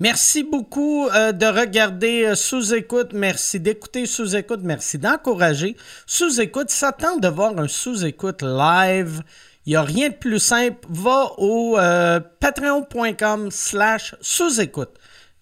Merci beaucoup euh, de regarder euh, sous-écoute. Merci d'écouter sous-écoute. Merci d'encourager sous-écoute. Ça tente de voir un sous-écoute live. Il n'y a rien de plus simple. Va au euh, patreon.com slash sous-écoute.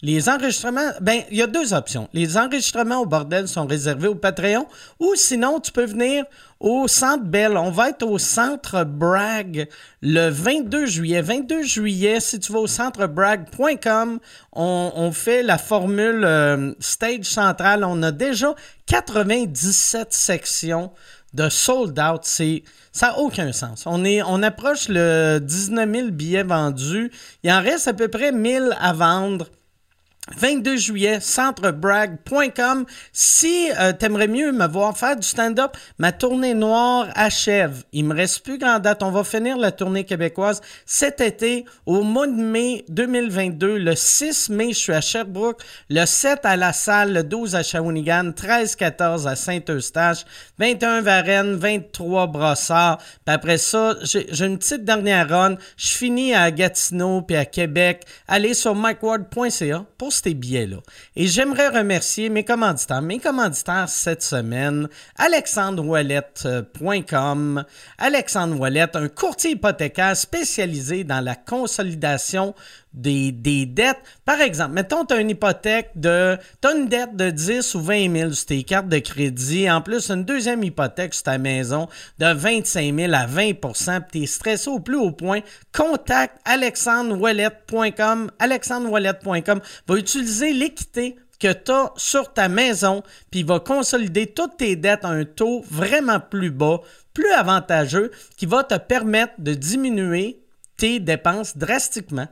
Les enregistrements, ben, il y a deux options. Les enregistrements au bordel sont réservés au Patreon ou sinon, tu peux venir au Centre Bell. On va être au Centre Bragg le 22 juillet. 22 juillet, si tu vas au centrebragg.com, on, fait la formule euh, stage central. On a déjà 97 sections de sold out. Ça n'a aucun sens. On, approche le 19 000 billets vendus. Il en reste à peu près 1000 à vendre. 22 juillet, centrebrag.com. Si euh, t'aimerais mieux me voir faire du stand-up, ma tournée noire achève. Il me reste plus grand date. On va finir la tournée québécoise cet été, au mois de mai 2022. Le 6 mai, je suis à Sherbrooke. Le 7 à la salle, le 12 à Shawinigan, 13-14 à Saint-Eustache, 21 Varennes, 23 Brossard. Puis après ça, j'ai une petite dernière run. Je finis à Gatineau puis à Québec. Allez sur mikeward.ca pour ces billets-là. Et j'aimerais remercier mes commanditaires. Mes commanditaires cette semaine, alexandrewallet.com. Alexandre Wallet, un courtier hypothécaire spécialisé dans la consolidation des, dettes. Par exemple, mettons, tu as une hypothèque de. Tu as une dette de 10 ou 20 000 sur tes cartes de crédit. En plus, une deuxième hypothèque sur ta maison de 25 000 à 20% tu es stressé au plus haut point. Contacte alexandrewallet.com. Alexandrewallet.com va utiliser l'équité que tu as sur ta maison, puis va consolider toutes tes dettes à un taux vraiment plus bas, plus avantageux, qui va te permettre de diminuer tes dépenses drastiquement.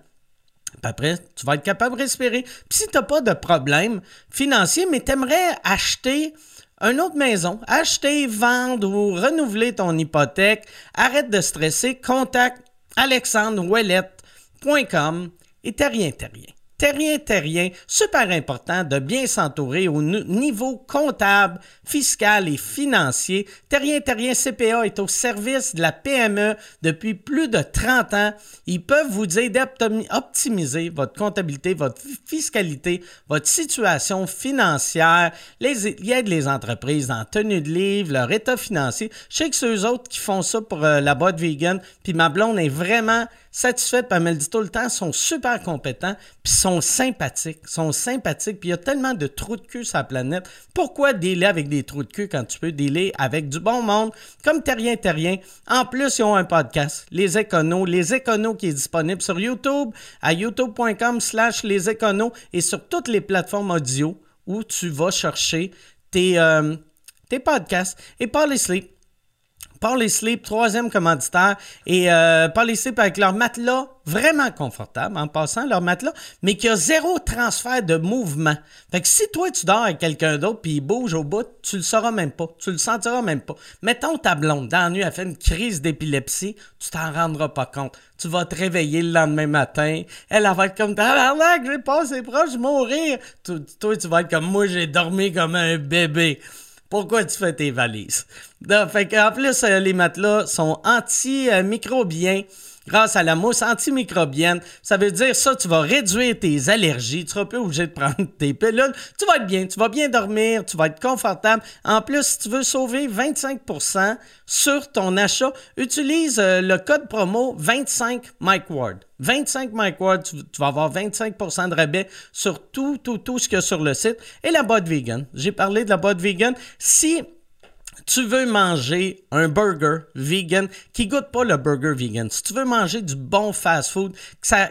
Après, tu vas être capable de respirer. Puis si tu n'as pas de problème financier, mais tu aimerais acheter une autre maison, acheter, vendre ou renouveler ton hypothèque, arrête de stresser, contacte alexandrewellet.com et t'as rien, t'as rien. Terrien, terrien, super important de bien s'entourer au niveau comptable, fiscal et financier. Terrien, terrien CPA est au service de la PME depuis plus de 30 ans. Ils peuvent vous aider à optimiser votre comptabilité, votre fiscalité, votre situation financière. Les, ils aident les entreprises en tenue de livre, leur état financier. Je sais que c'est eux autres qui font ça pour euh, la boîte vegan. Puis ma blonde est vraiment satisfaite, puis elle me tout le temps, sont super compétents, puis sont sympathiques, sont sympathiques, puis il y a tellement de trous de cul sur la planète. Pourquoi dealer avec des trous de cul quand tu peux dealer avec du bon monde, comme Terrien Terrien? En plus, ils ont un podcast, Les Éconos, Les Éconos qui est disponible sur YouTube, à youtube.com slash Les Éconos, et sur toutes les plateformes audio où tu vas chercher tes, euh, podcasts. Et les Sleep, Paul Sleep, troisième commanditaire, et euh, Sleep avec leur matelas vraiment confortable en passant leur matelas, mais qui a zéro transfert de mouvement. Fait que si toi tu dors avec quelqu'un d'autre puis il bouge au bout, tu le sauras même pas, tu le sentiras même pas. Mettons ta blonde dans la nuit a fait une crise d'épilepsie, tu t'en rendras pas compte. Tu vas te réveiller le lendemain matin, elle, va être comme tabarnak, j'ai passé proche de mourir. Toi tu vas être comme moi, j'ai dormi comme un bébé. Pourquoi tu fais tes valises? fait en plus, euh, les matelas sont antimicrobiens grâce à la mousse antimicrobienne. Ça veut dire ça, tu vas réduire tes allergies. Tu seras plus obligé de prendre tes pilules. Tu vas être bien, tu vas bien dormir, tu vas être confortable. En plus, si tu veux sauver 25% sur ton achat, utilise euh, le code promo 25 Mike 25 Mike tu, vas avoir 25% de rabais sur tout, tout, tout ce qu'il y a sur le site. Et la boîte vegan. J'ai parlé de la boîte vegan. Si tu veux manger un burger vegan qui goûte pas le burger vegan, si tu veux manger du bon fast-food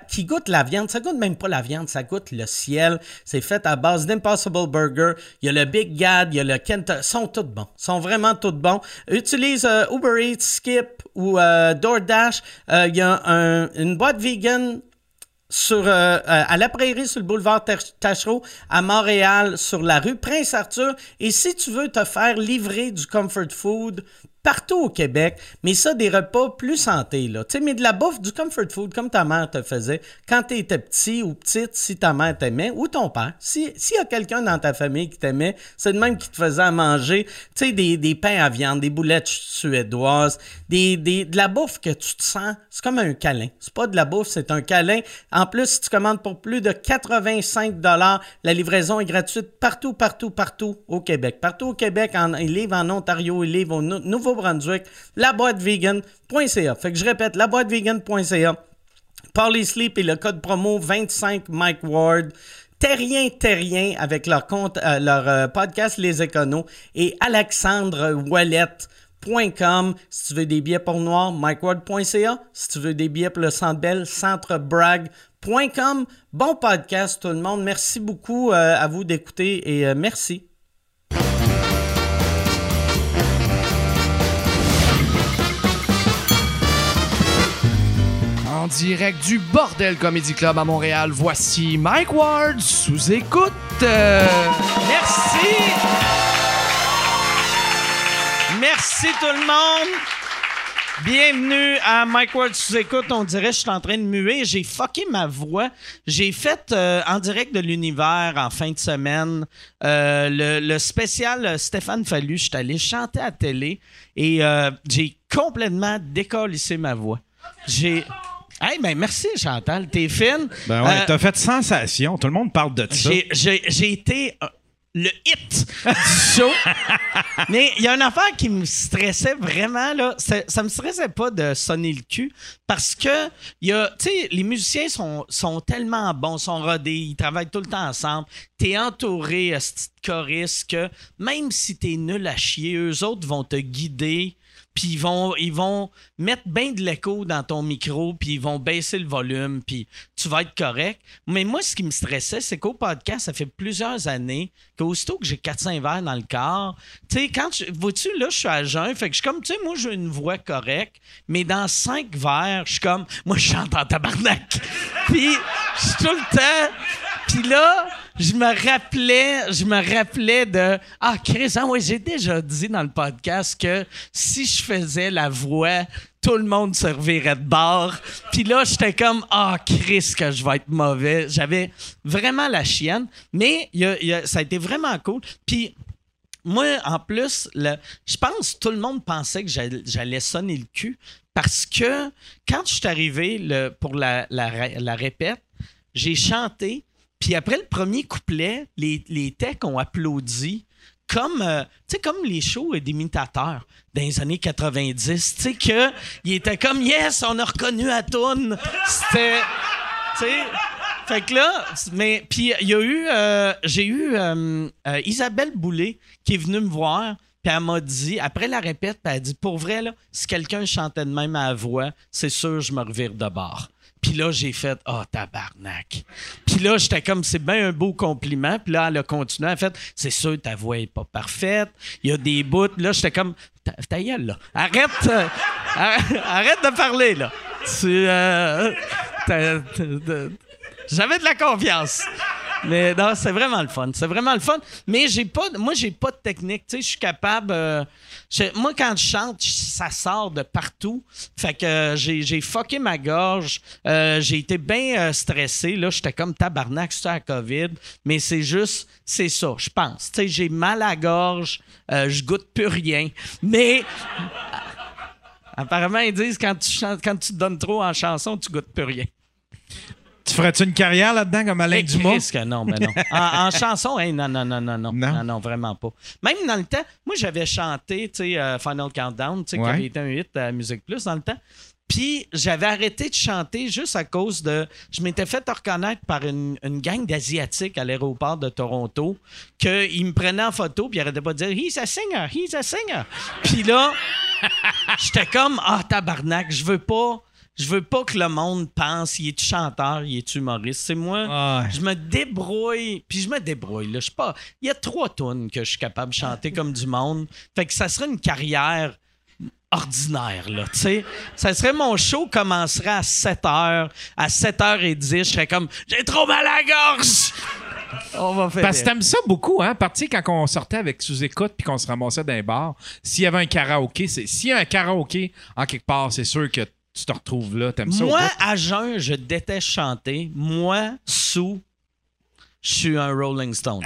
qui goûte la viande, ça goûte même pas la viande, ça goûte le ciel. C'est fait à base d'Impossible Burger. Il y a le Big Gad, il y a le Kent. sont tous bons. sont vraiment tous bons. Utilise euh, Uber Eats, Skip ou euh, DoorDash. Euh, il y a une boîte vegan sur, euh, euh, à la Prairie, sur le boulevard Tachereau, à Montréal, sur la rue Prince-Arthur. Et si tu veux te faire livrer du comfort food partout au Québec, mais ça, des repas plus santé, là. Tu sais, mais de la bouffe, du comfort food, comme ta mère te faisait quand tu étais petit ou petite, si ta mère t'aimait, ou ton père. S'il y a quelqu'un dans ta famille qui t'aimait, c'est le même qui te faisait à manger, tu sais, des, des, pains à viande, des boulettes suédoises, des, des, de la bouffe que tu te sens, c'est comme un câlin. C'est pas de la bouffe, c'est un câlin. En plus, si tu commandes pour plus de 85 la livraison est gratuite partout, partout, partout au Québec. Partout au Québec, en, il livre en Ontario, il livre au Nouveau-Brunswick. Fait que je répète, laboîtevegan.ca. Parley Sleep et le code promo 25 Mike Ward. Terrien Terrien avec leur compte, euh, leur euh, podcast Les Éconos et Alexandre Wallet.com si tu veux des billets pour noir, MikeWard.ca. Si tu veux des billets pour le Centre Bell, centrebrag.com. Bon podcast tout le monde. Merci beaucoup euh, à vous d'écouter et merci. En direct du Bordel Comedy Club à Montréal, voici Mike Ward sous écoute. Merci. Merci tout le monde. Bienvenue à Mike Ward sous écoute. On dirait que je suis en train de muer. J'ai fucké ma voix. J'ai fait euh, en direct de l'univers en fin de semaine euh, le, spécial Stéphane Fallu. Je suis allé chanter à télé et euh, j'ai complètement décollissé ma voix. J'ai Hey, ben merci Chantal, t'es fine. Ben ouais, t'as fait sensation. Tout le monde parle de ça. J'ai été le hit du show. Mais il y a une affaire qui me stressait vraiment, là. Ça me stressait pas de sonner le cul parce que, y a, les musiciens sont, sont tellement bons, sont rodés, ils travaillent tout le temps ensemble. T'es entouré de choristes que même si t'es nul à chier, eux autres vont te guider puis ils vont, ils vont mettre bien de l'écho dans ton micro, puis ils vont baisser le volume, puis tu vas être correct. Mais moi, ce qui me stressait, c'est qu'au podcast, ça fait plusieurs années qu'aussitôt que j'ai 400 verres dans le corps, tu sais, quand tu vois-tu, là, je suis à jeun, fait que je suis comme, tu sais, moi, j'ai une voix correcte, mais dans cinq verres, je suis comme, moi, je chante en tabarnak. puis, je suis tout le temps. Puis là, je me rappelais, je me rappelais de ah Chris, ah ouais, j'ai déjà dit dans le podcast que si je faisais la voix, tout le monde servirait de bord. Puis là, j'étais comme ah Chris que je vais être mauvais. J'avais vraiment la chienne, mais ça a été vraiment cool. Puis moi, en plus, je pense tout le monde pensait que j'allais sonner le cul parce que quand je suis arrivé pour la, la répète, j'ai chanté, puis après le premier couplet, les, les techs ont applaudi comme, euh, comme les shows d'imitateurs dans les années 90. Tu sais, qu'ils étaient comme, yes, on a reconnu à C'était. Tu sais. Fait que là, mais puis il y a eu, euh, j'ai eu euh, Isabelle Boulay qui est venue me voir, puis elle m'a dit, après la répète, elle a dit, pour vrai, là, si quelqu'un chantait de même à la voix, c'est sûr, je me revire de bord. Puis là, j'ai fait Ah, oh, tabarnak. Puis là, j'étais comme C'est bien un beau compliment. Puis là, elle a continué. Elle a fait C'est sûr, ta voix n'est pas parfaite. Il y a des bouts. Là, j'étais comme Ta gueule, là. Arrête, euh, arrête, de parler, là. Tu. Euh, J'avais de la confiance. Mais c'est vraiment le fun. C'est vraiment le fun. Mais j'ai pas, moi, j'ai pas de technique. Tu sais, je suis capable. Euh, moi, quand je chante, ça sort de partout. Fait que euh, j'ai fucké ma gorge. Euh, j'ai été bien stressé. Là, j'étais comme tabarnak sur la COVID. Mais c'est juste, c'est ça, je pense. Tu sais, j'ai mal à la gorge. je goûte plus rien. Mais. Apparemment, ils disent quand tu quand tu te donnes trop en chanson, tu goûtes plus rien. Tu ferais-tu une carrière là-dedans comme Alain Dumas? Que non, mais non. En, chanson, non, non, non, non, non, non? Non, vraiment pas. Même dans le temps, moi, j'avais chanté, tu sais, euh, Final Countdown, tu sais, qui avait été un hit à Musique Plus dans le temps. Puis j'avais arrêté de chanter juste à cause de. Je m'étais fait reconnaître par une, gang d'Asiatiques à l'aéroport de Toronto qu'ils me prenaient en photo puis ils arrêtaient pas de dire He's a singer, he's a singer. Puis là, j'étais comme Ah, tabarnak, je veux pas je veux pas que le monde pense il est chanteur, il est humoriste. C'est moi, je me débrouille, puis je me débrouille. Là. Je pas. Il y a trois tonnes que je suis capable de chanter comme du monde. Fait que ça serait une carrière ordinaire, là, tu sais. Ça serait mon show commencerait à 7 h. À 7h10, je serais comme « J'ai trop mal à la gorge! » On va faire. Parce que t'aimes ça beaucoup, hein? Partir quand on sortait avec sous-écoute puis qu'on se ramassait dans un bar. S'il y avait un karaoké, c'est s'il y a un karaoké en quelque part, c'est sûr que tu te retrouves là. T'aimes ça? Moi, à jeun, je déteste chanter. Moi, sous, je suis un Rolling Stone.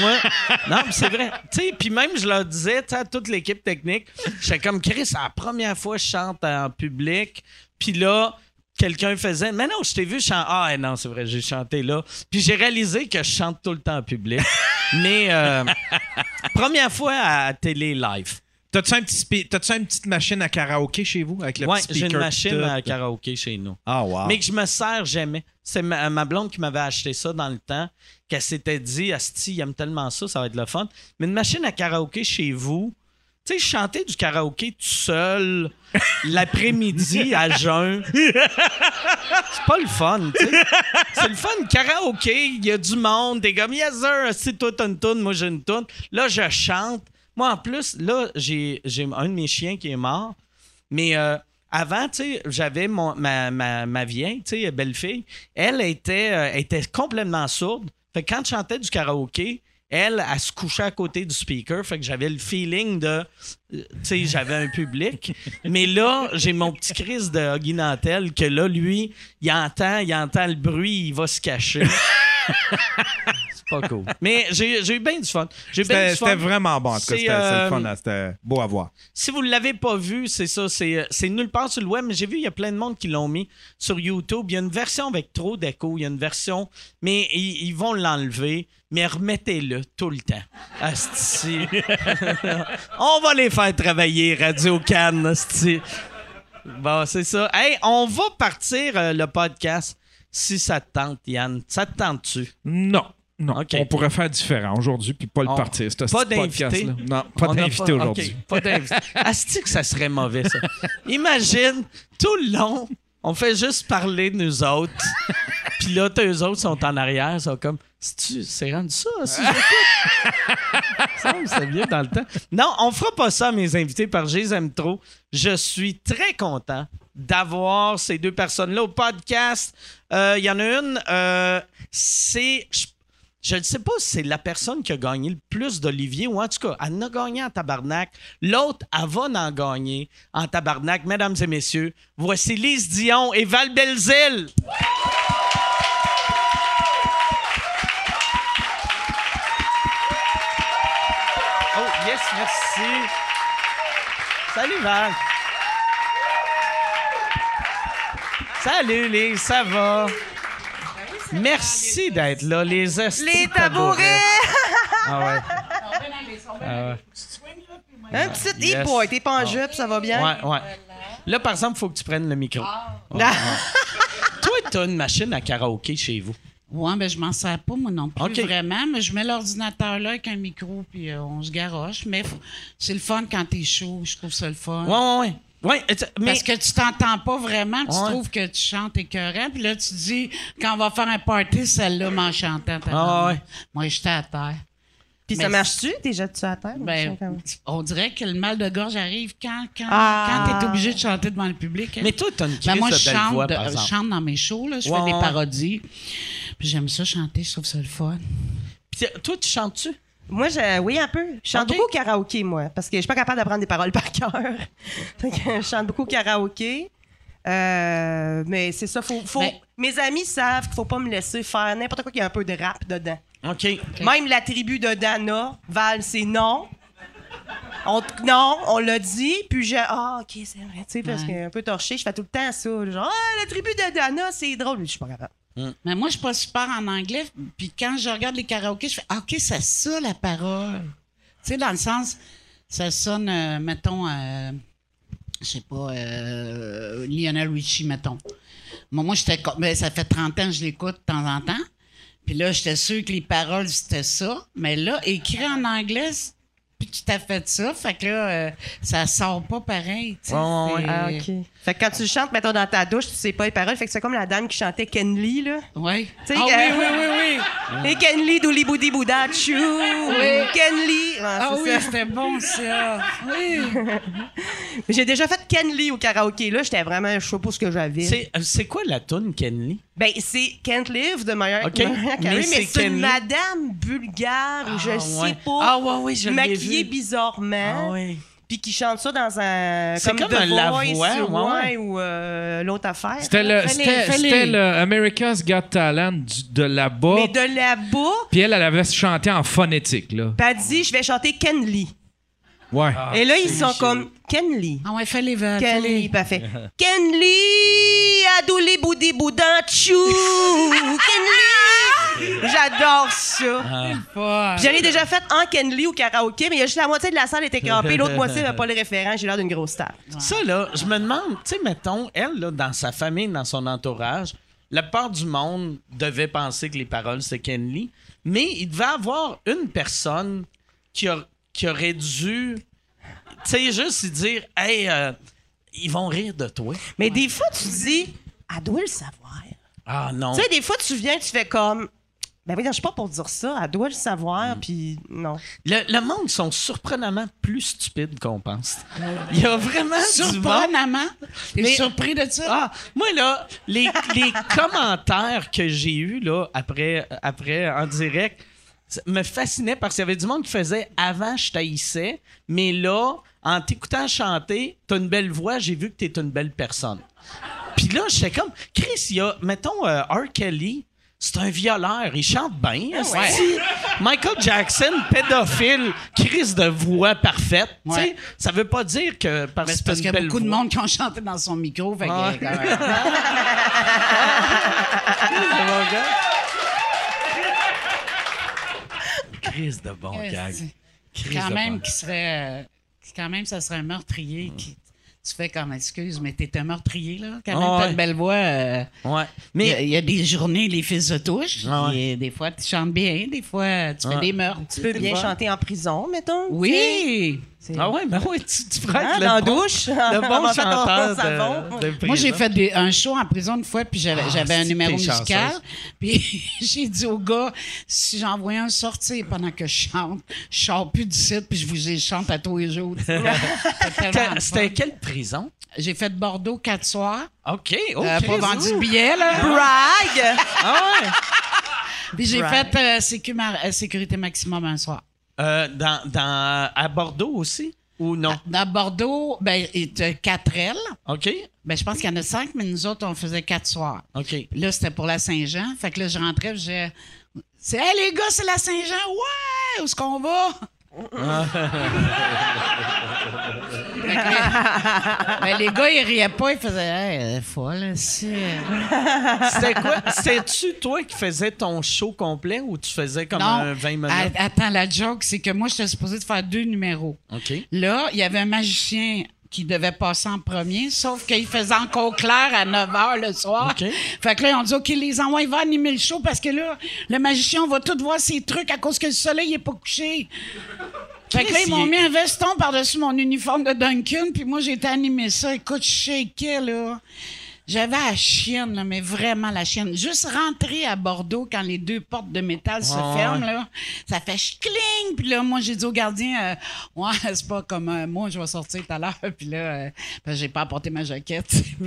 Moi, non, mais c'est vrai. Tu sais, puis même, je leur disais, tu à toute l'équipe technique, j'étais comme, Chris, c'est la première fois que je chante en public. Puis là, quelqu'un faisait, mais non, je t'ai vu chanter. Ah, non, c'est vrai, j'ai chanté là. Puis j'ai réalisé que je chante tout le temps en public. mais euh, première fois à télé live. T'as-tu un petit spe- t'as-tu une petite machine à karaoké chez vous avec le Ouais, petit j'ai une machine à karaoké chez nous. Ah, wow. mais que je me sers jamais. C'est ma, ma blonde qui m'avait acheté ça dans le temps, qu'elle s'était dit, Asti, il aime tellement ça, ça va être le fun. Mais une machine à karaoké chez vous, tu sais, chanter du karaoké tout seul l'après-midi à jeun, c'est pas le fun, tu sais. C'est le fun, karaoké, il y a du monde, t'es comme, yes sir, si toi t'as une toune, moi j'ai une toune. Là, je chante. Moi, en plus, là, j'ai un de mes chiens qui est mort. Mais euh, avant, tu sais, j'avais mon- ma, ma, ma vieille, tu sais, belle-fille. Elle était, euh, était complètement sourde. Fait que quand je chantais du karaoké, elle, elle se couchait à côté du speaker. Fait que j'avais le feeling de. euh, Tu sais, j'avais un public. Mais là, j'ai mon petit Chris de Huggy Nantel que là, lui, il entend, il entend le bruit, il va se cacher. Pas cool. Mais j'ai j'ai eu bien du fun. J'ai bien C'était du fun. c'était vraiment bon. En tout cas, c'était euh, fun. hein, C'était beau à voir. Si vous ne l'avez pas vu, c'est ça, c'est, euh, c'est nulle part sur le web, mais j'ai vu, il y a plein de monde qui l'ont mis sur YouTube. Il y a une version avec trop d'écho, il y a une version, mais ils, ils vont l'enlever, mais remettez-le tout le temps. Asti. on va les faire travailler, Radio Cannes, asti. Bon, c'est ça. Hey, on va partir euh, le podcast, si ça te tente, Yann. Ça te tente-tu? Non. Non. On pourrait faire différent aujourd'hui puis pas le On- partir. pas d'invité? Non, pas d'invité aujourd'hui. pas d'invité. Asti que ça serait mauvais, ça. Imagine, tout le long, on fait juste parler de nous autres. Puis là, eux autres sont en arrière, sont comme, c'est rendu ça, si j'écoute? Ça semble bien dans le temps. Non, on fera pas ça, mes invités, parce que je les aime trop. Je suis très content d'avoir ces deux personnes-là au podcast. Euh, Il y en a une, euh, c'est... je- je ne sais pas si c'est la personne qui a gagné le plus d'Olivier ou en tout cas, elle en a gagné en tabarnak. L'autre, elle va en gagner en tabarnak. Mesdames et messieurs, voici Lise Dion et Val Belzile. Oh, yes, merci. Salut, Val. Salut, Lise, ça va? Merci d'être là, les estis Les tabourets! Ah ouais. Ah ouais. Un petit Yes. hey boy, t'es pas en jupe, ça va bien? Ouais, ouais. Là, par exemple, il faut que tu prennes le micro. Ouais, Ah. ouais. Toi, t'as une machine à karaoké chez vous? Ouais, ben je m'en sers pas, moi non plus, vraiment. Mais je mets l'ordinateur là avec un micro, puis euh, on se garoche. Mais c'est le fun quand t'es chaud. Je trouve ça le fun. Ouais, ouais, ouais. Ouais, mais Parce que tu t'entends pas vraiment, tu Ouais. trouves que tu chantes écœurant, puis là, tu dis, quand on va faire un party, celle-là m'en chantant. Ah ouais. Moi, j'étais à terre. Puis ça marche-tu? T'es jeté-tu à terre? Ben, on dirait que le mal de gorge arrive quand, quand, Ah. quand t'es obligé de chanter devant le public. hein. mais toi, t'as une Ben, moi, de je belle chante, voix, de- par je chante dans mes shows, là, je Ouais, fais des parodies. Puis j'aime ça chanter, je trouve ça le fun. Puis, toi, tu chantes-tu? Moi, je, oui, un peu. Je chante beaucoup au karaoké, moi, parce que je suis pas capable d'apprendre des paroles par cœur. Que je chante beaucoup au karaoké. Euh, mais c'est ça, faut, faut- Mais- mes amis savent qu'il faut pas me laisser faire n'importe quoi qui a un peu de rap dedans. OK. Même la tribu de Dana, Val, c'est non. On, non, on l'a dit, puis j'ai. Ah, ok, c'est vrai, tu sais, parce Ouais. que un peu torché, je fais tout le temps ça. Genre, ah, la tribu de Dana, c'est drôle. Je suis pas capable. Mais moi, je suis pas super en anglais. Puis quand je regarde les karaokés, je fais ah, OK, c'est ça la parole. Tu sais, dans le sens, ça sonne, euh, mettons, euh, je sais pas, euh, Lionel Richie, mettons. Moi, j'étais ben, ça fait 30 ans que je l'écoute de temps en temps. Puis là, j'étais sûr que les paroles, c'était ça. Mais là, écrit en anglais, plus tout à fait ça. Fait que là, euh, ça sort pas pareil. tu sais. Ouais, ouais. C'est- Ah, OK. Fait que quand tu le chantes, mettons, dans ta douche, tu sais pas les paroles. Fait que c'est comme la dame qui chantait Ken Lee, là. Ouais. Tu sais, ah oui, oui, oui, oui. Et Ken Lee, Douli Boudi Bouda, Chou. Ken Lee. Ouais, Ah c'est oui, ça. c'était bon, ça. Oui. J'ai déjà fait Ken Lee au karaoké. Là, j'étais vraiment, je sais pas ce que j'avais. C'est, euh, c'est quoi la toune, Kenley? Ben, c'est Can't Live de Mariah, OK. Mariah Carey, Mais mais, c'est une madame bulgare, je Ah, sais ouais. pas, Ah, ouais, ouais, je l'ai maquillée vu. bizarrement, Ah, ouais. puis qui chante ça dans un... C'est comme The un La Voice, Voix, ouais, ouais, ouais. ou euh, l'autre affaire. C'était le, America's Got Talent du- de là-bas. Mais de là-bas, Puis elle, elle avait chanté en phonétique, là. puis elle dit, je vais chanter Ken Lee. Ouais. Et là, ils sont comme, Ken Lee. Ah ouais, fais-les, va, Ken fais-les. Lee, parfait. Ken Lee, Adouli Boudi Boudan Chou. Ken Lee. J'adore ça. Pas. Puis J'en ai déjà fait en Ken Lee au karaoké, mais il y a juste la moitié de la salle était crampée, l'autre moitié n'avait pas le référent. J'ai l'air d'une grosse star. Ça, là, je me demande, tu sais, mettons, elle, là, dans sa famille, dans son entourage, la part du monde devait penser que les paroles, c'est Ken Lee, mais il devait avoir une personne qui, a- qui aurait dû, tu sais, juste se dire, hey, euh, ils vont rire de toi. Mais des fois, tu dis, elle doit le savoir. Ah non. Tu sais, des fois, tu viens, tu fais comme, ben oui, je suis pas pour dire ça, elle doit le savoir, puis non. Le, le monde sont surprenamment plus stupides qu'on pense. Il y a vraiment du monde. Surprenamment? T'es Mais- surpris de ça? Ah, moi, là, les, les commentaires que j'ai eus, là, après, après, en direct, me fascinait parce qu'il y avait du monde qui faisait avant, je taillissais, mais là, en t'écoutant chanter, t'as une belle voix, j'ai vu que t'es une belle personne. Puis là, j'étais comme, Chris, il y a, mettons, euh, R. Kelly, c'est un violeur, il chante bien. esti. Michael Jackson, pédophile, Chris de voix parfaite. Ouais. Ça veut pas dire que parce que c'est parce qu'il y a beaucoup de monde qui ont chanté dans son micro. Fait que, Ah. quand même. Chris de bon gag. Quand de même bon- qui serait euh, quand même ça serait un meurtrier qui tu fais comme excuse mais t'es un meurtrier là quand même Ah t'as ouais. une belle voix euh, Ouais. il y a- Mais il y, a des journées les fils se touchent Ah ouais. et des fois tu chantes bien des fois tu fais Ouais. des meurtres Tu peux bien chanter en prison, mettons. oui ah ouais, ben ouais, tu, tu ferais Hein, le dans la bon, douche? le bon chanteur de, de Moi, j'ai fait des- un show en prison une fois, puis j'avais Ah, j'avais un numéro musical. Puis j'ai dit au gars, si j'en voyais un sortir pendant que je chante, je sors plus du site, puis je vous chante à tous les jours. C'était quelle prison? J'ai fait Bordeaux quatre soirs. OK, OK. Euh, pas vendu de billets, là. Brag! Ah ouais. Puis j'ai Right. fait euh, sécu- mar- euh, sécurité maximum un soir. Euh, dans, dans, à Bordeaux aussi? Ou non? Dans Bordeaux, ben, il y a quatre ailes. OK, Ben, je pense qu'il y en a cinq, mais nous autres, on faisait quatre soirs. OK. Là, c'était pour la Saint-Jean. Fait que là, je rentrais, j'ai. C'est, hey, les gars, c'est la Saint-Jean. Ouais, où est-ce qu'on va? Là, ben, les gars, ils riaient pas, ils faisaient, hey, elle est folle, c'est. C'était quoi? C'était-tu toi qui faisais ton show complet ou tu faisais comme un 20 minutes? a- attends, la joke, c'est que moi, j'étais supposé de faire deux numéros. OK. Là, il y avait un magicien qui devait passer en premier, sauf qu'il faisait encore clair à 9 h le soir. OK. Fait que là, ils ont dit, OK, les enfants, il va animer le show parce que là, le magicien, on va tout voir ses trucs à cause que le soleil n'est pas couché. Fait que là, ils m'ont mis un veston par-dessus mon uniforme de Duncan, puis moi, j'ai été animer ça. Écoute, je shakeais, là. J'avais la chienne, là, mais vraiment la chienne. Juste rentrer à Bordeaux quand les deux portes de métal se Ah, ferment, ouais. là, ça fait cling. Puis là, moi, j'ai dit au gardien, euh, ouais, c'est pas comme euh, moi, je vais sortir tout à l'heure. Puis là, euh, j'ai pas apporté ma jaquette.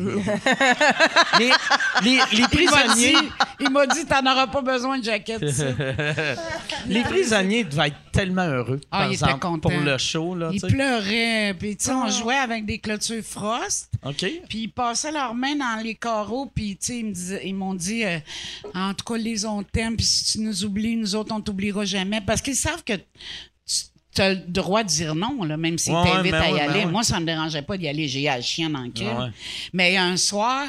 Les, prisonniers, il m'a dit, t'en auras pas besoin de jaquette. les prisonniers devaient être tellement heureux, Ah, ils étaient contents. pour le show. Là, Il tu sais. pleurait. Puis, tu sais, on jouait avec des clôtures frost. OK. Puis ils passaient leurs mains dans les carreaux, puis ils m'ont dit, euh, en tout cas, les on t'aime, puis si tu nous oublies, nous autres, on t'oubliera jamais. Parce qu'ils savent que tu as le droit de dire non, là, même s'ils Ouais, ouais, t'invitent ben à y ouais, ben aller. Moi, ça me dérangeait pas d'y aller. J'ai la chienne en queue. Ouais, ouais. Mais un soir,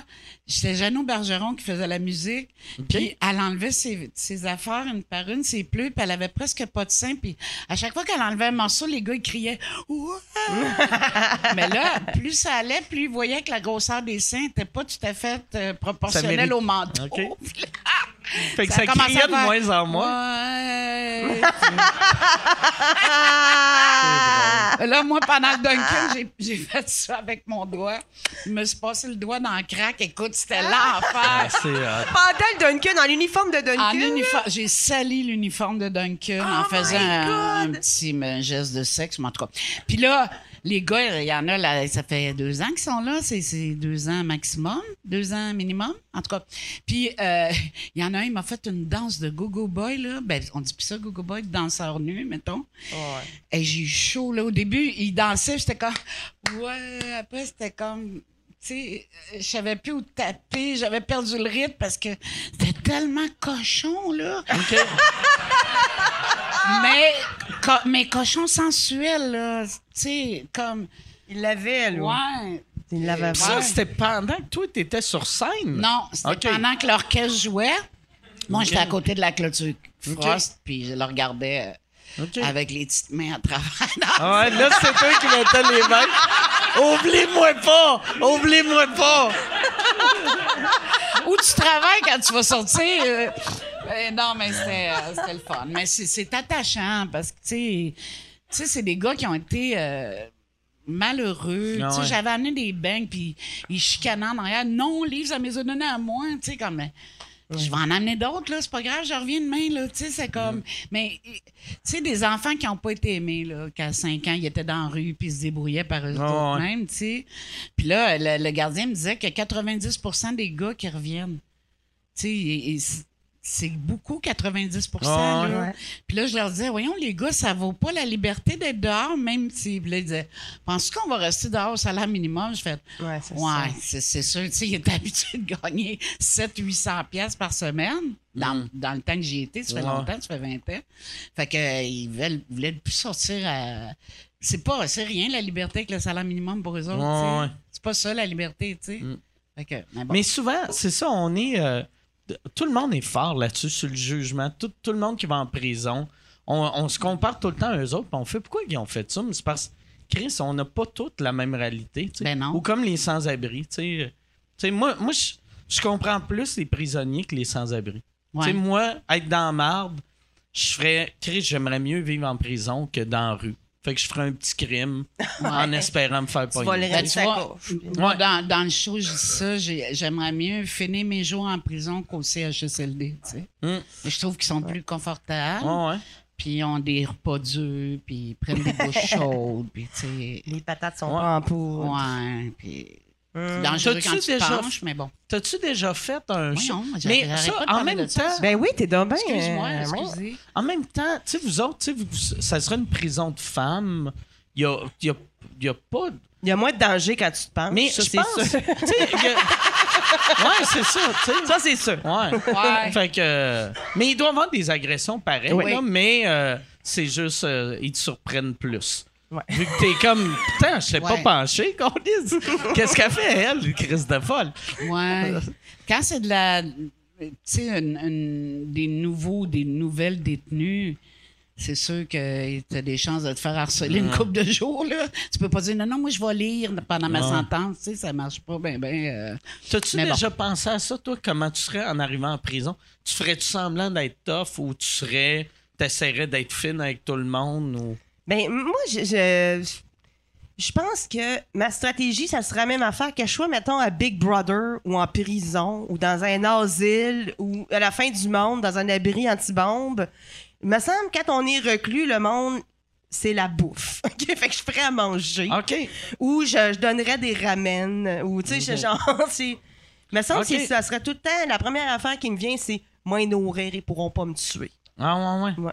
c'était Jeannot Bergeron qui faisait la musique. Puis elle enlevait ses, ses affaires une par une, ses pleux, puis elle avait presque pas de sein. Puis à chaque fois qu'elle enlevait un morceau, les gars, ils criaient « Ouais! » Mais là, plus ça allait, plus ils voyaient que la grosseur des seins n'était pas tout à fait euh, proportionnelle au manteau. OK. Fait que a ça commencé criait de moins en moins. Ouais, Là, moi, pendant le Duncan, j'ai- fait ça avec mon doigt. Je me suis passé le doigt dans le crack. Écoute, c'était Ah, l'enfer. c'est, euh, Pendant le Duncan, en uniforme de Duncan. J'ai sali l'uniforme de Duncan en Oh faisant un, petit geste de sexe, mais en tout cas. Puis là, les gars, il y en a, là, ça fait deux ans qu'ils sont là, c'est c'est deux ans maximum, deux ans minimum, en tout cas. Puis euh, il y en a un, il m'a fait une danse de go-go boy, là. Ben, on dit plus ça, go-go boy, danseur nu, mettons. Et j'ai eu chaud, là. Au début, il dansait, j'étais comme, ouais, après, c'était comme, tu sais, je savais plus où taper, j'avais perdu le rythme parce que c'était tellement cochon, là. mais, co- mais cochon sensuel, là. Tu sais, comme, Il l'avait, là. ouais. Il l'avait Ça, c'était pendant que toi, t'étais sur scène? Non, c'était pendant que l'orchestre jouait. Moi, j'étais à côté de la clôture Frost, puis je le regardais euh, avec les petites mains à travers. Ah ouais, là, c'est toi qui mettais les mains. Oublie-moi pas! Oublie-moi pas! Où tu travailles quand tu vas sortir? euh, non, mais c'était euh, le fun. Mais c'est- attachant parce que, tu sais, c'est des gars qui ont été euh, malheureux. Ah Tu sais, ouais. J'avais amené des beignes, puis ils chicanaient en arrière. Non, livre, ça me les a donnés à moi. Tu sais, comme. Je vais en amener d'autres, là, c'est pas grave, je reviens demain, là, tu sais, c'est comme... Mm. Mais, tu sais, des enfants qui n'ont pas été aimés, là, qu'à 5 ans, ils étaient dans la rue, puis ils se débrouillaient par eux Ah, tu sais. Puis là, le, le gardien me disait que 90% des gars qui reviennent, tu sais, c'est- beaucoup, 90 Ah, là. ouais. Puis là, je leur disais, voyons, les gars, ça vaut pas la liberté d'être dehors, même si... Puis là, ils disaient, penses-tu qu'on va rester dehors au salaire minimum? Je fais, Ouais, c'est Ouais, ça. c'est, c'est sûr. Tu sais, il est habitué de gagner 700-800 pièces par semaine. Dans, dans le temps que j'y étais, ça fait Mm. Ouais. longtemps, ça fait 20 ans. Fait que, euh, ils voulaient plus sortir à... C'est pas, c'est rien la liberté avec le salaire minimum pour eux autres. Ouais, ouais. C'est pas ça la liberté, tu sais. Mm. Fait que, mais bon. Mais souvent, c'est ça, on est. euh, tout le monde est fort là-dessus, sur le jugement. Tout, tout le monde qui va en prison, on, on se compare tout le temps à eux autres, on fait pourquoi ils ont fait ça? Mais c'est parce que, Chris, on n'a pas toute la même réalité. Ben non. Ou comme les sans-abri. Moi, moi je, comprends plus les prisonniers que les sans-abri. Ouais. Moi, être dans la marde, je ferais. Chris, j'aimerais mieux vivre en prison que dans la rue. Fait que je ferais un petit crime en espérant me faire Tu pas vas les Ben, tu vois, Ouais. dans, dans le show, je dis ça, j'ai- j'aimerais mieux finir mes jours en prison qu'au CHSLD, tu sais. Mm. Mais Je trouve qu'ils sont plus confortables. Ouais, ouais. puis ils ont des repas durs, puis ils prennent des bouches chaudes, puis tu sais, Les patates sont Ouais. pas en poudre. ouais, puis C'est dangereux T'as-tu quand tu déjà penches, mais bon. T'as-tu déjà fait un show? Voyons, Mais ça, pas de en même temps, Ben oui, t'es donc bien. Excuse-moi, euh, excusez. en même temps, tu sais, vous autres, vous- ça serait une prison de femmes. Il y a, il y a- il y a pas. de- Il y a moins de danger quand tu te penses. Mais ça, je c'est pense. sûr. Ouais, c'est ça, tu sais. Ça, c'est sûr. Ouais. Ouais. Fait que. Mais il doit y avoir des agressions pareilles, Oui. là, mais euh, c'est juste. euh, ils te surprennent plus. Ouais. Vu que t'es comme. Putain, je sais pas penché, qu'on dise. Qu'est-ce qu'elle fait, elle, Chris de folle? Ouais. Quand c'est de la. Tu sais, une- une- des nouveaux, des nouvelles détenues, c'est sûr que tu as des chances de te faire harceler une couple de jours. Là. Tu peux pas dire non, non, moi je vais lire pendant ma sentence. Tu sais, ça marche pas. Ben, ben. euh, T'as-tu bon. déjà pensé à ça, toi, comment tu serais en arrivant en prison? Tu ferais-tu semblant d'être tough ou tu serais. T'essaierais d'être fine avec tout le monde ou? Ben, moi, je, je, je pense que ma stratégie, ça serait la même affaire que je sois, mettons, à Big Brother ou en prison ou dans un asile ou à la fin du monde, dans un abri anti-bombe. Il me semble que quand on est reclus, le monde, c'est la bouffe. OK? Fait que je ferais à manger. OK. Ou je, je donnerais des ramen. Ou, tu sais, genre, c'est. Il me semble que ça serait tout le temps. La première affaire qui me vient, c'est moins nourrir, ils pourront pas me tuer. Ah, ouais, ouais. Ouais.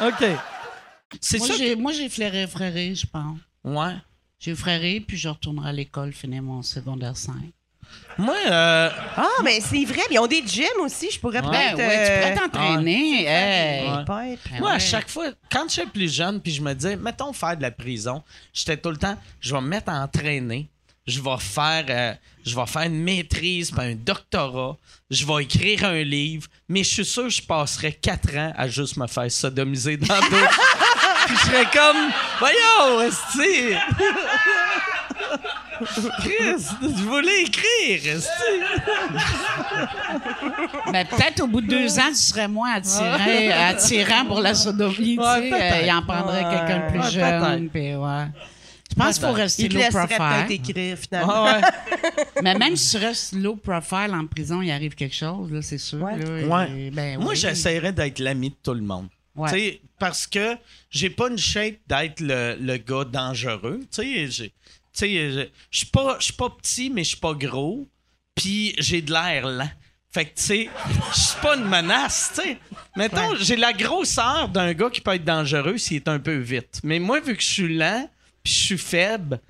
OK. C'est moi, ça. j'ai, moi, j'ai flairé, fréré, je pense. Ouais. J'ai fréré, puis je retournerai à l'école, finir mon secondaire 5. Moi, euh, Ah, mais c'est vrai, mais ils ont des gyms aussi. Je pourrais Ben peut-être. ouais, tu pourrais euh, t'entraîner. Hey. Ouais. Ben Moi, à chaque fois, quand j'étais plus jeune, puis je me disais, mettons faire de la prison, j'étais tout le temps, je vais me mettre à entraîner, je vais faire, euh, je vais faire une maîtrise, puis un doctorat, je vais écrire un livre, mais je suis sûr que je passerais quatre ans à juste me faire sodomiser dans le dos. puis je serais comme, voyons, esti. Chris, je voulais écrire, esti. Ben, peut-être au bout de deux ans, tu serais moins attiré, attirant pour la sodomie. tu sais. Euh, il en prendrait Ouais. quelqu'un de plus Ouais, jeune. puis ouais. Je pense qu'il faut rester low profile. écrire, finalement. Ah ouais. Mais même si tu restes low profile en prison, il arrive quelque chose, là, c'est sûr. Ouais. là. Ouais. Et- ben Moi, oui. j'essaierais d'être l'ami de tout le monde. Ouais. Tu sais, Parce que j'ai pas une shape d'être le, le gars dangereux. Tu sais, j'ai- tu sais, je suis pas, je suis pas petit, mais je suis pas gros. Puis j'ai de l'air lent. Fait que, tu sais, je suis pas une menace, tu sais. Mettons, j'ai la grosseur d'un gars qui peut être dangereux s'il est un peu vite. Mais moi, vu que je suis lent, puis je suis faible,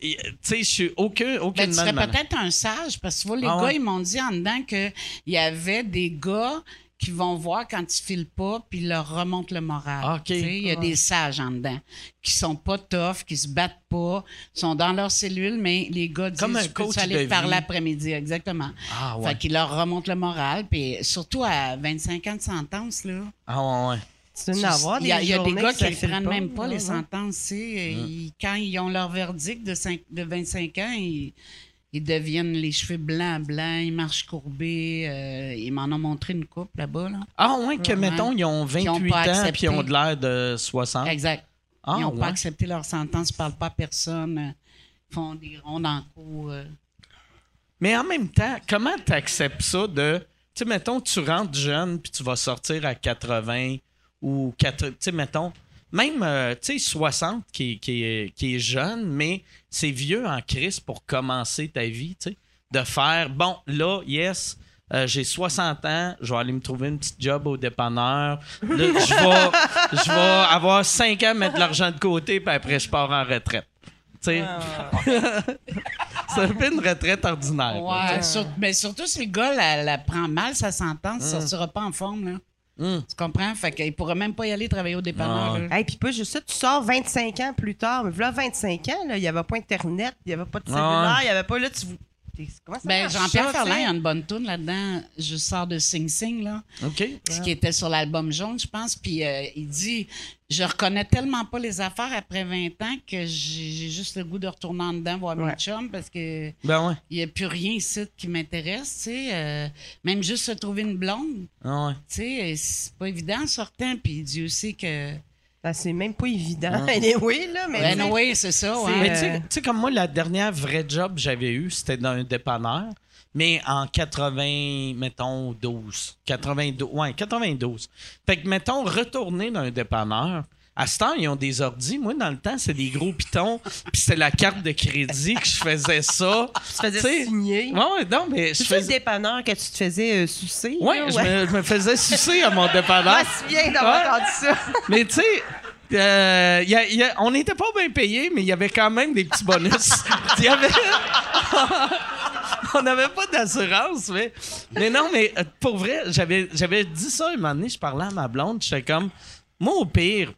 et, tu sais, je suis aucun, Ben, aucun tu serais peut-être un sage, parce que tu vois, les Ah gars, ouais? ils m'ont dit en dedans qu'il y avait des gars qui vont voir quand tu files pas, puis ils leur remontent le moral. Ah, OK. Tu sais, Il y a des sages en dedans qui sont pas tough, qui se battent pas, sont dans leur cellule, mais les gars disent Comme un coach aller par l'après-midi, exactement. Ah ouais. Fait qu'ils leur remontent le moral, puis surtout à 25 ans de sentence, là. Ah ouais, ouais. Tu Il y a, des il y a des journées gars qui ne prennent même pas les sentences. quand ils ont leur verdict de, cinq- de 25 ans, ils, ils deviennent les cheveux blancs, blancs, ils marchent courbés. euh, ils m'en ont montré une coupe là-bas. Là. Ah ouais, que, mettons, ils ont Qui ont 28 pas ans, puis ils ont de l'air de 60. Exact. Ah, ils n'ont ouais. pas accepté leur sentence, ils ne parlent pas à personne. Ils font des rondes en cours. euh. Mais en même temps, comment tu acceptes ça de. Tu sais, mettons, tu rentres jeune, puis tu vas sortir à 80 ou 4. Tu sais, mettons, même, euh, tu sais, 60 qui, est- qui, qui est jeune, mais c'est vieux en crise pour commencer ta vie, tu sais. De faire, bon, là, yes. euh, j'ai 60 ans, je vais aller me trouver une petite job au dépanneur. Là, je vais, je vais avoir 5 ans mettre de l'argent de côté, puis après, je pars en retraite. Tu sais, c'est un peu une retraite ordinaire. là, Ouais, sur- mais surtout si le gars la, la prend mal, sa sentence, il ne sortira pas en forme. Là. Hum. Tu comprends? Fait qu'il pourrait même pas y aller travailler au dépanneur. Ah. Hey, puis pas juste ça, tu sors 25 ans plus tard. Mais là, 25 ans, là, il n'y avait pas Internet, il n'y avait pas de Ah cellulaire, il n'y avait pas là, tu. Comment ça Ben, Jean-Pierre Ferland, il y a une bonne tune là-dedans. Je sors de Sing Sing, là, OK. ce qui était sur l'album jaune, je pense. Puis euh, il dit Je reconnais tellement pas les affaires après 20 ans que j'ai juste le goût de retourner en dedans voir mes Ouais. chums parce que Ben ouais. il n'y a plus rien ici qui m'intéresse. tu sais. Euh, même juste se trouver une blonde, Ah ouais. tu sais, c'est pas évident en sortant. Puis Dieu sait que. Ben, c'est même pas évident. Anyway, là, mais. Ben tu sais, oui, c'est ça. ouais. Mais Euh, sais- tu sais, comme moi, la dernière vraie job que j'avais eue, c'était dans un dépanneur, mais en 80, mettons, 12. 92. Ouais, 92. Fait que, mettons, retourner dans un dépanneur. À ce temps, ils ont des ordis. Moi, dans le temps, c'est des gros pitons. Puis c'était la carte de crédit que je faisais ça. Tu faisais Tu sais, signer. Ouais, non, mais je C'est ça le faisais. dépanneur que tu te faisais euh, sucer? Ouais, là, je me, je me faisais sucer à mon dépanneur. Je me souviens d'avoir Ouais. entendu ça. Mais tu sais, euh, y a- y a- on n'était pas bien payés, mais il y avait quand même des petits bonus. Il y avait... on n'avait pas d'assurance, mais... Mais non, mais euh, pour vrai, j'avais, j'avais dit ça un moment donné, je parlais à ma blonde, j'étais comme, moi au pire,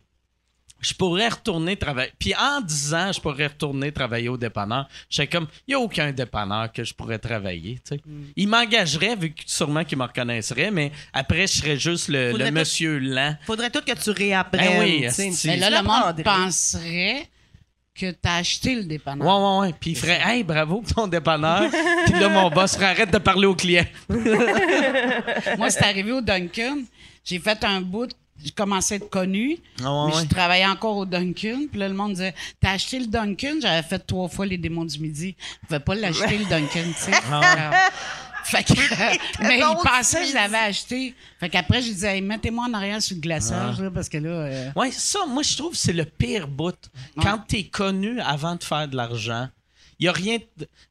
je pourrais retourner travailler. Puis en 10 ans, je pourrais retourner travailler au dépanneur. J'étais comme, il n'y a aucun dépanneur que je pourrais travailler. tu sais. Il m'engagerait, vu que sûrement qu'il me reconnaîtrait, mais après, je serais juste le, monsieur lent. Faudrait tout que tu réapprennes. Ben oui, tu sais. esti. Mais là, le monde penserait que tu as acheté le dépanneur. Ouais, ouais, ouais. Puis il ferait, hey, bravo pour ton dépanneur. Puis là, mon boss ferait, arrête de parler aux clients. Moi, c'est arrivé au Duncan. J'ai fait un bout, j'ai commencé à être connu, Ah ouais, mais ouais. je travaillais encore au Duncan. Puis là, le monde disait T'as acheté le Duncan J'avais fait trois fois les démons du midi. Je pouvais pas l'acheter, le Duncan, tu sais. Ah Fait que, mais il pensait que je l'avais acheté. Fait qu'après, je disais Hey, Mettez-moi en arrière sur le glaçage, là, parce que là. euh, Ouais, ça, moi, je trouve que c'est le pire bout. Quand t'es connu avant de faire de l'argent, il y a rien.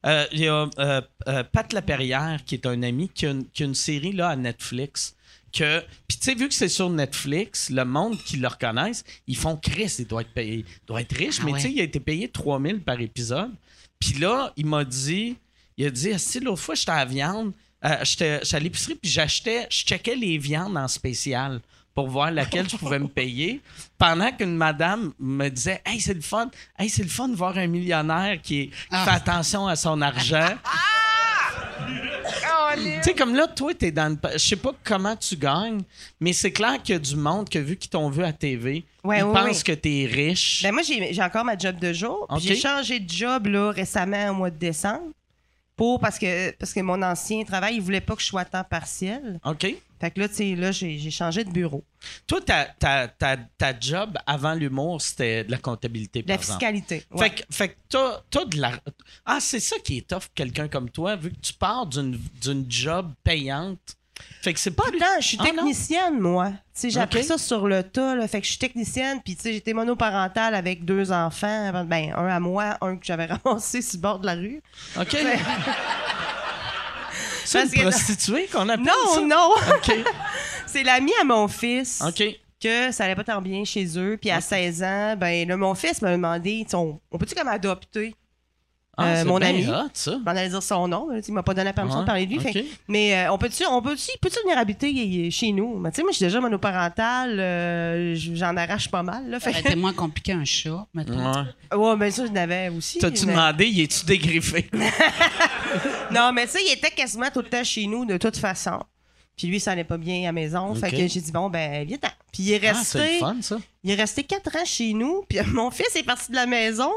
euh, Il y a euh, euh, Pat Laperrière, qui est un ami, qui a une, qui a une série là, à Netflix. Que, puis tu sais, vu que c'est sur Netflix, le monde qui le reconnaissent, ils font Chris, il doit être payé, il doit être riche, Ah mais ouais. tu sais, il a été payé 3000 par épisode. Puis là, il m'a dit, Il a dit, si l'autre fois, j'étais à la viande, euh, j'étais j'étais à l'épicerie, puis j'achetais, je checkais les viandes en spécial pour voir laquelle je pouvais me payer. Pendant qu'une madame me disait, hey, c'est le fun, hey, c'est le fun de voir un millionnaire qui, est- qui Ah. fait attention à son argent. Tu sais, comme là, toi, t'es dans une... Je sais pas comment tu gagnes, mais c'est clair qu'il y a du monde que, vu qu'ils t'ont vu à TV, Ouais, ils ouais, pensent ouais. que t'es riche. Ben moi, j'ai encore ma job de jour. J'ai changé de job là, récemment au mois de décembre. Pour, parce, que, parce que mon ancien travail, il voulait pas que je sois à temps partiel. OK? Fait que là, tu sais, là, j'ai changé de bureau. Toi, ta, ta, ta, ta job avant l'humour, c'était de la comptabilité, la exemple. fiscalité. ouais. Fait que, fait que t'as, de la... Ah, c'est ça qui est tough, quelqu'un comme toi, vu que tu pars d'une, job payante. Fait que c'est pas... Tant, je suis Ah, technicienne, moi. Tu sais, j'ai Ok. appris ça sur le tas, là. Fait que je suis technicienne, puis tu sais, j'étais monoparentale avec deux enfants. Ben, un à moi, un que j'avais ramassé sur le bord de la rue. OK. c'est une prostituée qu'on appelle Non, ça? non! OK. C'est l'ami à mon fils. OK. que ça allait pas tant bien chez eux. Puis à 16 ans, ben là, mon fils m'a demandé, on, on peut-tu comme adopter Ah, Euh, mon ami? hot, ça. Je m'en allais dire son nom, il m'a pas donné la permission Ouais, de parler de lui. fait- mais euh, on peut-tu on peut-tu peut-tu venir habiter chez nous? Mais tu sais, moi, je suis déjà monoparentale, euh, j'en arrache pas mal. Là, fait moins compliqué un chat, maintenant. Ouais. ouais, mais ça, je l'avais aussi. T'as-tu mais- demandé, y es-tu dégriffé? Non, mais tu sais, il était quasiment tout le temps chez nous, de toute façon. Puis lui, ça allait pas bien à la maison. Fait que j'ai dit, bon, ben, viens-t'en. Puis il est Ah, c'est resté. le fun, ça. il est resté quatre ans chez nous. Puis mon fils est parti de la maison.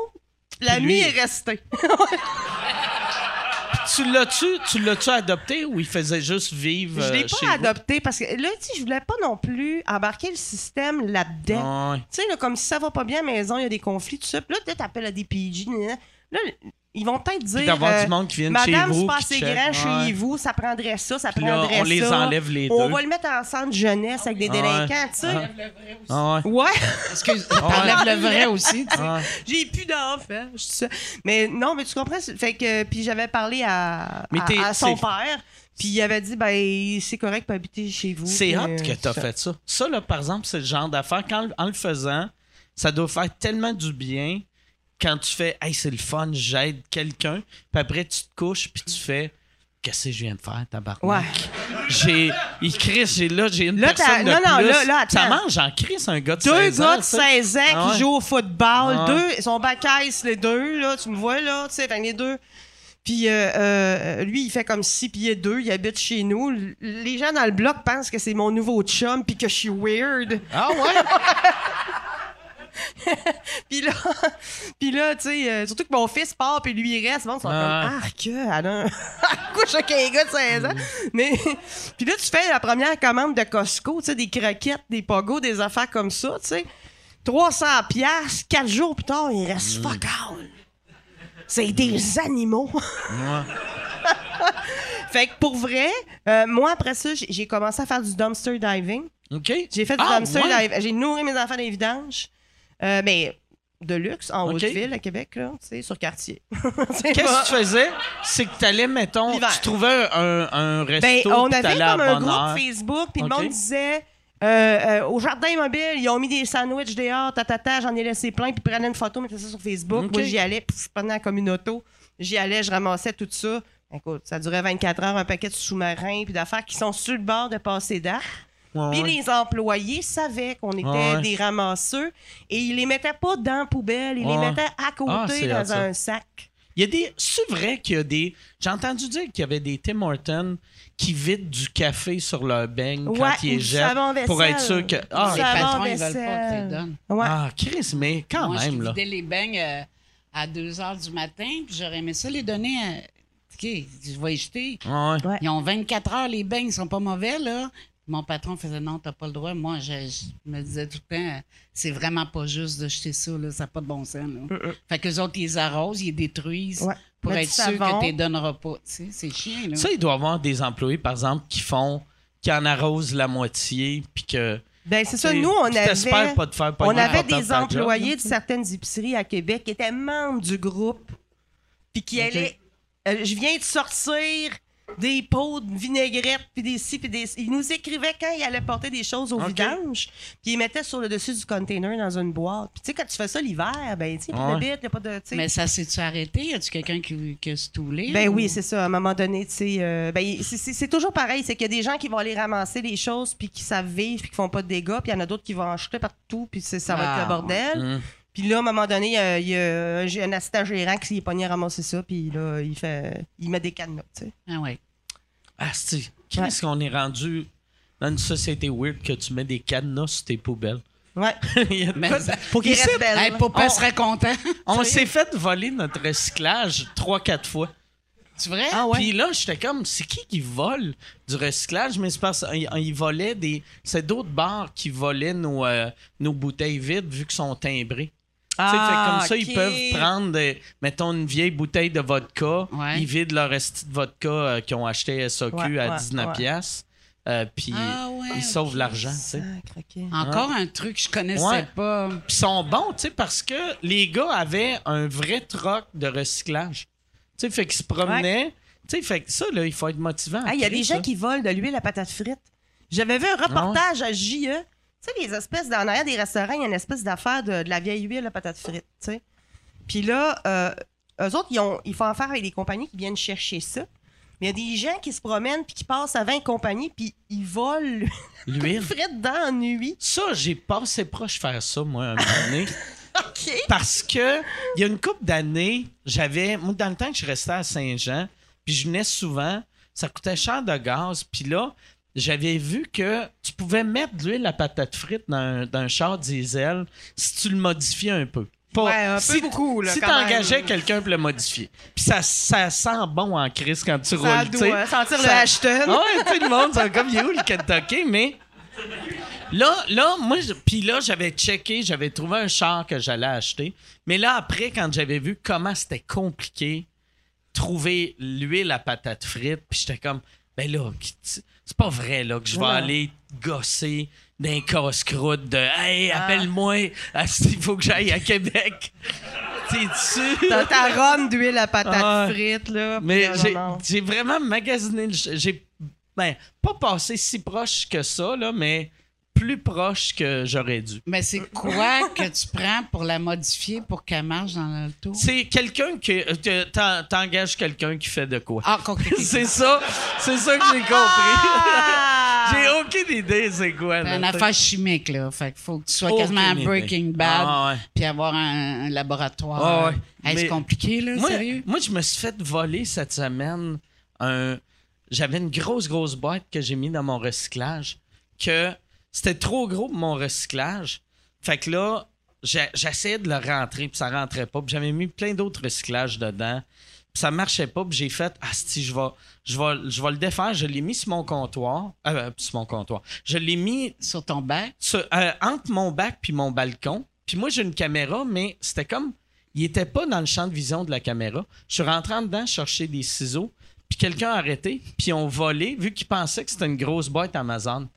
L'ami est resté. Tu l'as-tu, tu l'as-tu adopté ou il faisait juste vivre Je l'ai euh, chez pas vous? adopté parce que là, tu sais, je voulais pas non plus embarquer le système là-dedans. Ouais. Tu sais, là, comme si ça va pas bien à la maison, il y a des conflits, tout ça. Puis là, peut-être appelles à des nan. Là, ils vont peut-être dire. D'avoir euh, du monde qui vient Madame, chez c'est vous. pas qui assez grand chez Ouais. vous, ça prendrait ça, ça Puis là, prendrait on les ça. enlève les On deux. va le mettre en centre jeunesse avec des Ouais. délinquants, tu sais. Ah ouais. Ouais, Excuse, t'enlèves le vrai aussi. tu sais. Ah. j'ai plus d'enfants. je suis ça. Mais non, mais tu comprends? c'est- Fait que, puis j'avais parlé à, son c'est- père, puis il avait dit, ben, c'est correct pour habiter chez vous. C'est puis, hot euh, que t'as ça. fait ça. Ça, là, par exemple, c'est le genre d'affaire, en le faisant, ça doit faire tellement du bien quand tu fais « Hey, c'est le fun, j'aide quelqu'un. » Puis après, tu te couches, puis tu fais « Qu'est-ce que je viens de faire, tabarnak? Ouais. J'ai... Il crie, j'ai là, j'ai une Là, personne de non, non, plus. là, là, Ça mange en crise, un gars de Deux 16 ans, gars de ça. 16 ans Ah ouais. qui jouent au football. Ah ouais. Deux, ils sont bacaisses, les deux, là. Tu me vois, là, tu sais, les deux. Puis euh, euh, lui, il fait comme 6 pieds 2, il habite chez nous. Les gens dans le bloc pensent que c'est mon nouveau chum puis que je suis weird. Ah ouais? Puis là, puis là tu sais, euh, surtout que mon fils part puis lui il reste. Bon, ils sont Ah. comme, arc, elle a un- couche avec un gars de 16 ans. Mm. Mais, puis là, tu fais la première commande de Costco, tu sais, des croquettes, des pogos, des affaires comme ça, tu sais. 300 piastres, 4 jours plus tard, il Mm. reste fuck all. C'est des animaux. fait que pour vrai, euh, moi, après ça, j'ai commencé à faire du dumpster diving. OK. J'ai fait du Ah, dumpster ouais? diving. J'ai nourri mes enfants les vidanges. Euh, mais de luxe, en Ok. Haute-Ville, à Québec, là, tu sais, sur quartier. Qu'est-ce que tu faisais? C'est que t'allais, mettons, L'hiver. tu trouvais un, un resto, Ben, on avait comme un groupe heure. Facebook, puis le monde disait euh, euh, au jardin mobile, ils ont mis des sandwichs dehors, tatata, j'en ai laissé plein, puis prenaient une photo, mettaient ça sur Facebook. Ok. Moi, j'y allais, puis je prenais la communauto. J'y allais, je ramassais tout ça. Écoute, ça durait 24 heures, un paquet de sous-marins, puis d'affaires qui sont sur le bord de passer date. Ouais, Puis ouais. les employés savaient qu'on était Ouais. des ramasseurs et ils les mettaient pas dans la poubelle, ils les mettaient à Ah, côté dans ça. un sac. Il y a des. C'est vrai qu'il y a des. J'ai entendu dire qu'il y avait des Tim Hortons qui vident du café sur leur beigne quand ils les jettent pour être sûr que. Ah, Les patrons, ils veulent pas que tu les donnes. Ouais. ah Chris, mais quand Moi, même, je là. vidais les beignes euh, à 2 h du matin, puis j'aurais aimé ça les donner à. OK, je vais les jeter. Ouais. Ouais. Ils ont 24 heures, les beignes, ils sont pas mauvais, là. Mon patron faisait non, t'as pas le droit. Moi, je, je me disais tout le temps, euh, c'est vraiment pas juste de jeter ça, là. Ça n'a pas de bon sens, là. Fait que les autres, ils les arrosent, ils les détruisent Ouais. pour être sûr savon. que tu les donneras pas. Tu sais, c'est chiant, là. Ça, il doit y avoir des employés, par exemple, qui font. qui en arrosent la moitié, puis que. Ben, c'est ça. Nous, on avait, pas te faire on avait des employés de certaines épiceries à Québec qui étaient membres du groupe, puis qui allaient. euh, je viens de sortir des pots de vinaigrette, puis des ci, puis des... Il nous écrivait quand il allait porter des choses au vidange, puis il mettait sur le dessus du container dans une boîte. Puis tu sais, quand tu fais ça l'hiver, ben, tu sais, Ouais. le bit, il a pas de... tu sais. Mais ça s'est-tu arrêté? Y a-tu quelqu'un qui, qui a stoulé? Ben ou- oui, c'est ça. À un moment donné, tu sais, euh, ben, c'est- toujours pareil. C'est qu'il y a des gens qui vont aller ramasser les choses puis qui savent vivre puis qui font pas de dégâts. Puis il y en a d'autres qui vont en jeter partout puis ça va être Ah, le bordel. Hum. Puis là, à un moment donné, il y a, il y a un, j'ai un assistant gérant qui s'est pogné à ramasser ça. Puis là, il fait, il met des cadenas, tu sais. Ah ouais. Ah, c'est. Qu'est-ce qu'on est rendu dans une société weird que tu mets des cadenas sur tes poubelles? Ouais. Il y a de Mais Faut qu'il reste belle. Hey, papa On- serait content. On s'est fait voler notre recyclage trois, quatre fois. C'est vrai? Ah ouais? Puis là, j'étais comme, c'est qui qui vole du recyclage? Mais c'est parce qu'ils volaient des. C'est d'autres bars qui volaient nos, euh, nos bouteilles vides vu qu'ils sont timbrées. Fait comme ça, ils peuvent prendre, des- mettons, une vieille bouteille de vodka. Ouais. Ils vident leur esti de vodka euh, qu'ils ont acheté à SOQ Ouais, à ouais, 19 ouais. piastres. Euh, puis Ah ouais, ils sauvent l'argent. Encore un truc que je connaissais Ouais. pas. Puis ils sont bons, tu sais, parce que les gars avaient un vrai troc de recyclage. Tu sais, fait qu'ils se promenaient. Tu sais, fait que ça, là, il faut être motivant. Ah, Il y a des gens qui volent de l'huile à patate frite. J'avais vu un reportage à JE. Tu sais, les espèces, dans arrière des restaurants, il y a une espèce d'affaire de, de la vieille huile à patate frite, tu sais. Puis là, euh, eux autres, ils, ont, ils font affaire avec des compagnies qui viennent chercher ça. Mais il y a des gens qui se promènent puis qui passent à 20 compagnies puis ils volent L'huile? frite dans nuit. Ça, j'ai passé proche de faire ça, moi, un moment donné. OK. Parce que il y a une couple d'années, j'avais. Moi, dans le temps que je restais à Saint-Jean, puis je venais souvent, ça coûtait cher de gaz. Puis là, j'avais vu que tu pouvais mettre de l'huile à patate frite dans un, dans un char diesel si tu le modifiais un peu. Pas- Ouais, un peu si, beaucoup, là, Si t'engageais quelqu'un pour le modifier. Puis ça, ça sent bon en crise quand tu Ça roules, tu sais. doit sentir le Ça- Ashton. ah ouais, tu sais, le monde, c'est comme, il est où le Kentucky? Mais là, là, moi, puis là, j'avais checké, j'avais trouvé un char que j'allais acheter. Mais là, après, quand j'avais vu comment c'était compliqué, trouver l'huile à patate frite, puis j'étais comme, ben là, qui- c'est pas vrai, là, que je vais aller gosser d'un casse-croûte de, hey, appelle-moi, asti, il faut que j'aille à Québec. T'es-tu? Dans ta ronde d'huile à patate Ah. frite, là. Mais j'ai- vraiment magasiné. J'ai ben, pas passé si proche que ça, là, mais plus proche que j'aurais dû. Mais c'est quoi que tu prends pour la modifier pour qu'elle marche dans l'auto? C'est quelqu'un qui. te- t'en- T'engages quelqu'un qui fait de quoi. Ah, c'est ça. C'est ça que j'ai compris. Ah! j'ai aucune idée c'est quoi. C'est là, une affaire chimique, là. Fait qu'il faut que tu sois Aucune quasiment un. Breaking Bad, Ah, ouais. puis avoir un, un laboratoire. Ah, ouais. Hey, c'est compliqué, là, Moi, sérieux? moi, je me suis fait voler cette semaine un. J'avais une grosse, grosse boîte que j'ai mis dans mon recyclage. Que c'était trop gros pour mon recyclage. Fait que là, j'essayais de le rentrer, puis ça rentrait pas. Puis j'avais mis plein d'autres recyclages dedans. Puis ça marchait pas, puis j'ai fait Ah, si, je vais, je, vais, je vais le défaire. Je l'ai mis sur mon comptoir. Euh, sur mon comptoir. Je l'ai mis Sur ton bac? sur- euh, entre mon bac puis mon balcon. Puis moi, j'ai une caméra, mais c'était comme. Il était pas dans le champ de vision de la caméra. Je suis rentré en dedans chercher des ciseaux. Puis quelqu'un a arrêté. Puis ils ont volé, vu qu'ils pensaient que c'était une grosse boîte Amazon.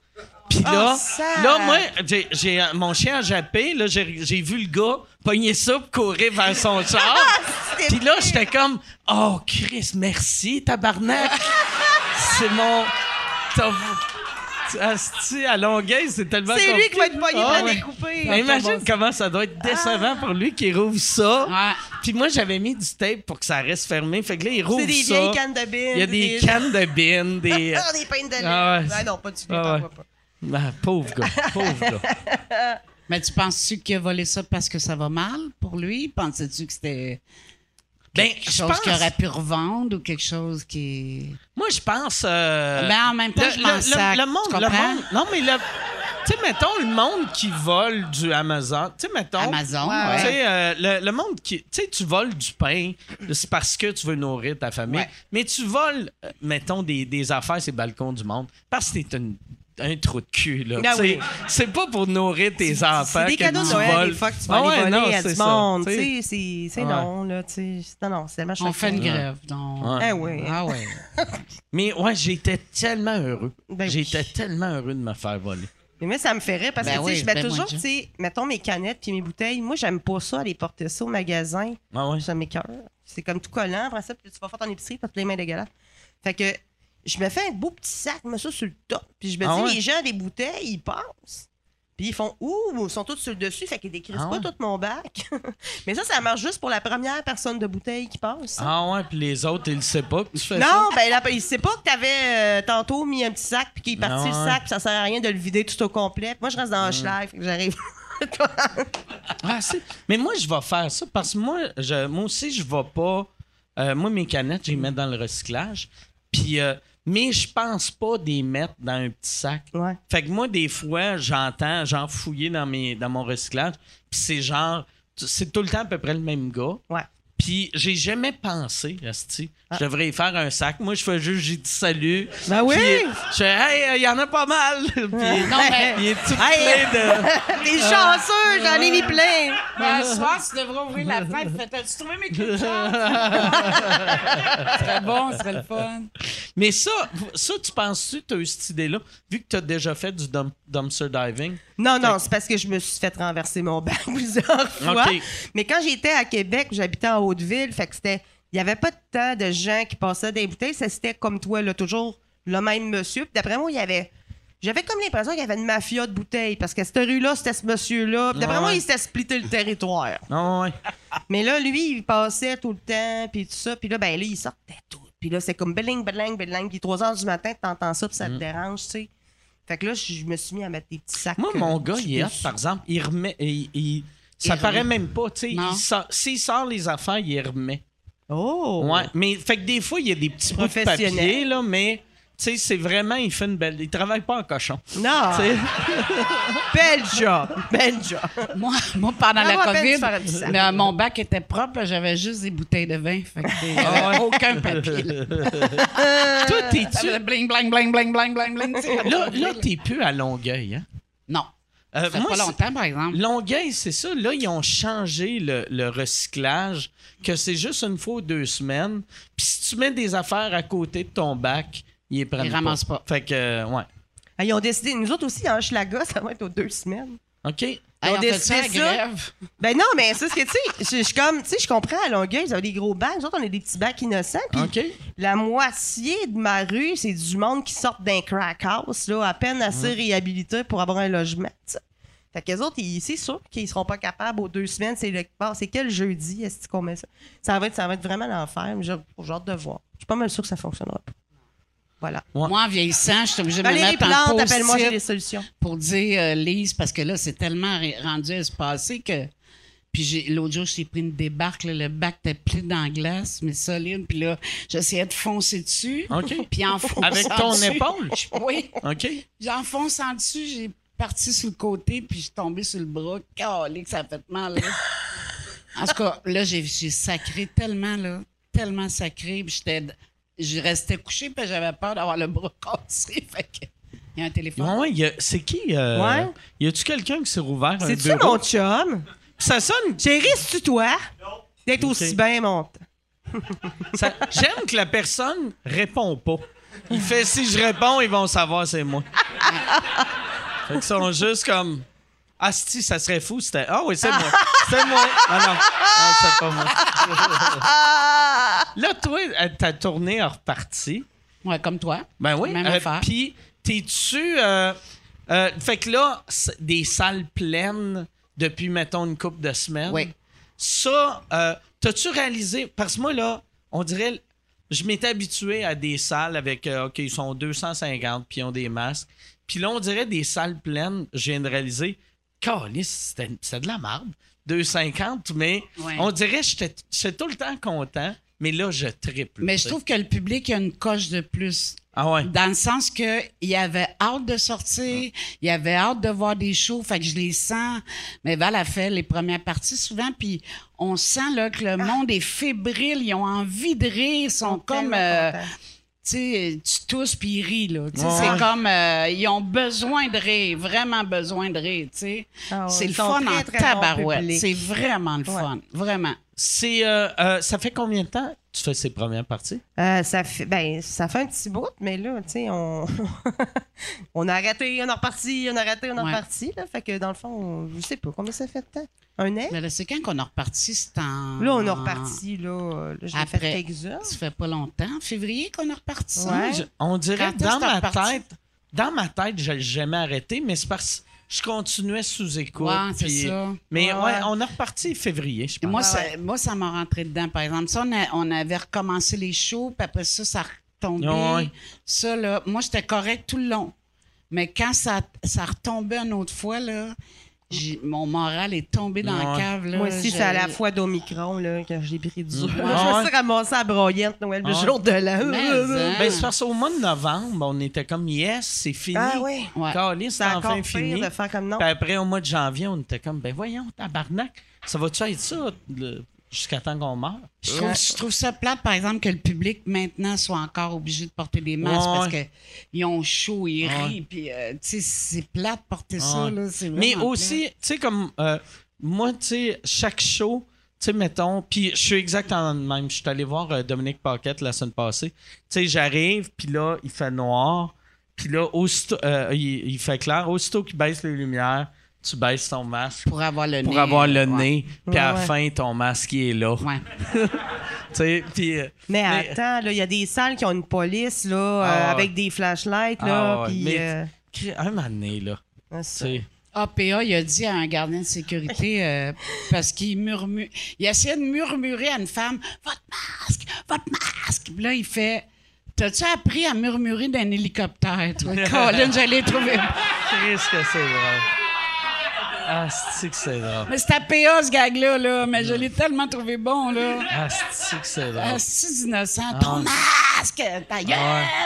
Puis là, Oh, ça! là, moi, j'ai, j'ai- mon chien a jappé. Là, j'ai, vu le gars pogner ça pour courir vers son char. Puis là, j'étais comme, oh, Chris, merci, tabarnak. C'est mon. Asti, à Longueuil, c'est tellement C'est lui qui va être pogné Ah, ouais. imagine comment ça doit être décevant pour lui qui rouvre ça. Ouais. Puis moi, j'avais mis du tape pour que ça reste fermé. Fait que là, il rouvre C'est des ça. vieilles cannes de bine. Il y a des cannes de bin, des. Ah, des de lait. Ah ouais. Ah non, pas du tout. Ah ouais. pas. Ah, pauvre gars, pauvre gars. Mais tu penses-tu qu'il a volé ça parce que ça va mal pour lui? Pensais-tu que c'était Ben, quelque chose pense. qu'il aurait pu revendre ou quelque chose qui... Moi, je pense. euh, Mais en même temps, je m'en le, sac, le monde, tu le monde. Non, mais le. Tu sais, mettons le monde qui vole du Amazon. Tu sais, mettons. Amazon, Ouais, Tu sais, euh, le, le monde qui. Tu sais, tu voles du pain, c'est parce que tu veux nourrir ta famille. Ouais. Mais tu voles, euh, mettons, des, des affaires les balcons du monde parce que t'es une- un trou de cul, là. Ah oui. C'est pas pour nourrir tes enfants. C'est des que cadeaux de tu Noël, voles. des fois, que tu vas Ah aller ouais, voler non, à c'est du ça, monde. c'est non, là, tu sais. c'est- Non, non, c'est tellement On fait une grève, donc... Ouais. Ah oui. Ah ouais. Mais ouais, j'étais tellement heureux. Ben oui. j'étais tellement heureux de me faire voler. Mais moi, ça me ferait parce Ben que, tu sais, oui, je mets ben toujours, tu sais, mettons mes canettes puis mes bouteilles. Moi, j'aime pas ça, aller porter ça au magasin. Ah ouais. Ça m'écoeure. C'est comme tout collant. Après ça, puis tu vas faire ton épicerie, t'as plein les mains dégueulasses. Fait que, je me fais un beau petit sac, mets ça sur le top. Puis je me Ah dis, ouais? les gens des bouteilles, ils passent. Puis ils font Ouh, ils sont tous sur le dessus, fait qu'ils décrivent Ah pas tout mon bac. Mais ça, ça marche juste pour la première personne de bouteille qui passe. Ah ouais, puis les autres, ils le savent pas que tu fais ça? Non, ben là, il sait pas que t'avais euh, tantôt mis un petit sac puis qu'il est parti Non, le sac puis ça sert à rien de le vider tout au complet. Moi, je reste dans le schleif, fait que j'arrive. Ah, Mais moi, je vais faire ça parce que moi, je, moi aussi, je vais pas. euh, moi, mes canettes, je les mets dans le recyclage. Puis, euh, mais je pense pas des mettre dans un petit sac. Ouais. Fait que moi, des fois, j'entends, genre, fouiller dans, mes, dans mon recyclage. Puis c'est genre, c'est tout le temps à peu près le même gars. Ouais. Puis j'ai jamais pensé, Asti, je devrais y faire un sac. Moi, je fais juste, j'ai dit salut. Ben oui! Puis, je fais, hey, il y en a pas mal. Puis, Non, mais- il est tout Hey! plein de. T'es chanceux, j'en ai mis plein! Ben, ce soir, tu devrais ouvrir la fenêtre. T'as-tu trouvé mes char? Ce serait bon, ce serait le fun. Mais ça, ça tu penses-tu, tu as eu cette idée-là, vu que tu as déjà fait du dump- dumpster diving? Non, non, c'est parce que je me suis fait renverser mon bac plusieurs fois. OK. Mais quand j'étais à Québec, j'habitais en Haute-Ville, fait que c'était. Il n'y avait pas tant de gens qui passaient des bouteilles, ça c'était comme toi, là, toujours le même monsieur. Puis d'après moi, il y avait. J'avais comme l'impression qu'il y avait une mafia de bouteilles, parce que cette rue-là, c'était ce monsieur-là. Puis d'après moi, il s'était splitté le territoire. Ouais. Mais là, lui, il passait tout le temps, puis tout ça. Puis là, ben là, il sortait tout. Puis là, c'est comme beling, beling, beling. Puis 3 heures du matin, t'entends ça, puis ça te dérange, tu sais. Fait que là, je me suis mis à mettre des petits sacs. Moi, euh, mon gars, il par exemple, il remet. il- il- ça paraît remet. même pas, tu sais. S'il sort les affaires, il les remet. Oh! Ouais. Mais, fait que des fois, il y a des petits bouts de papier, là, mais, tu sais, c'est vraiment, il fait une belle. Il travaille pas en cochon. Non! Tu sais. Bel job! Bel job! Moi, moi pendant la COVID, le- mon bac était propre, j'avais juste des bouteilles de vin. Fait que Ah ouais. aucun papier. Toi, Ça t'es-tu. bling, bling, bling, bling, bling, bling, bling. Là, là t'es plus à Longueuil, hein? Non. Euh, Ça fait moi, pas longtemps, par exemple. Longueuil, c'est ça. Là, ils ont changé le, le recyclage, que c'est juste une fois ou deux semaines. Puis si tu mets des affaires à côté de ton bac, ils les prennent Ils ramassent pas. Fait que, euh, ouais. Ah, Ils ont décidé, nous autres aussi, en Schlaga, ça va être aux deux semaines. OK. Hey, Ils ont on décidé ça ça? grève. Ben non, mais c'est ce que, tu sais, je- comme, tu sais, je comprends, à Longueuil, ils avaient des gros bacs. Nous autres, on a des petits bacs innocents. Puis la moitié de ma rue, c'est du monde qui sort d'un crack house, là, à peine assez réhabilité pour avoir un logement, tu sais. Fait que les autres, ils- c'est sûr qu'ils seront pas capables aux deux semaines. C'est le bon, c'est quel jeudi est-ce qu'on met ça? Ça va être, ça va être vraiment l'enfer. j'ai hâte de voir. Je suis pas mal sûr que ça fonctionnera pas. Voilà. Ouais. Moi, en vieillissant, je suis obligée de me mettre en Plante, appelle-moi, j'ai des solutions. pour dire euh, Lise, parce que là, c'est tellement rendu à se passer que. Puis j'ai- l'autre jour, j'ai pris une débarque, là, le bac était plein dans la glace, mais solide. Puis là, j'essayais de foncer dessus. OK. Puis en fonçant Avec ton dessus- épaule? Oui. OK. En dessus, j'ai parti sur le côté, puis je suis tombé sur le bras. Calé que ça a fait mal. Là. En tout cas, là, j'ai j'ai sacré tellement, là, tellement sacré. Puis j'étais, je restais couché, puis j'avais peur d'avoir le bras cassé. Fait que, il y a un téléphone. Ouais, ouais, il y a- c'est qui? euh, Ouais. Y a-tu quelqu'un qui s'est rouvert un C'est-tu bureau? mon chum? Ça sonne. Chérie, c'est-tu toi? D'être aussi bien, mon ça- J'aime que la personne répond pas. Il fait si je réponds, ils vont savoir c'est moi. fait qu'ils sont juste comme. Ah, si, ça serait fou, c'était. Ah oui, c'est moi. C'est moi. Ah non. Ah, c'est pas moi. Là, toi, euh, ta tournée a reparti. Ouais, comme toi. Ben oui. Même Euh, affaire. Puis, t'es-tu. euh, euh, fait que là, des salles pleines depuis, mettons, une couple de semaines. Oui. Ça, euh, t'as-tu réalisé. Parce que moi, là, on dirait. Je m'étais habitué à des salles avec. euh, OK, ils sont 250 puis ils ont des masques. Puis là, on dirait des salles pleines. Je viens de réaliser. Calice, c'était de la merde. 250, mais Ouais. on dirait que j'étais tout le temps content. Mais là, je triple. Mais je trouve que le public a une coche de plus. Ah ouais. Dans le sens que il avait hâte de sortir, il avait hâte de voir des shows, fait que je les sens. Mais Val a fait les premières parties souvent, puis on sent là que le monde est fébrile, ils ont envie de rire, ils sont comme, euh, sais, tu tousses puis ils rient là. Tu sais, Ouais. C'est comme, euh, ils ont besoin de rire, vraiment besoin de rire, tu sais. Ah ouais, c'est le fun très, en bon tabarouette, c'est vraiment le fun, vraiment. C'est euh, euh, ça fait combien de temps tu fais ses premières parties? Euh, ça fait ben ça fait un petit bout, mais là, tu sais, on on a arrêté, on a reparti, on a arrêté, on a Ouais. reparti. Là, fait que dans le fond, on- je sais pas combien ça fait de temps? Un an? Mais là, c'est quand qu'on a reparti? C'est en. Là, on a reparti, là. là J'ai fait Après. quelques-uns. Ça fait pas longtemps. En février qu'on a reparti. ça? Ouais. Je- on dirait Quand dans ma reparti? tête, dans ma tête, je l'ai jamais arrêté, mais c'est parce que je continuais sous écoute. Ouais, puis- ça. Mais Ouais, ouais, ouais. on a reparti février, je pense. moi, Ouais, ça, ouais. moi, ça m'a rentré dedans, par exemple. Ça, on, a- on avait recommencé les shows, puis après ça, ça a retombé. Ouais, ouais. Ça, là, moi, j'étais correct tout le long. Mais quand ça, ça retombait une autre fois, là, mon moral est tombé dans Ouais. la cave. Là, Moi aussi, Je- c'est à la fois d'Omicron, là, que j'ai pris dur. Mhm. je Ah me suis ramassé à broyette Noël, le Ah. jour de l'an. Mais, hein. Ben, c'est parce qu'au mois de novembre, on était comme yes, c'est fini. Ah oui. Ouais. C'est enfin fini. de faire comme non. Puis après, au mois de janvier, on était comme, ben voyons, tabarnak, ça va-tu être ça le- jusqu'à temps qu'on meurt? Je trouve, je trouve ça plate, par exemple, que le public maintenant soit encore obligé de porter des masques Ouais, parce qu'ils ont chaud, ils Ouais. rient, puis euh, tu sais, c'est plate de porter ça, là. c'est Mais aussi, tu sais, comme euh, moi, tu sais, chaque show, tu sais, mettons, puis je suis exactement le même. Je suis allé voir euh, Dominique Paquette la semaine passée. Tu sais, j'arrive, puis là, il fait noir, puis là, aussitôt, euh, il, il fait clair. Aussitôt qu'il baisse les lumières, tu baisses ton masque Pour avoir le pour nez. avoir le euh, ouais. nez, puis à la Ouais. fin, ton masque, il est là. Ouais. Tu sais, puis... euh, Mais Mais- attends, là, il y a des salles qui ont une police, là, euh, Ah, ouais. avec des flashlights, Ah, là, puis... Mais- euh, un moment donné, là. APA, il a dit à un gardien de sécurité, euh, parce qu'il murmure, il essayait de murmurer à une femme, votre masque, votre masque. Puis là, il fait, t'as-tu appris à murmurer d'un hélicoptère, toi? Colin, j'allais trouver. Qu'est-ce que c'est drôle. Ah, c'est que c'est drôle? Mais c'est APA, ce gag-là, là. Mais je l'ai tellement trouvé bon, là. Ah, c'est que c'est drôle? Ah, c'est innocent? Ton masque, ta gueule!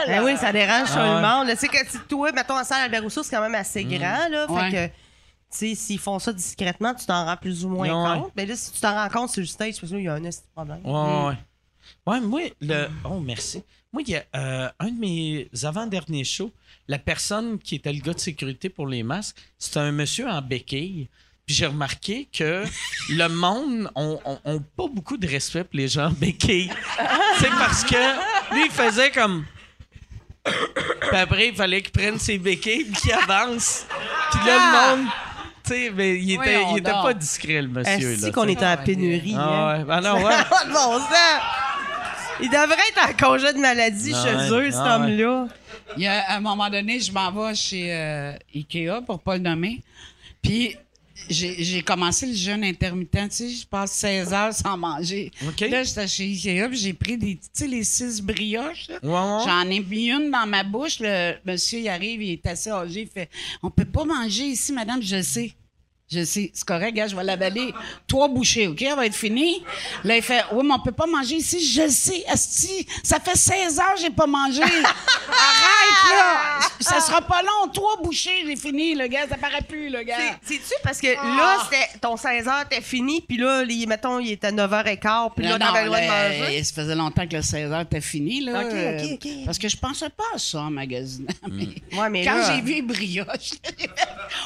Ben oui, ça dérange tout Ah le monde. Tu sais, que si toi, mettons, en salle Albert Rousseau, c'est quand même assez grand, là. Ouais. Fait que, tu sais, s'ils font ça discrètement, tu t'en rends plus ou moins compte. Mais là, si tu t'en rends compte sur le stage, parce que là, il y a un petit problème. Ouais, ouais, ouais. Ouais, moi, le. Oh, merci. Moi, il y a euh, un de mes avant-derniers shows, la personne qui était le gars de sécurité pour les masques, c'était un monsieur en béquille. Puis j'ai remarqué que le monde ont on, on pas beaucoup de respect pour les gens en béquille. C'est parce que lui, il faisait comme. Puis après, il fallait qu'il prenne ses béquilles puis qu'il avance. Puis là, le monde. Tu sais, mais il était, il était pas discret, le monsieur. Est-ce là, qu'on était à pénurie, Ah hein? ouais. Ben non, ouais. Pas de bon sens! Il devrait être en congé de maladie Ah chez ouais, eux, cet ah homme-là. Il y a, à un moment donné, je m'en vais chez euh, Ikea, pour pas le nommer. Puis, j'ai commencé le jeûne intermittent. Tu sais, je passe 16 heures sans manger. OK. Là, j'étais chez Ikea, puis j'ai pris des, tu sais, les six brioches. là. Ouais, ouais. J'en ai mis une dans ma bouche. Le monsieur, il arrive, il est assez âgé. Il fait On peut pas manger ici, madame, je sais. Je sais, c'est correct, gars, je vais l'avaler. Trois bouchées, OK? Elle va être finie. Là, il fait Oui, mais on peut pas manger ici. Je sais, Asti. Ça fait 16 heures que j'ai pas mangé. Arrête, là. Ça sera pas long. Trois bouchées, j'ai fini, le gars. Ça paraît plus, le gars. C'est- C'est-tu parce que là, c'était ton 16h était fini, puis là, les- mettons, il était 9h15, puis là, t'avais le droit de manger? Ça faisait longtemps que le 16 heures était fini, là. OK, OK, OK. Parce que je pensais pas à ça en magasinant. Mais Ouais, mais quand là- j'ai vu fait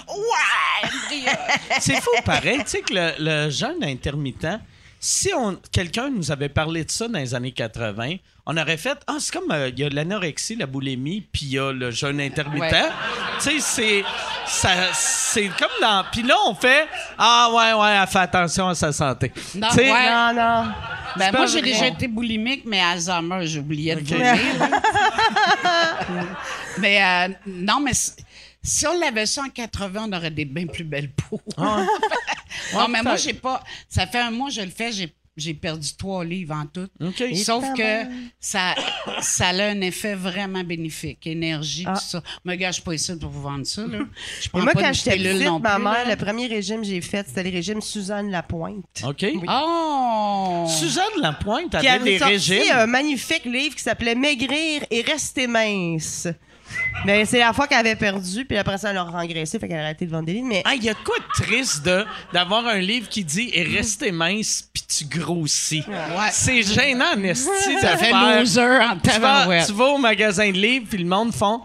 Ouais, brioche! C'est fou, pareil. Tu sais que le, le jeûne intermittent, si on quelqu'un nous avait parlé de ça dans les années 80, on aurait fait Ah, c'est comme euh, il y a l'anorexie, la boulimie, puis il y a le jeûne intermittent. Ouais. Tu sais, c'est. ça- C'est comme dans. Puis là, on fait Ah, ouais, ouais, elle fait attention à sa santé. Non, Tu sais, ouais. Non, non. Ben, moi, j'ai déjà été boulimique, mais Alzheimer, j'ai oublié de Ok. vomir, là. mais euh, non, mais si, on l'avait ça en 80, on aurait des bien plus belles peaux. Ah non, mais moi, j'ai pas. Ça fait un mois que je le fais, j'ai. J'ai perdu trois livres en tout. OK. Sauf que ça, ça a un effet vraiment bénéfique. Énergie, Ah. tout ça. Me gars, je suis pas ici pour vous vendre ça. Là. Je prends moi, pas quand de j'étais petite, non ma mère, là. le premier régime que j'ai fait, c'était le régime Suzanne Lapointe. OK. Oh! Suzanne Lapointe Qui avait des sorti régimes. un magnifique livre qui s'appelait Maigrir et rester mince. Mais c'est la fois qu'elle avait perdu, puis après ça, elle a rengraissé, fait qu'elle a arrêté de vendre des livres. Mais Ah, il y a de quoi de triste de, d'avoir un livre qui dit Et restez mince, puis tu grossis. C'est gênant, Nestie, Ça fait loser en tu, vas, tu vas au magasin de livres, puis le monde font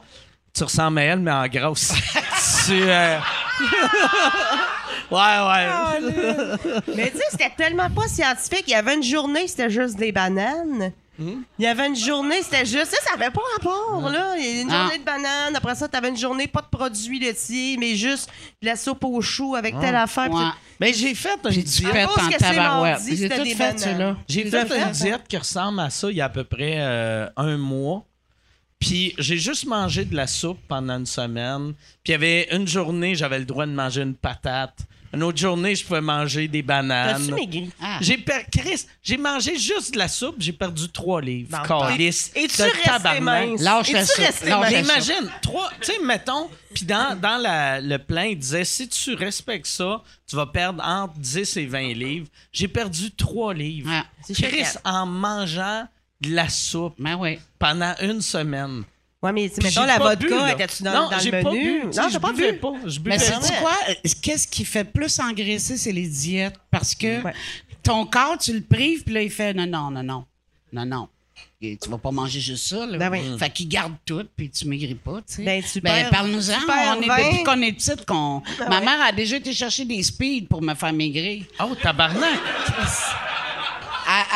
Tu ressembles à elle, mais en grosse. tu, euh, Ouais, ouais. Mais tu sais, c'était tellement pas scientifique. Il y avait une journée, c'était juste des bananes. Il y avait une journée, c'était juste. Ça, ça avait pas rapport, là. Il y a Une Ah. journée de bananes. Après ça, t'avais une journée, pas de produits laitiers, mais juste de la soupe aux choux avec telle affaire. Ouais. Mais j'ai fait une diète. en tabarouette. mardi, J'ai c'était tout des fait. J'ai fait? une diète qui ressemble à ça il y a à peu près euh, un mois. Puis j'ai juste mangé de la soupe pendant une semaine. Puis il y avait une journée, j'avais le droit de manger une patate. Une autre journée, je pouvais manger des bananes. T'as-tu maigri? Ah. J'ai per... Chris, j'ai mangé juste de la soupe, j'ai perdu trois livres. Calice de resté tabarnak. mince? Lâche la soupe. resté Lâche mince? la Mais imagine, trois, tu sais, mettons, puis dans, dans la- le plein, il disait si tu respectes ça, tu vas perdre entre 10 et 20 livres. J'ai perdu trois livres. C'est Chris, en mangeant de la soupe Ben pendant une semaine. Ouais, mais mettons, j'ai la bu, vodka, là. étais-tu dans, non, dans j'ai le pas menu? bu. tu sais, Non, je t'as pas bu. pas. Je buvais Mais sais-tu quoi? Qu'est-ce qui fait plus engraisser, c'est les diètes? Parce que Ouais. ton corps, tu le prives, puis là, il fait non, non, non, non. Non, non. Et tu vas pas manger juste ça, là. Ben oui. Fait qu'il garde tout, puis tu maigris pas, tu sais. Ben, tu perds- parle-nous-en. tu perds On est, 20. depuis qu'on est petite, qu'on... Ma ouais. mère a déjà été chercher des speeds pour me faire maigrir. Oh, tabarnak!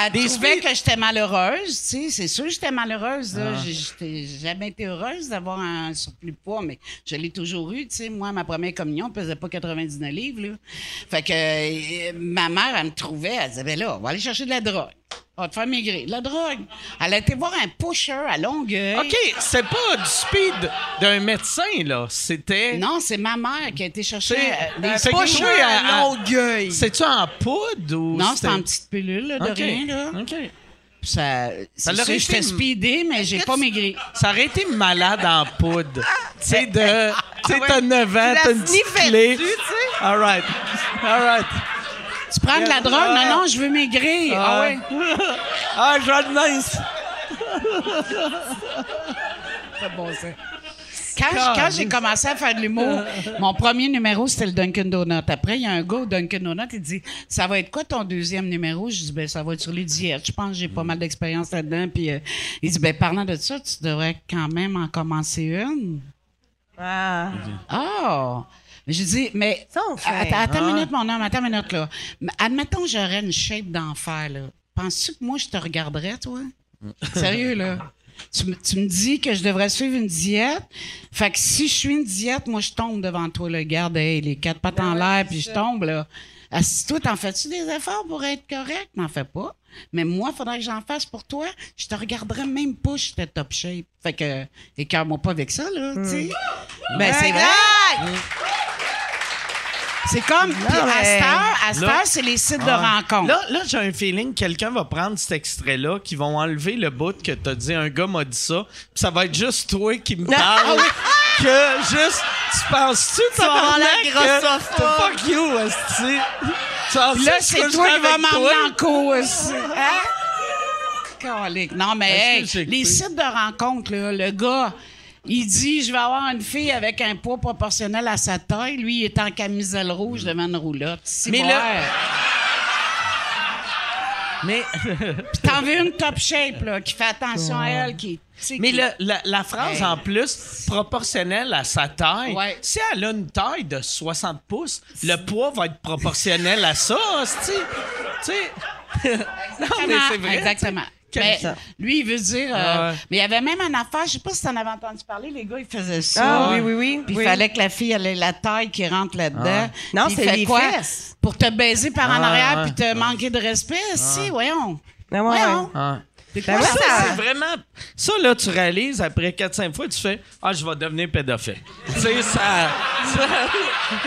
Elle, elle trouvait que j'étais malheureuse, tu sais. C'est sûr que j'étais malheureuse, là. J'ai- J'étais jamais été heureuse d'avoir un surplus de poids, mais je l'ai toujours eu, tu sais. Moi, ma première communion pesait pas 99 livres, là. Fait que euh, ma mère, elle me trouvait, elle disait, ben là, on va aller chercher de la drogue. On va te faire maigrir. La drogue. Elle a été voir un pusher à Longueuil. OK, c'est pas du speed d'un médecin, là. C'était. Non, c'est ma mère qui a été chercher C'est- euh, des pushers à à- Longueuil. C'est-tu en poudre ou. Non, c'était en petite pilule, là, de rien, là. OK. Ça, c'est l'aurait sûr, été j'étais speedé, mais j'ai pas maigri. Ça aurait été malade en poudre. tu sais, de. Tu sais, ouais. t'as 9 ans, Tu t'as une petite clé. tu. All right. All right. Tu prends de la drogue? Non, non, je veux maigrir. Ah, ouais? Ah, je nice. Quand, je- quand j'ai commencé à faire de l'humour, mon premier numéro, c'était le Dunkin' Donut. Après, il y a un gars au Dunkin' Donut, il dit Ça va être quoi ton deuxième numéro Je dis ben, Ça va être sur les diètes. Je pense que j'ai pas mal d'expérience là-dedans. Puis euh, il dit ben, Parlant de ça, tu devrais quand même en commencer une. Ah. Ah! Mais Je dis, mais. Ça, on fait. Attends, attends une minute, mon homme, attends une minute, là. Mais Admettons, j'aurais une shape d'enfer, là. Penses-tu que moi, je te regarderais, toi? Sérieux, là? Tu, me- tu me dis que je devrais suivre une diète? Fait que si je suis une diète, moi, je tombe devant toi, le garde, hey, les quatre pattes en l'air, puis je tombe, là. Ah, si toi, t'en fais-tu des efforts pour être correct? T'en fais pas. Mais moi, faudrait que j'en fasse pour toi. Je te regarderais même pas, je j'étais top shape. Fait que, écœure-moi pas avec ça, là, tu sais. Ben, c'est vrai. C'est comme, puis à cette heure, à cette Là- heure, c'est les sites de rencontres. Là, là j'ai un feeling que quelqu'un va prendre cet extrait-là, qui vont enlever le bout que t'as dit, un gars m'a dit ça, puis ça va être juste toi qui me parle. que juste, tu penses-tu, vas avoir tabarnak, la que- grossophobe. Fuck you. Tu Puis là, c'est toi qui vas m'emmener en cours aussi. Hein? Non, mais hey, les sites de rencontres, là, le gars, il dit Je vais avoir une fille avec un poids proportionnel à sa taille. Lui, il est en camisole rouge devant une roulotte. Mais là-. Mais, Puis t'en veux une top shape, là, qui fait attention à elle, qui. mais qui- le- la, la phrase Hey. en plus, proportionnelle à sa taille, Ouais. si elle a une taille de 60 pouces, le poids va être proportionnel à ça. Tu sais. non, mais c'est vrai. Exactement. Quel- Mais ça. lui, il veut dire. euh, Ah ouais. Mais il y avait même une affaire, je sais pas si t'en avais entendu parler, les gars, ils faisaient ça. Ah, oui, oui, oui. Puis il oui. fallait que la fille elle ait la taille qui rentre là-dedans. Non, Puis il c'est les quoi? fesses. Pour te baiser par en Ah, arrière puis te manquer de respect. Si, voyons. Ben ouais, Voyons. ouais. Ah. C'est Ben Ça, ça? c'est vraiment. Ça, là, tu réalises après 4-5 fois, tu fais Ah, je vais devenir pédophile. tu sais, ça. ça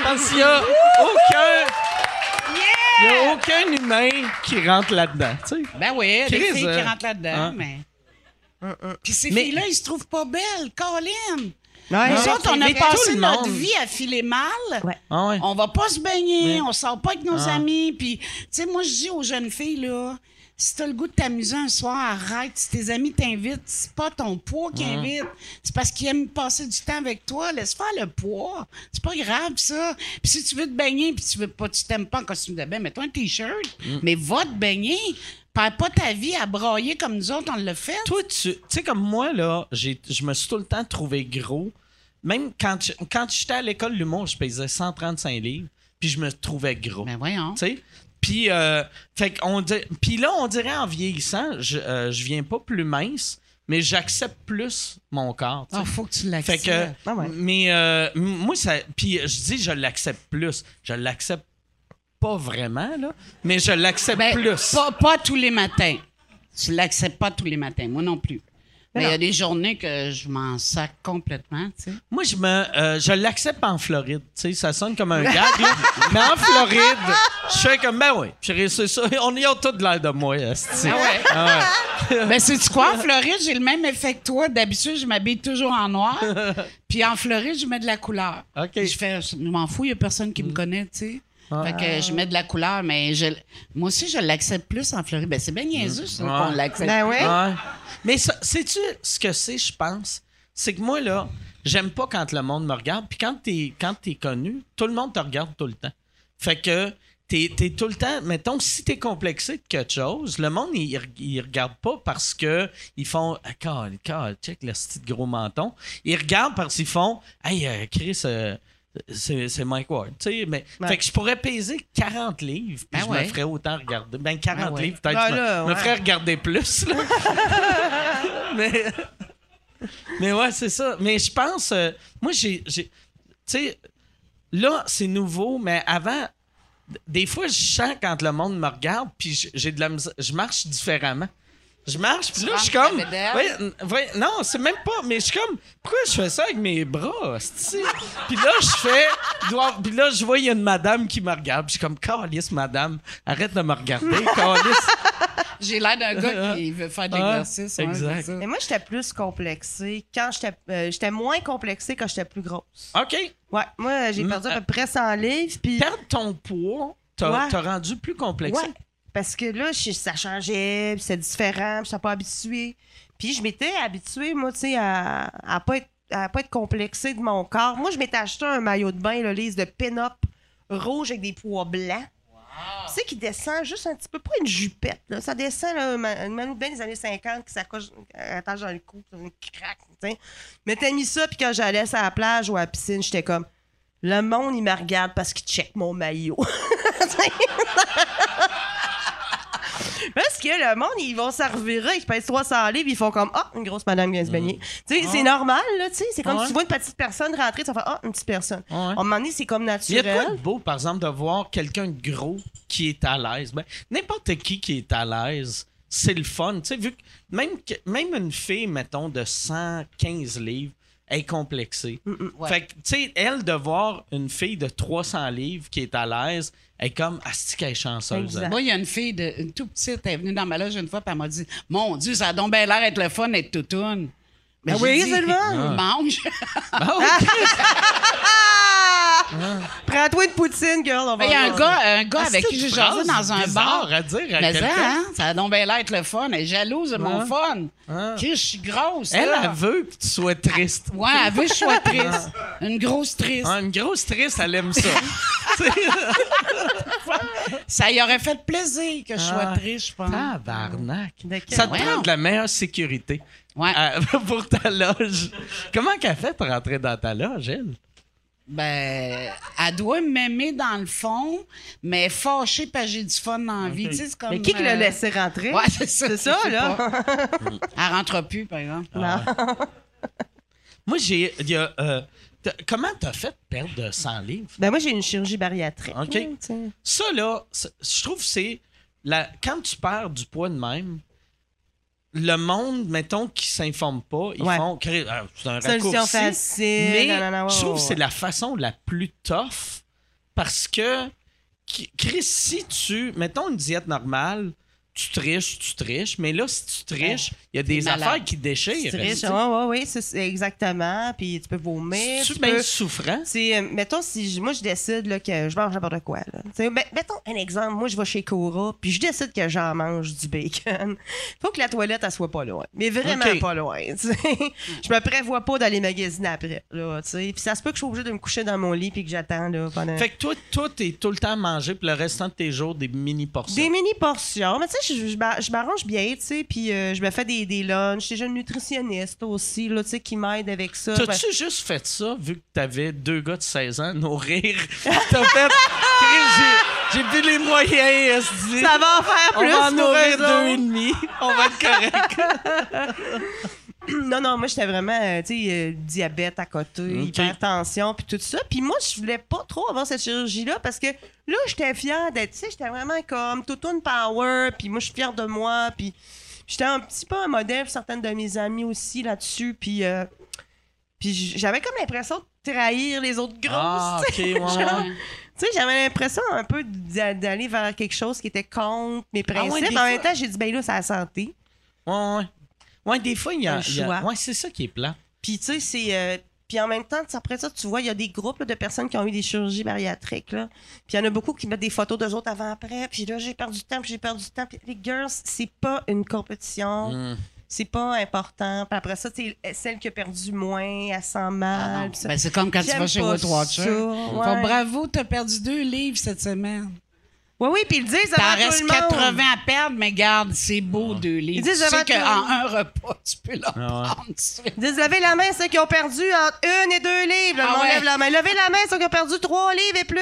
parce qu'il n'y a aucun. Il n'y a aucun humain qui rentre là-dedans. Tu sais. Ben oui, des Chris, filles euh, qui rentrent là-dedans, hein. mais. Puis ces Mais- filles-là, ils se trouvent pas belles, Colin. Ouais. Nous autres, on a mais passé le notre monde- vie à filer mal. Ouais. Ah ouais. On va pas se baigner, on sort pas avec nos Ah. amis. Puis, tu sais, moi, je dis aux jeunes filles, là, si t'as le goût de t'amuser un soir, arrête. Si tes amis t'invitent, c'est pas ton poids qui Ah. invite. C'est parce qu'ils aiment passer du temps avec toi. Laisse faire le poids. C'est pas grave, ça. Puis si tu veux te baigner, puis tu veux pas, tu t'aimes pas en costume de bain, mets-toi un T-shirt. Mm. Mais va te baigner. Perds pas ta vie à broyer comme nous autres, on l'a fait. Toi, tu sais, comme moi, là, je me suis tout le temps trouvé gros. même quand quand j'étais à l'école de l'humour, je pesais 135 livres, puis je me trouvais gros. Ben voyons. Tu sais? Puis, euh, fait qu'on dit- puis là, on dirait en vieillissant, je, euh, je viens pas plus mince, mais j'accepte plus mon corps. Ah, faut que tu Fait l'acceptes. que, Ah ouais. mais euh, moi, ça. Puis je dis, je l'accepte plus. Je l'accepte pas vraiment, là, mais je l'accepte Ben, plus. Pas, pas tous les matins. Tu l'acceptes pas tous les matins. Moi non plus. Mais il y a des journées que je m'en sac complètement, tu sais. Moi, je me, euh, je l'accepte en Floride. Tu sais, ça sonne comme un gag, là. mais en Floride, je fais comme, ben oui, j'ai réussi ça. On y a tout de l'air de moi, esti. Ah ouais? Ah ouais. Ben, c'est-tu quoi? En Floride, j'ai le même effet que toi. D'habitude, je m'habille toujours en noir. Puis en Floride, je mets de la couleur. OK. Puis Je fais, je m'en fous, il n'y a personne qui me connaît, tu sais. Fait que je mets de la couleur, mais je, moi aussi, je l'accepte plus en Floride. Ben, c'est bien niaiseux, ça, Ouais. qu'on l'accepte. Ben ouais. Ouais. Mais sais-tu ce que c'est, je pense? C'est que moi, là, j'aime pas quand le monde me regarde. Puis quand t'es, quand t'es connu, tout le monde te regarde tout le temps. Fait que t'es, tout le temps... Mettons, si t'es complexé de quelque chose, le monde, il, il regarde pas parce que ils font... Ah, cal, cal, check le de gros menton. Ils regardent parce qu'ils font... Hey, euh, Chris... euh, c'est, c'est Mike Ward, tu sais, mais Ouais. fait que je pourrais peser 40 livres puis Ben je ouais. me ferais autant regarder. Ben 40 Ben ouais. livres, peut-être Ben je me, là, me ouais. ferais regarder plus. là. mais, mais ouais, c'est ça. Mais je pense, euh, moi, j'ai. j'ai- Tu sais, là, c'est nouveau, mais avant, des fois, je sens quand le monde me regarde, puis j'ai de la misère- Je marche différemment. Je marche, puis là, je suis comme. Ouais, non, c'est même pas. Mais je suis comme. Pourquoi je fais ça avec mes bras? Puis là, je fais. Puis là, je vois, il y a une madame qui me regarde. Puis je suis comme, Calice, madame, arrête de me regarder, Calice. J'ai l'air d'un gars qui veut faire de l'exercice. ouais, exact. Mais moi, j'étais plus complexée quand j'étais. euh, j'étais moins complexée quand j'étais plus grosse. OK. Ouais, moi, j'ai Mm, perdu à peu près 100 livres. Puis. Perdre ton poids, t'as Ouais. rendu plus complexe. Parce que là, je- ça changeait, puis c'est différent, puis je n'étais pas habituée. Puis je m'étais habituée, moi, tu sais, à, à pas être à pas être complexée de mon corps. Moi, je m'étais acheté un maillot de bain, le lise de pin-up rouge avec des pois blancs. Tu sais, qui descend juste un petit peu, pas une jupette, là. Ça descend, là, ma- un maillot de bain des années 50 qui s'accroche, attache dans le cou, ça craque, tu sais. Mais t'as mis ça, puis quand j'allais sur la plage ou à la piscine, j'étais comme, le monde, il me regarde parce qu'il check mon maillot. Parce que le monde, ils vont s'en revirer, ils pèsent 300 livres, ils font comme Ah, une grosse madame vient se baigner. Tu sais, c'est normal, là, tu sais. C'est comme si tu vois une petite personne rentrer, tu vas faire Ah, une petite personne. À un moment donné, c'est comme Il y a quoi de naturel. beau, par exemple, de voir quelqu'un de gros qui est à l'aise. Ben, N'importe qui qui est à l'aise, c'est le fun. Tu sais, vu que même, même une fille, mettons, de 115 livres, est complexée. Ouais. Fait que, tu sais, elle, de voir une fille de 300 livres qui est à l'aise, elle est comme, asti qu'elle est chanceuse. Exact. Moi, il y a une fille, de, une tout petite, elle est venue dans ma loge une fois, puis elle m'a dit Mon Dieu, ça a donc bien l'air d'être le fun d'être toutoune. Ben, Ah oui, dit, c'est le fun. Mange. Ah? Prends-toi une poutine, girl. On va Il y a un gars, un gars Ah, avec qui j'ai jasé dans un bar. à dire à Mais ça, quelqu'un. hein, ça a donc bien l'air le fun. Elle est jalouse de mon Ah. fun. Ah. Chris, je suis grosse. Elle, là. elle veut que tu sois triste. Ouais, elle veut que je sois triste. Une grosse triste. Ah, une grosse triste, elle aime ça. Tu sais, Ça y aurait fait plaisir que je sois triste, je pense. Tabarnak. Ça te prend de la meilleure sécurité Ouais. euh, pour ta loge. Comment qu'elle fait pour rentrer dans ta loge, elle? Ben, elle doit m'aimer dans le fond, mais fâchée parce que j'ai du fun dans la vie. Tu sais, c'est comme, Mais qui qui euh, l'a laissé rentrer? Ouais, c'est ça. Là? Elle rentre plus, par exemple. Non. Moi, j'ai. il y a, euh, comment t'as fait perdre de 100 livres? Ben moi, j'ai une chirurgie bariatrique. OK. Ça, là, je trouve que c'est. La, quand tu perds du poids de même, le monde, mettons, qui s'informe pas, ils Ouais. font. crée- ah, C'est un Solution raccourci. facile. Mais je trouve que c'est la façon la plus tough parce que, Chris, si tu. Mettons une diète normale, tu triches, tu triches, mais là, si tu triches, il y a des malade. affaires qui déchirent. Tu riches, ouais, ouais, ouais, c'est- c'est exactement. Puis tu peux vomir. Tu peux- souffrant? Euh, mettons, si moi je décide là, que je mange n'importe quoi. Là. Ben, mettons un exemple, moi je vais chez Cora, puis je décide que j'en mange du bacon. Faut que la toilette, elle soit pas loin. Mais vraiment pas loin. je me prévois pas d'aller magasiner après. Là, puis ça se peut que je sois obligée de me coucher dans mon lit puis que j'attends pendant. Fait que toi, toi, t'es tout le temps à manger, puis le restant de tes jours, des mini portions. Des mini portions. Mais tu sais, je, je m'a- je m'arrange bien, tu sais, puis euh, je me fais des, des lunchs. J'ai une nutritionniste aussi, là, tu sais, qui m'aide avec ça. Ben, T'as-tu juste fait ça, vu que t'avais deux gars de 16 ans nourrir? T'as fait. J'ai- plus les moyens, esti. ça va en faire On plus va en nourrir eux deux et demi. On va être correct. Non, non, moi, j'étais vraiment, euh, tu sais, euh, diabète à côté, hypertension, puis tout ça. Puis moi, je voulais pas trop avoir cette chirurgie-là parce que là, j'étais fière d'être, tu sais, j'étais vraiment comme tout une power, puis moi, je suis fière de moi, puis j'étais un petit peu un modèle pour certaines de mes amies aussi là-dessus, puis euh, puis j'avais comme l'impression de trahir les autres grosses. Ah, ok, ouais, ouais. Tu sais, j'avais l'impression un peu d'a- d'aller vers quelque chose qui était contre mes Ah ouais, principes. en même temps, j'ai dit, ben là, c'est la santé. Ouais, ouais. Ouais, des fois, il y a. Un il y a- choix. Ouais, c'est ça qui est plat. Puis, tu sais, c'est. euh, puis en même temps, après ça, tu vois, il y a des groupes là, de personnes qui ont eu des chirurgies bariatriques. Là. Puis il y en a beaucoup qui mettent des photos d'eux autres avant-après. Puis là, j'ai perdu du temps, puis j'ai perdu du temps. Puis les girls, c'est pas une compétition. Mm. C'est pas important. Puis après ça, tu sais, celle qui a perdu moins, elle sent Ah mal. non. puis ça- Ben, c'est comme quand tu J'aime vas chez pas Weight Watcher. ça, Faut, ouais. bravo, t'as perdu deux livres cette semaine. Oui, oui, puis ils le disent T'en avant tout restes le monde. 80 à perdre, mais garde, c'est beau deux livres. Ils disent tu sais avant tout le qu'en un repas, tu peux leur Ah ouais. prendre. Ils disent levez la main ceux qui ont perdu entre une et deux livres. Là, Ah ouais. lève la main. Levez la main ceux qui ont perdu trois livres et plus.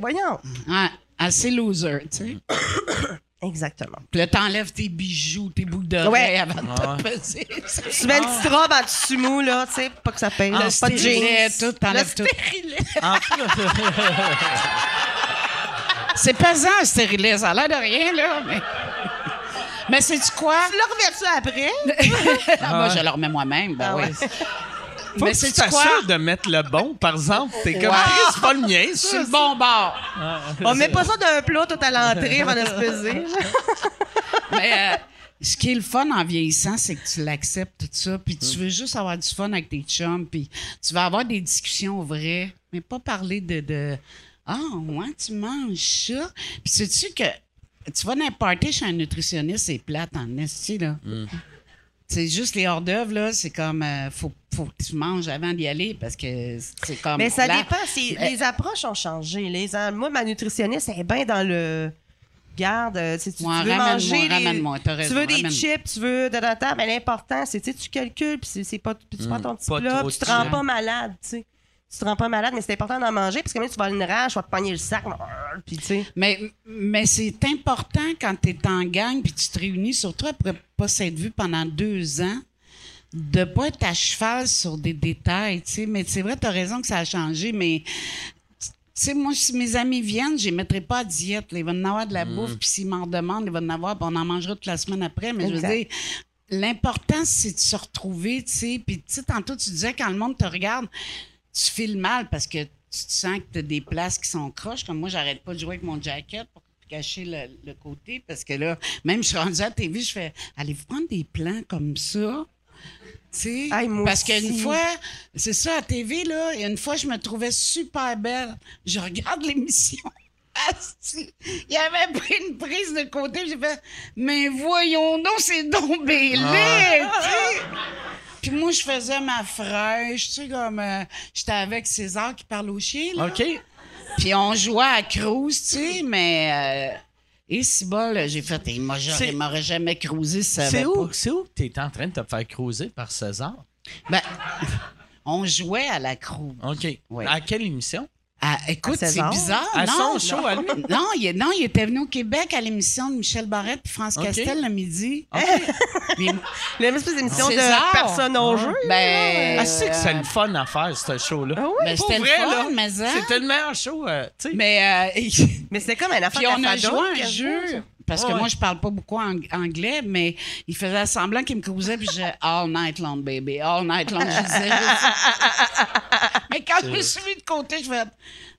Voyons. Ouais, assez loser, tu sais. Exactement. Puis là, t'enlèves tes bijoux, tes boucles d'oreilles Ouais. avant de te peser. Tu mets une petite robe en dessous mou, là, tu sais, pour pas que ça pèse. Le pas de stérilet, jeans. tout, t'enlèves Le tout. stérilet. En plus, C'est pesant, un stérilet. Ça a l'air de rien, là, mais... Mais c'est-tu quoi? Tu l'as reverse après? Ah, Moi, je le remets moi-même, ben Ah oui. ouais. faut Mais que tu c'est quoi? t'assures de mettre le bon, par exemple. T'es comme. Chris, c'est pas le mien, ça. le bon bord. On met pas ça d'un plat tout à l'entrée avant de se peser. Mais euh, ce qui est le fun en vieillissant, c'est que tu l'acceptes, tout ça, puis tu veux juste avoir du fun avec tes chums, puis tu vas avoir des discussions vraies, mais pas parler de... de ah, ouais, tu manges ça. Puis sais-tu que tu vas party chez un nutritionniste, c'est plate en esti, là. C'est juste les hors-d'œuvre, là, c'est comme... euh, faut, faut que tu manges avant d'y aller, parce que c'est comme... Mais ça dépend. Mais- Les approches ont changé. Les, moi, ma nutritionniste, elle est bien dans le. Garde, euh, tu, tu, Ouais, tu veux manger. les- ramène-moi, t'as tu veux des ramène-moi. chips, tu veux. Da, da, da, mais l'important, c'est tu calcules, puis c'est- c'est pas, tu prends ton petit pas plat, tu de te rends pas malade, tu sais. Tu te rends pas malade, mais c'est important d'en manger, parce que même si tu vas une rage, tu vas te pogner le sac, puis tu sais. Mais, mais c'est important quand tu es en gang puis tu te réunis, surtout après pas s'être vu pendant deux ans, de pas être à cheval sur des détails. tu sais. Mais c'est vrai, tu as raison que ça a changé, mais. Tu sais, moi, si mes amis viennent, je les mettrai pas à diète. là. Ils vont en avoir de la bouffe, puis s'ils m'en demandent, ils vont en avoir, puis on en mangera toute la semaine après. Mais je veux dire, l'important, c'est de se retrouver, tu sais. Puis, tu sais, tantôt, tu disais, quand le monde te regarde, tu files mal parce que tu te sens que tu as des places qui sont croches. Comme moi, j'arrête pas de jouer avec mon jacket pour cacher le, le côté parce que là, même je suis rendue à la TV, je fais allez-vous prendre des plans comme ça? Tu sais, parce qu'une fois, c'est ça, à la TV, là, et une fois, je me trouvais super belle. Je regarde l'émission. Il y avait pris une prise de côté, j'ai fait, mais voyons donc, c'est donc laid, tu sais. Puis moi, je faisais ma fraîche, tu sais, comme, euh, j'étais avec César qui parle au chien, là. OK. Puis on jouait à cruise, tu sais, mais... Euh, et si bol, j'ai fait, il m'aurait jamais cruisé si ça C'est où, c'est où que t'es en train de te faire cruiser par César? Ben, on jouait à la cruise. OK. Ouais. À quelle émission? Ah, écoute, c'est bizarre, À non? son show à lui? Non, il, non, il était venu au Québec à l'émission de Michel Barrette puis France. Castel le midi. OK. Mais- Une espèce d'émission César. de personnes au jeu. ben, Ah, c'est que c'est euh, le fun à faire, ce show-là. Ah oui? ben, c'était le vrai, fun, là, mais hein? C'était le meilleur show, euh, tu sais. Mais, euh, Mais c'était comme un affaire Puis on a joué un jeu. Parce que Ouais. moi, je parle pas beaucoup ang- anglais, mais il faisait semblant qu'il me causait, puis j'ai All night long, baby. All night long. Je disais juste- Mais quand je me suis mis de côté, je fais.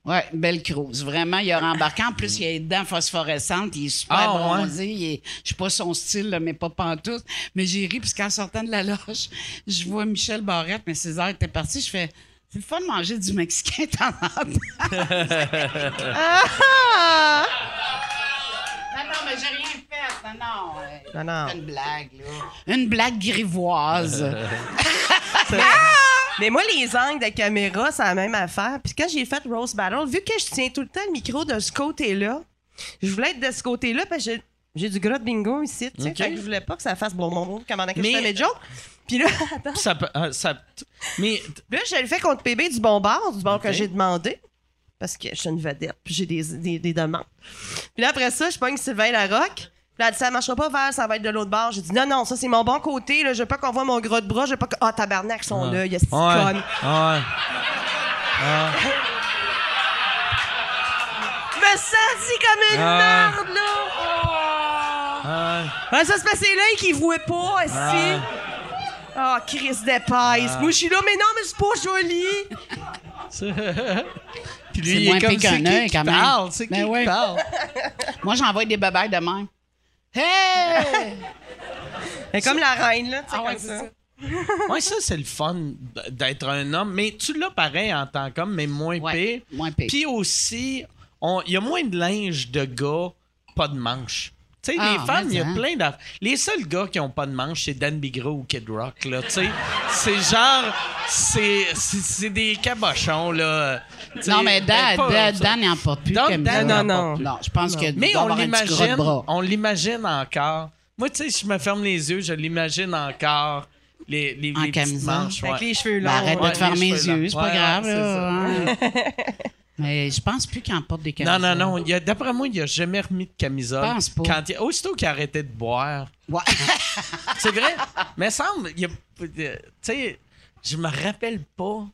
Ouais, belle cruise. Vraiment, il a rembarqué. En plus, il a les dents phosphorescentes. Il est super Ah, ouais. bronzé. Il est- Je sais pas son style, là, mais pas pantoute. Mais j'ai ri, puis qu'en sortant de la loge, je vois Michel Barrette, mais César était parti. Je fais. C'est le fun de manger du Mexicain de temps en temps. Ah! Non, non, mais j'ai rien fait. Non, non. euh, Non, une blague, là. Une blague grivoise. Mais moi, les angles de caméra, c'est la même affaire. Puis quand j'ai fait Rose Battle, vu que je tiens tout le temps le micro de ce côté-là, je voulais être de ce côté-là parce que J'ai du gras de bingo ici, tu sais. Ok. Fait que je voulais pas que ça fasse bon bon bon comme pendant que je fais mes jokes. Puis là, attends. Ça, peut- euh, ça- mais Puis là, je le fais contre PB du bon bar, du bar Ok. que j'ai demandé. Parce que je suis une vedette, puis j'ai des, des, des demandes. Puis là, après ça, je pogne Sylvain Larocque. Puis là, elle dit, ça marchera pas, Val, ça va être de l'autre bar. J'ai dit, non, non, ça, c'est mon bon côté. Là. Je veux pas qu'on voit mon gras de bras. Je veux pas que. Ah, tabarnak, son Ouais. œil, est Ouais. conne. Ouais. Je me sens comme une Ah. merde, là. Ah, ça se passait là qui voit pas, ici. Ah, Chris d'épaisse. Moi, je suis là, mais non, mais c'est pas joli. Puis lui, C'est il moins est comme pire qu'un c'est qui œil, qui quand même. parle, c'est qui Ben qui ouais. parle? Moi, j'envoie des babayes de même. Hey! Comme la reine, là. tu sais, Ah ouais, comme c'est ça. ça. Ouais, ça, c'est le fun d'être un homme. Mais tu l'as pareil en tant qu'homme, mais moins Ouais, pire. moins pire. Puis aussi, on- il y a moins de linge de gars, pas de manches. Tu sais, Ah, les femmes, il y a hein. plein d'affaires. Les seuls gars qui ont pas de manches, c'est Dan Bigro ou Kid Rock, là. Tu sais, c'est genre. C'est c'est- c'est des cabochons, là. Non, mais Dan, pas- Dan, Dan, il en porte plus Dan- comme Dan, Non, non. Non, je pense que Mais on l'imagine, on l'imagine encore. Moi, tu sais, si je me ferme les yeux, je l'imagine encore. Les, les, En les camisole. manches. Avec les cheveux longs. Ben, arrête ouais, de te faire les yeux, longs. c'est pas Ouais, grave. ouais, là, c'est hein. Mais je pense plus qu'il en porte des Non, camisoles. non, non. il a- D'après moi, il n'a jamais remis de camisole. Pense pas. Quand il- aussitôt qu'il a arrêté de boire. Ouais. C'est vrai. mais semble. il euh, Tu sais, je me rappelle pas.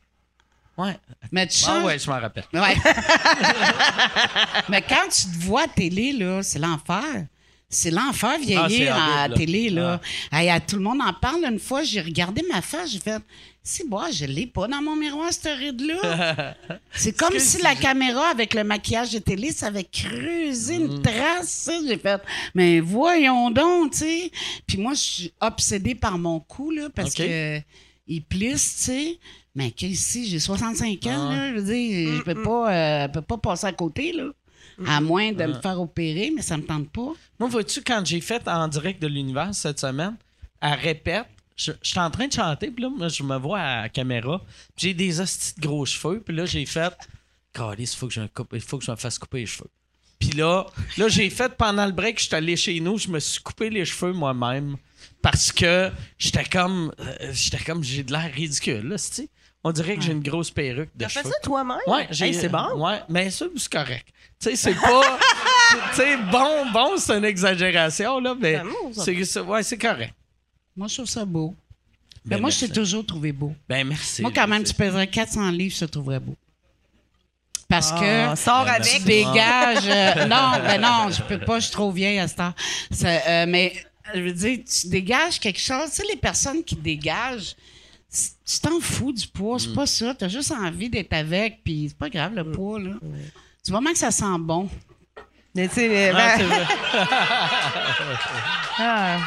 Ouais. Mais tu Ah changes. ouais, je m'en rappelle. Ouais. Mais quand tu te vois à télé, là, c'est l'enfer. C'est l'enfer Ah, c'est vieillir horrible, à là. télé, là. Hey, à tout le monde en parle. Une fois, j'ai regardé ma face, j'ai fait Si, moi, je l'ai pas dans mon miroir, cette ride-là. c'est comme si c'est- la caméra, avec le maquillage de télé, ça avait creusé Mm. une trace. ça. J'ai fait Mais voyons donc, tu sais. Puis moi, je suis obsédée par mon cou, là, parce OK. que il plisse, tu sais. Mais qu'ici, j'ai 65 ans, Ah. là, je veux dire, je peux pas, euh, peux pas passer à côté, là. À moins de me faire opérer, mais ça me tente pas. Moi, vois-tu, quand j'ai fait en direct de l'univers cette semaine, à répète, je je suis en train de chanter, puis là, moi, je me vois à la caméra, puis j'ai des hosties de gros cheveux, puis là, j'ai fait, il faut que je il faut que je me fasse couper les cheveux. Puis là, là j'ai fait pendant le break, je suis allé chez nous, je me suis coupé les cheveux moi-même parce que j'étais comme, euh, j'étais comme, j'ai de l'air ridicule, là, tu On dirait que j'ai une grosse perruque de T'as fait cheveux. ça toi-même? Ouais, j'ai. Hey, c'est bon. Ouais, mais ça, c'est correct. Tu sais, c'est pas. tu sais, bon, bon, c'est une exagération, là, mais. Ça. C'est, c'est- ouais, c'est correct. Moi, je trouve ça beau. Ben, Mais moi, je t'ai toujours trouvé beau. Ben, merci. moi, quand même, tu pèserais 400 livres, je te trouverais beau. Parce Ah, que sors Ben, avec. tu dégages. euh, non, ben non, je peux pas, je suis trop vieille à ce temps. Euh, mais je veux dire, tu dégages quelque chose. Tu sais, les personnes qui dégagent, tu t'en fous du poids, Mm. c'est pas ça. Tu as juste envie d'être avec, puis c'est pas grave le poids, là. Du moment que ça sent bon. Mais tu sais, Ah, ben- c'est vrai. Ah.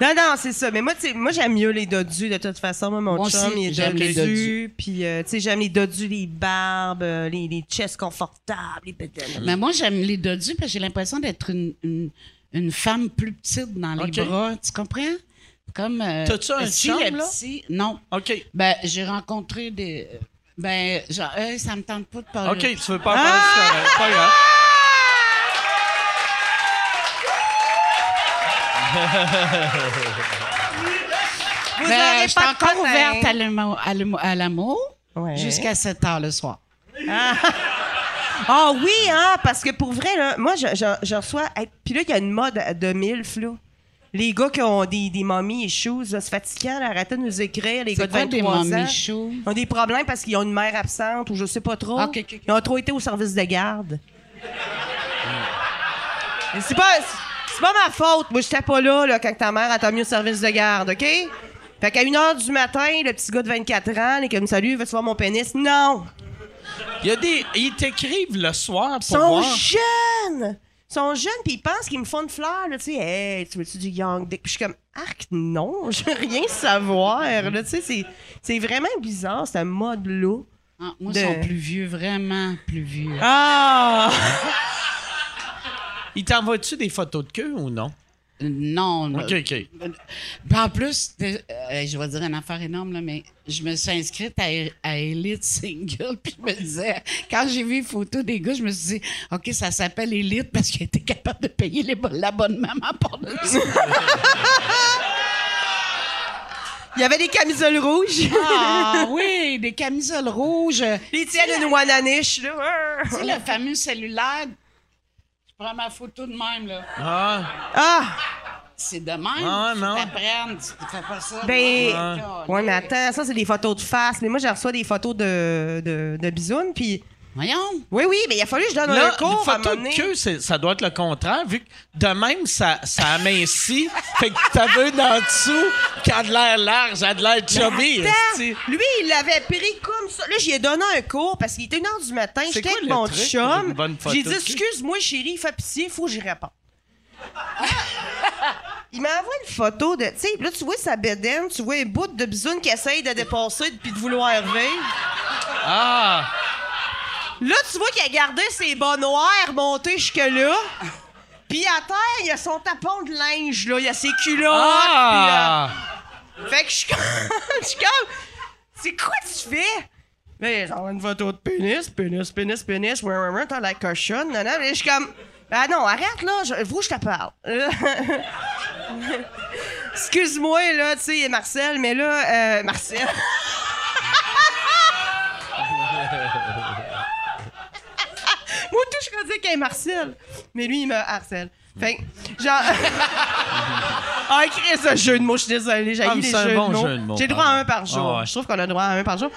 non, non, c'est ça. Mais moi, tu sais, moi j'aime mieux les dodus de toute façon. Moi, mon Moi chum, aussi, il est j'aime les dodus. Puis, euh, tu sais, j'aime les dodus, les barbes, euh, les, les chests confortables, les. Mais moi, j'aime les dodus parce que j'ai l'impression d'être une, une, une femme plus petite dans les bras. Tu comprends? Comme. euh, T'as-tu un si chum, le là? petit- Non. OK. Ben, j'ai rencontré des. Ben, genre, hey, ça me tente pas de parler. OK, tu veux pas en parler, c'est correct. Pas grave. Vous Ben, je suis pas de encore ouverte à l'amour- à l'amour- à l'amour Ouais. jusqu'à 7 heures le soir. Ah oui, hein, parce que pour vrai, là, moi, je, je, je reçois. Puis là, il y a une mode de MILF, là. Les gars qui ont des, des mommy issues, là, c'est fatigant, là, arrêtez de nous écrire, les gars de quoi des 23 ans. Ils ont des problèmes parce qu'ils ont une mère absente ou je sais pas trop. Ah. Ils ont trop été au service de garde. C'est pas, c'est pas ma faute. Moi, j'étais pas là, là quand ta mère a mis au service de garde, OK? Fait qu'à 1h du matin, le petit gars de 24 ans, il est comme Salut, veux-tu voir mon pénis? Non! Il y a des. Ils t'écrivent le soir Ils pour sont voir. jeunes! Ils sont jeunes, puis ils pensent qu'ils me font une fleur, là, tu sais, hey, tu veux-tu du young dick? Puis je suis comme, arc, non, je veux rien savoir, là, tu sais, c'est- c'est vraiment bizarre, ce mode-là. Ah, moi, De- ils sont plus vieux, vraiment plus vieux. Ah! Ils t'envoient-tu des photos de queue ou non? Non. OK, OK. Puis en plus, euh, je vais dire une affaire énorme, là, mais je me suis inscrite à, à Elite Single, puis je me disais, quand j'ai vu les photos des gars, je me suis dit, OK, ça s'appelle Elite parce qu'il était capable de payer les- l'abonnement pour de ça. Il y avait des camisoles rouges. Ah oui, des camisoles rouges. Les tiennes une là. Tu sais, le fameux cellulaire. Je prends ma photo de même, là. Ah, Ah! C'est de même. Ah, tu non. t'apprennes, tu fais pas ça. Ben, Ah, ouais, mais attends, ça, c'est des photos de face. Mais moi, j'ai reçu des photos de, de, de bisounes, puis... Voyons. Oui, oui, mais il a fallu que je donne Là, un cours à un photo de queue, ça doit être le contraire, vu que de même, ça, ça amincit. fait que ta veine en dessous, qui a de l'air large, a de l'air chubby. Lui, il l'avait pris comme ça. Là, j'y ai donné un cours parce qu'il était 1h du matin. J'étais avec mon chum. une J'ai dit, excuse-moi, chérie, fais pitié, faut que j'y réponde. il m'a envoyé une photo de. Tu sais, là, tu vois sa bédaine, tu vois un bout de bisoune qui essaye de dépasser puis de vouloir vivre. Ah! Là, tu vois qu'il a gardé ses bas noirs montés jusque-là. Puis à terre, il y a son tapon de linge, là. Il y a ses culottes. Ah! puis, euh, Fait que je suis comme. je suis comme. C'est quoi tu fais? Mais genre une photo de pénis, pénis, pénis, pénis, ouais, ouais, ouais, t'as la cochonne, non, non. Mais je suis comme. Ah non, arrête là, je, vous, je te parle. Excuse-moi, là, tu sais, Marcel, mais là, euh, Marcel. Moi, tout, je redis qu'il est Marcel. Mais lui, il me harcèle. Fait que, genre. ah, Chris, ce jeu de mots, je suis désolée. J'ai Ah, les jeux bon de mots. jeu de mots, J'ai droit à un par jour. Ah ouais. Je trouve qu'on a droit à un par jour.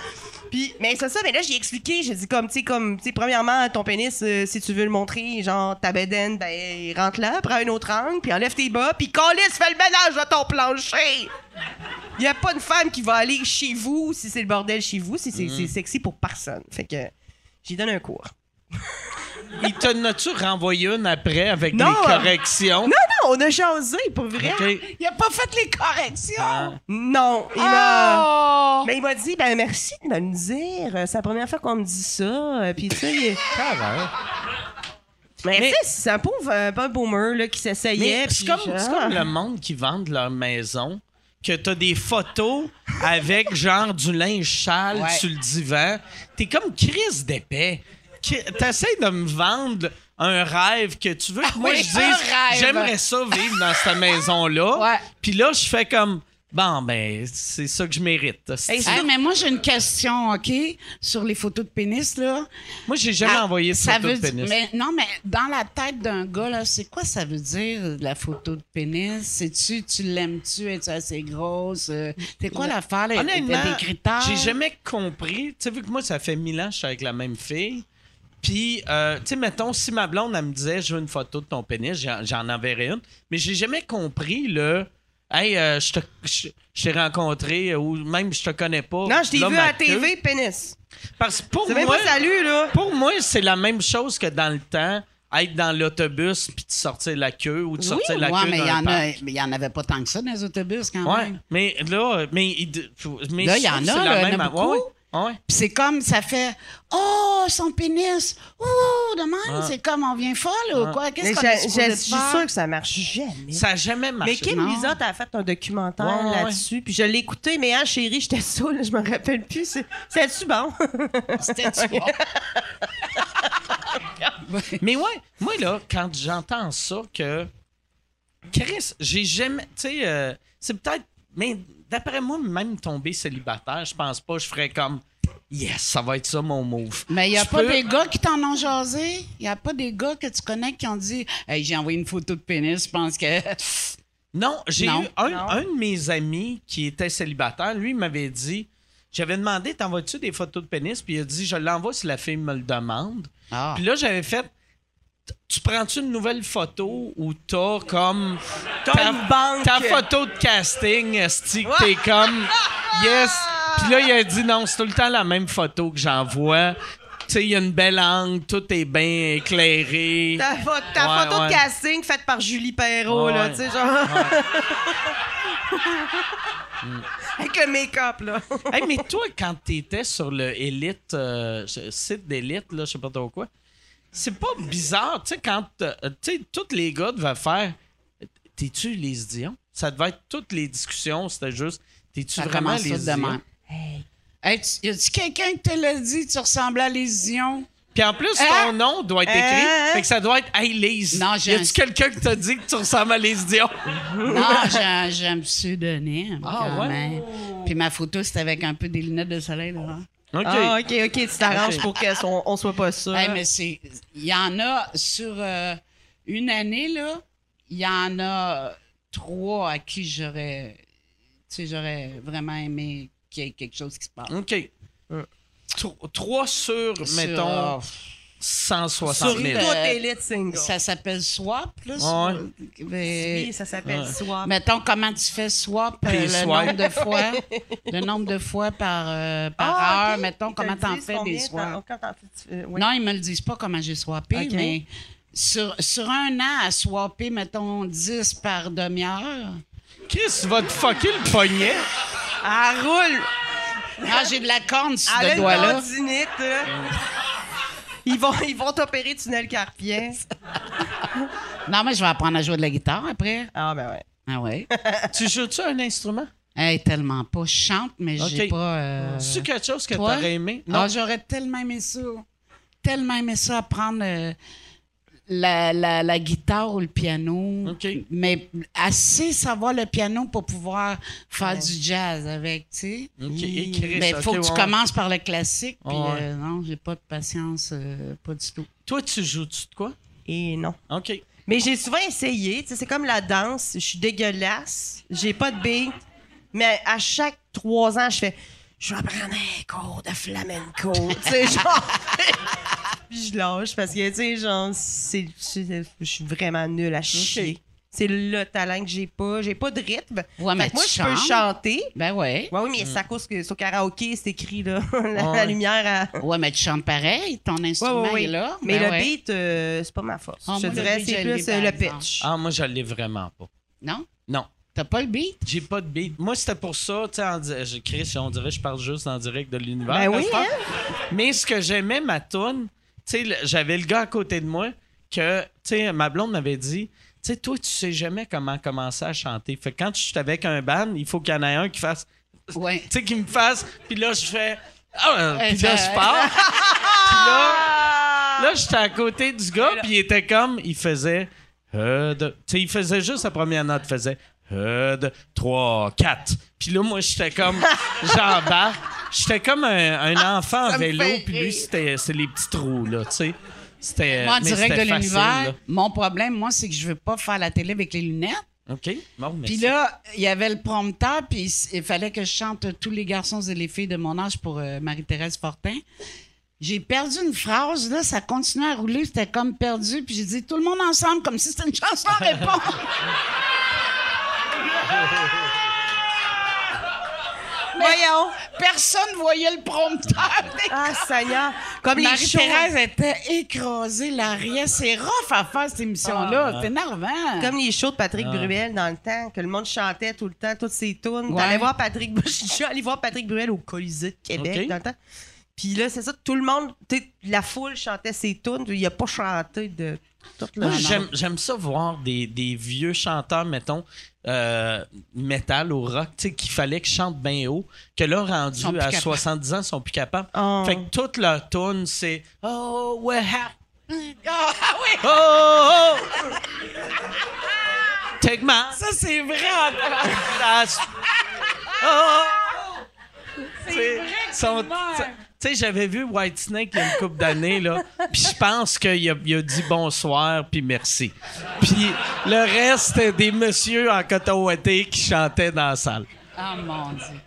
Puis, mais c'est ça, mais là, j'ai expliqué. J'ai dit, comme, tu sais, comme, tu premièrement, ton pénis, euh, si tu veux le montrer, genre, ta bédaine, ben, rentre là, prends un autre angle, puis enlève tes bas, puis calisse, fais le ménage de ton plancher! Il y a pas une femme qui va aller chez vous si c'est le bordel chez vous, si c'est Mm. sexy pour personne. Fait que, j'ai donné un cours. Il t'en a-tu renvoyé une après avec Non. les corrections? Non, non, on a jasé, pour vrai. Il a pas fait les corrections. Ah. Non, il m'a. Oh! Mais il m'a dit, ben merci de me le dire. C'est la première fois qu'on me dit ça. Euh, Puis tu sais, il est- mais, Mais- tu sais, c'est un pauvre, euh, un boomer là, qui s'essayait. Comme, c'est comme le monde qui vend leur maison, que t'as des photos avec genre du linge sale Ouais. sur le divan. T'es comme crise d'épais. T'essaies de me vendre un rêve que tu veux que moi oui, je dise rêve. j'aimerais ça vivre dans cette maison-là. Ouais. Puis là, je fais comme bon ben c'est ça que je mérite. Hey, Hey, mais moi, j'ai une question, OK? Sur les photos de pénis, là. Moi, j'ai jamais Ah, envoyé de ça photo veut de pénis. Mais, non, mais dans la tête d'un gars, là, c'est quoi ça veut dire, la photo de pénis? C'est-tu, tu l'aimes-tu? Es-tu assez grosse? Euh, C'est quoi l'affaire? là? Honnêtement, T'as des critères? j'ai jamais compris. Tu sais, vu que moi, ça fait mille ans que je suis avec la même fille. Puis, euh, tu sais, mettons, si ma blonde, elle me disait, je veux une photo de ton pénis, j'en, enverrais une. Mais j'ai jamais compris le. Hey, euh, je te- je je t'ai rencontré, ou même je te connais pas. Non, je t'ai vu à la. TV, pénis. Parce que pour même moi, pas salut, là. pour moi, c'est la même chose que dans le temps, être dans l'autobus puis de sortir la queue ou de Oui, sortir la ouais, queue mais il dans y un en a, parc. mais il y en avait pas tant que ça dans les autobus, quand Ouais, même. mais là, mais, Là, il y en a, c'est là, il y en a même- beaucoup. ouais, ouais? Puis c'est comme, ça fait, oh, son pénis, ouh, de même, Ah. c'est comme, on vient folle ou quoi? Mais Qu'est-ce qu'on est je- supposé je de suis faire? sûre que ça marche jamais. Ça n'a jamais marché. Mais Kim non. Lizotte a fait un documentaire Ouais, ouais, là-dessus, puis je l'ai écouté, mais hein, chérie, j'étais saoule, je me rappelle plus. C'est- C'est-tu bon? C'était-tu bon? Mais ouais, moi là, quand j'entends ça que Chris, j'ai jamais, tu sais, euh, c'est peut-être, mais d'après moi, même tomber célibataire, je pense pas, je ferais comme yes, ça va être ça mon move. Mais il n'y a Je pas peux- des gars qui t'en ont jasé? Il n'y a pas des gars que tu connais qui ont dit Hey, j'ai envoyé une photo de pénis, je pense que. Non, j'ai Non. eu un, Non. un de mes amis qui était célibataire, lui il m'avait dit, j'avais demandé, t'envoies-tu des photos de pénis? Puis il a dit, je l'envoie si la fille me le demande. Ah. Puis là, j'avais fait. Tu prends-tu une nouvelle photo ou t'as comme. ta, une banque. ta photo de casting, esti, que t'es comme. Yes! Puis là, il a dit non, c'est tout le temps la même photo que j'envoie. Tu sais, il y a une belle angle, tout est bien éclairé. Ta, pho- ta Ouais, photo ouais. de casting faite par Julie Perrault, Ouais, là, ouais. tu sais, genre. Avec le make-up, là. Hey, mais toi, quand t'étais sur le Elite, euh, site d'Elite, là, je sais pas trop quoi, c'est pas bizarre, tu sais, quand, euh, tu sais, tous les gars devaient faire, T'es-tu Lise Dion? Ça devait être toutes les discussions, c'était juste, t'es-tu vraiment Lise Dion? même. Hey, tu- y a-tu quelqu'un qui te l'a dit, tu ressemblais à les Dion? Puis en plus, Hein? ton nom doit être écrit. Hein? Fait que ça doit être Hey Lise. Non, j'ai y a-tu un- quelqu'un qui t'a dit que tu ressembles à Lise Dion? Non, j'ai un, j'ai un pseudonyme. Ah, quand ouais? Puis ma photo, c'était avec un peu des lunettes de soleil. Là. OK. Ah, OK, OK, tu t'arranges pour qu'on on soit pas sûr. Hey, mais c'est. Il y en a sur euh, une année, là, il y en a trois à qui j'aurais. Tu sais, j'aurais vraiment aimé qu'il y ait quelque chose qui se passe. OK. Tro- Trois sur, Sur, mettons, euh, 160 Sur 000. toutes Euh, les lit singles. Ça s'appelle swap, là. Ouais. sur- mais- Oui, ça s'appelle Ouais. Swap. Mettons comment tu fais swap euh, le swipe. nombre de fois, le nombre de fois par, euh, par Ah, heure. Mettons Ils comment le t'en fais des swaps. euh, oui. Non, ils me le disent pas comment j'ai swappé, mais sur, sur un an, à swapper, mettons, 10 par demi-heure. Chris, tu vas te fucker le poignet. Elle roule. Ah, j'ai de la corne sur Elle a une doigt-là. tendinite, là. Ils vont, ils vont t'opérer tunnel carpien. Non, mais je vais apprendre à jouer de la guitare après. Ah, ben ouais. Ah ouais. tu joues-tu un instrument? hey, tellement pas. Je chante, mais j'ai Ok. pas... euh, C'est quelque chose que t'aurais aimé? Ah, j'aurais tellement aimé ça. Tellement aimé ça, apprendre euh, la, la, la guitare ou le piano. OK. Mais assez savoir le piano pour pouvoir faire du jazz avec, tu sais. Mais il faut que tu ouais. commences par le classique. Puis Ouais. euh, non, j'ai pas de patience, euh, pas du tout. Toi, tu joues-tu de quoi? Et non. OK. Mais j'ai souvent essayé. Tu sais, c'est comme la danse. Je suis dégueulasse. J'ai pas de beat. Mais à chaque trois ans, je fais je vais prendre un cours de flamenco. tu sais, genre. Puis je lâche parce que, tu sais, genre, c'est, je suis vraiment nulle à chier. C'est le talent que j'ai pas. J'ai pas de rythme. Ouais, Fait mais que moi, je peux chanter. Ben ouais. Ouais, oui, mais c'est à cause que sur karaoké, c'est écrit, là. la, Ouais. la lumière à. Ouais, mais tu chantes pareil. Ton instrument ouais, ouais. est là. Mais Ben le beat, euh, c'est pas ma force. Ah, je moi, dirais, c'est je l'ai, plus euh, le exemple. pitch. Ah, moi, je l'ai vraiment pas. Non? Non. T'as pas le beat? J'ai pas de beat. Moi, c'était pour ça, tu sais, en di- je- Chris, on dirait que je parle juste en direct de l'univers. Ben oui, hein? Mais ce que j'aimais, ma toune, tu sais, j'avais le gars à côté de moi que, tu sais, ma blonde m'avait dit, tu sais, toi, tu sais jamais comment commencer à chanter. Fait que quand je suis avec un band, il faut qu'il y en ait un qui fasse, Ouais. tu sais, qui me fasse, puis là, je fais, ah, Ouais, puis là, je pars. Puis là, là j'étais à côté du gars, puis il était comme, il faisait, euh, de- tu sais, il faisait juste la première note, il faisait, euh, de, trois, quatre. Puis là, moi, j'étais comme, j'embarque. J'étais comme un, un enfant en vélo, puis lui, c'était les petits trous, là, tu sais. C'était. Moi, en direct de l'univers, mon problème, moi, c'est que je veux pas faire la télé avec les lunettes. OK. Bon. Puis là, il y avait le prompteur, puis il fallait que je chante tous les garçons et les filles de mon âge pour euh, Marie-Thérèse Fortin. J'ai perdu une phrase, là, ça continuait à rouler, c'était comme perdu, puis j'ai dit tout le monde ensemble, comme si c'était une chanson à répondre. Voyons! Personne voyait le prompteur. Ah, Seigneur! Comme les shows. Marie-Thérèse était écrasée, la riait. C'est rough à faire cette émission-là. C'est énervant. Comme les shows de Patrick Ah. Bruel dans le temps, que le monde chantait tout le temps, toutes ses tunes. Ouais. T'allais voir Patrick Je suis allé voir Patrick Bruel au Colisée de Québec Ok. dans le temps. Puis là, c'est ça, tout le monde, la foule chantait ses tunes, il a pas chanté de toute la Moi, j'aime, j'aime ça voir des, des vieux chanteurs, mettons, euh, metal ou rock, tu sais, qu'il fallait qu'ils chantent bien haut, que là, rendus à capables. 70 ans, ils sont plus capables. Oh. Fait que toute leur tune, c'est Oh, we're happy. Ah oui, Oh, oh, oh. Take my. ça c'est vrai. Oh, oh. C'est vrai que sont-. Tu sais, j'avais vu Whitesnake il y a une couple d'années, là. Puis je pense qu'il a, il a dit bonsoir, puis merci. Puis le reste, des messieurs en coton qui chantaient dans la salle. Ah mon Dieu.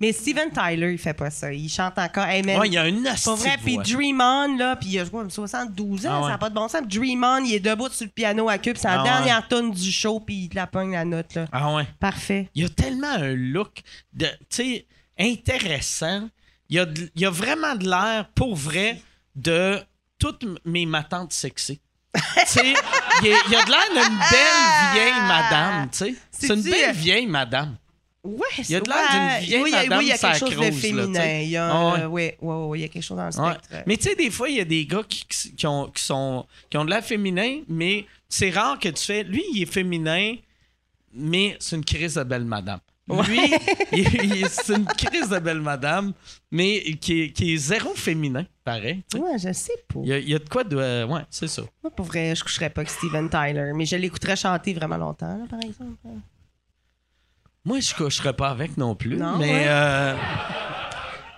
Mais Steven Tyler, il fait pas ça. Il chante encore. Hey, Ouais, il y a une Pas vrai, puis Dream On, là, puis il a joué comme 72 ans, Ah ouais. ça n'a pas de bon sens. Dream On, il est debout sur le piano à puis c'est la Ah dernière tune du show, puis il te la pogne la note, là. Ah ouais. Parfait. Il y a tellement un look de, tu sais, intéressant. Il y, a de- il y a vraiment de l'air, pour vrai, de toutes mes matantes sexy. il y a, il y a de l'air d'une belle vieille madame, tu sais. C'est une C'est-tu, euh, belle vieille madame. Ouais, Il y a de l'air d'une vieille oui, il y a- madame oui, il y a quelque chose de féminin. Il y a, Ah euh, il y a quelque chose dans le Ouais. spectre. Mais tu sais, des fois, il y a des gars qui, qui, ont, qui, sont, qui ont de l'air féminin, mais c'est rare que tu fais. Lui, il est féminin, mais c'est une crise de belle madame. Lui, c'est une crise de belle madame, mais qui est, qui est zéro féminin, pareil. tu sais. Ouais, je sais pas. Il y, a, il y a de quoi de. euh, ouais, c'est ça. Moi, pour vrai, je coucherais pas avec Steven Tyler, mais je l'écouterais chanter vraiment longtemps, là, par exemple. Moi, je coucherais pas avec non plus, Non, mais. ouais. euh,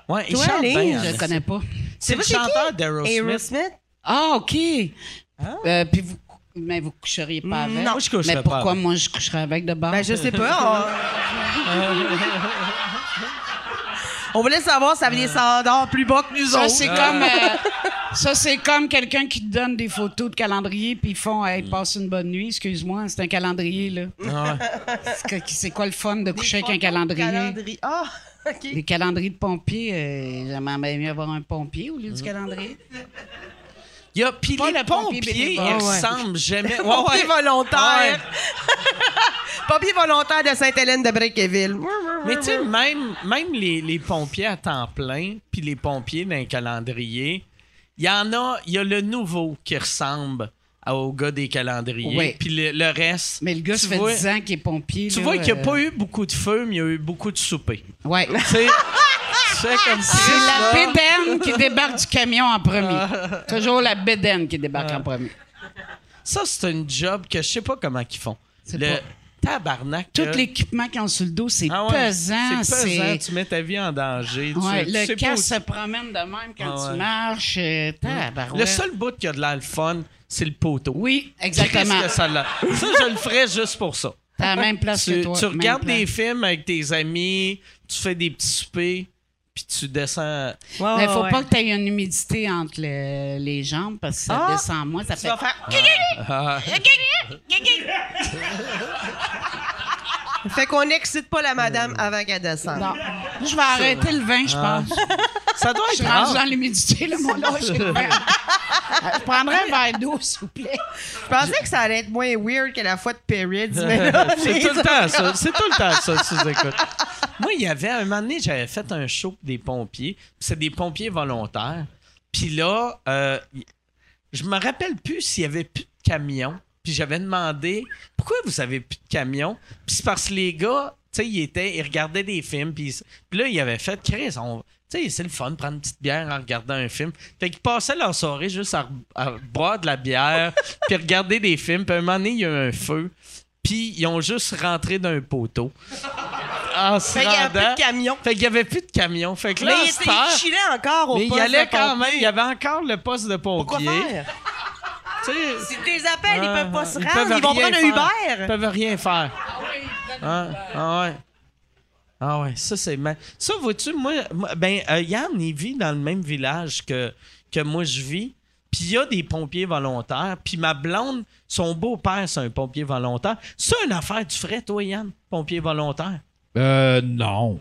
ouais, il Toi, chante Lise? bien. Je hein. connais pas. C'est le pas c'est qui? chanteur d'Aerosmith. Aerosmith? Ah, OK. Euh, puis vous, mais vous coucheriez pas avec? Non. Moi, je coucherais mais pas pourquoi avec. moi je coucherais avec de base? Ben, je sais pas. On, on voulait savoir si ça avait des standards plus bas que nous Ça, autres. c'est comme, euh, ça, c'est comme quelqu'un qui te donne des photos de calendrier, puis ils font hey, passe une bonne nuit, excuse-moi, c'est un calendrier, là. Ah ouais. C'est C'est quoi le fun de coucher avec un calendrier? calendrier. Ah, OK. Les calendriers de pompiers, euh, j'aimerais bien mieux avoir un pompier au lieu du calendrier. Il y a, puis Pas les le pompier pompiers, ils bénévole. Ouais. ressemblent jamais. Ouais, Pompier ouais. volontaire. Pompier volontaire de Sainte-Hélène de Brequeville. Mais tu sais, même, même les, les pompiers à temps plein, puis les pompiers d'un calendrier, il y en a, il y a le nouveau qui ressemble au gars des calendriers, Oui. puis le, le reste. Mais le gars, tu ça fait vois- 10 ans qu'il est pompier. Tu là, vois qu'il n'y a euh, pas eu beaucoup de feu, mais il y a eu beaucoup de souper. Ouais. Tu tu comme. C'est la bédaine qui débarque du camion en premier. Toujours la bédaine qui débarque en premier. Ça, c'est un job que je sais pas comment ils font. C'est Le pas- tabarnak. Tout l'équipement qu'ils ont sur le dos, c'est Ah ouais, pesant. C'est pesant. Tu mets ta vie en danger. Tu- Ouais, tu le où casque se promène de même quand Ah ouais. tu marches. euh, tabarouette. Le seul bout qui a de fun, c'est le poteau. Oui, exactement. Que ça, ça, je le ferais juste pour ça. T'as la même place Tu, que toi. tu regardes des films avec tes amis, tu fais des petits soupers, puis tu descends. Mais il faut pas que tu aies une humidité entre le- les jambes parce que ça Ah! descend moins. Ça Tu fait. vas faire. Ah, Fait qu'on n'excite pas la madame avant qu'elle descende. Non. Je vais arrêter le vin, je Ah. pense. ça doit Je être rare. dans l'humidité, mon le vin. Je prendrais un verre d'eau, s'il vous plaît. Je pensais que ça allait être moins weird que la fois de Perrids, mais là, C'est tout le temps ça. C'est tout le temps ça, si vous écoutez. Moi, il y avait un moment donné, j'avais fait un show des pompiers. C'est des pompiers volontaires. Puis là, euh, je me rappelle plus s'il y avait plus de camions. Puis j'avais demandé pourquoi vous avez plus de camions? Puis c'est parce que les gars, tu sais, ils étaient, ils regardaient des films. Puis là, ils avaient fait, Chris. Tu sais, c'est le fun de prendre une petite bière en regardant un film. Fait qu'ils passaient leur soirée juste à, à boire de la bière, puis regarder des films. Puis un moment donné, il y a eu un feu. Puis ils ont juste rentré d'un poteau. En se Fait qu'il y a plus de camion. Fait qu'il y avait plus de camion. Fait que là, Mais il, cette il chillait encore au mais il y poste allait de quand pompier. même. Il y avait encore le poste de Pourquoi pompier. faire? Si tu les appelles, ils Ah, peuvent pas se ils rendre. peuvent Ils vont prendre un faire. Ils Uber. peuvent rien faire. Ah, ah ouais. Ah ouais, ça c'est mal. Ça, vois-tu, moi, moi- ben, euh, Yann, il vit dans le même village que, que moi je vis. Puis il y a des pompiers volontaires. Puis ma blonde, son beau-père, c'est un pompier volontaire. C'est une affaire, tu ferais, toi, Yann, pompier volontaire? Euh, non.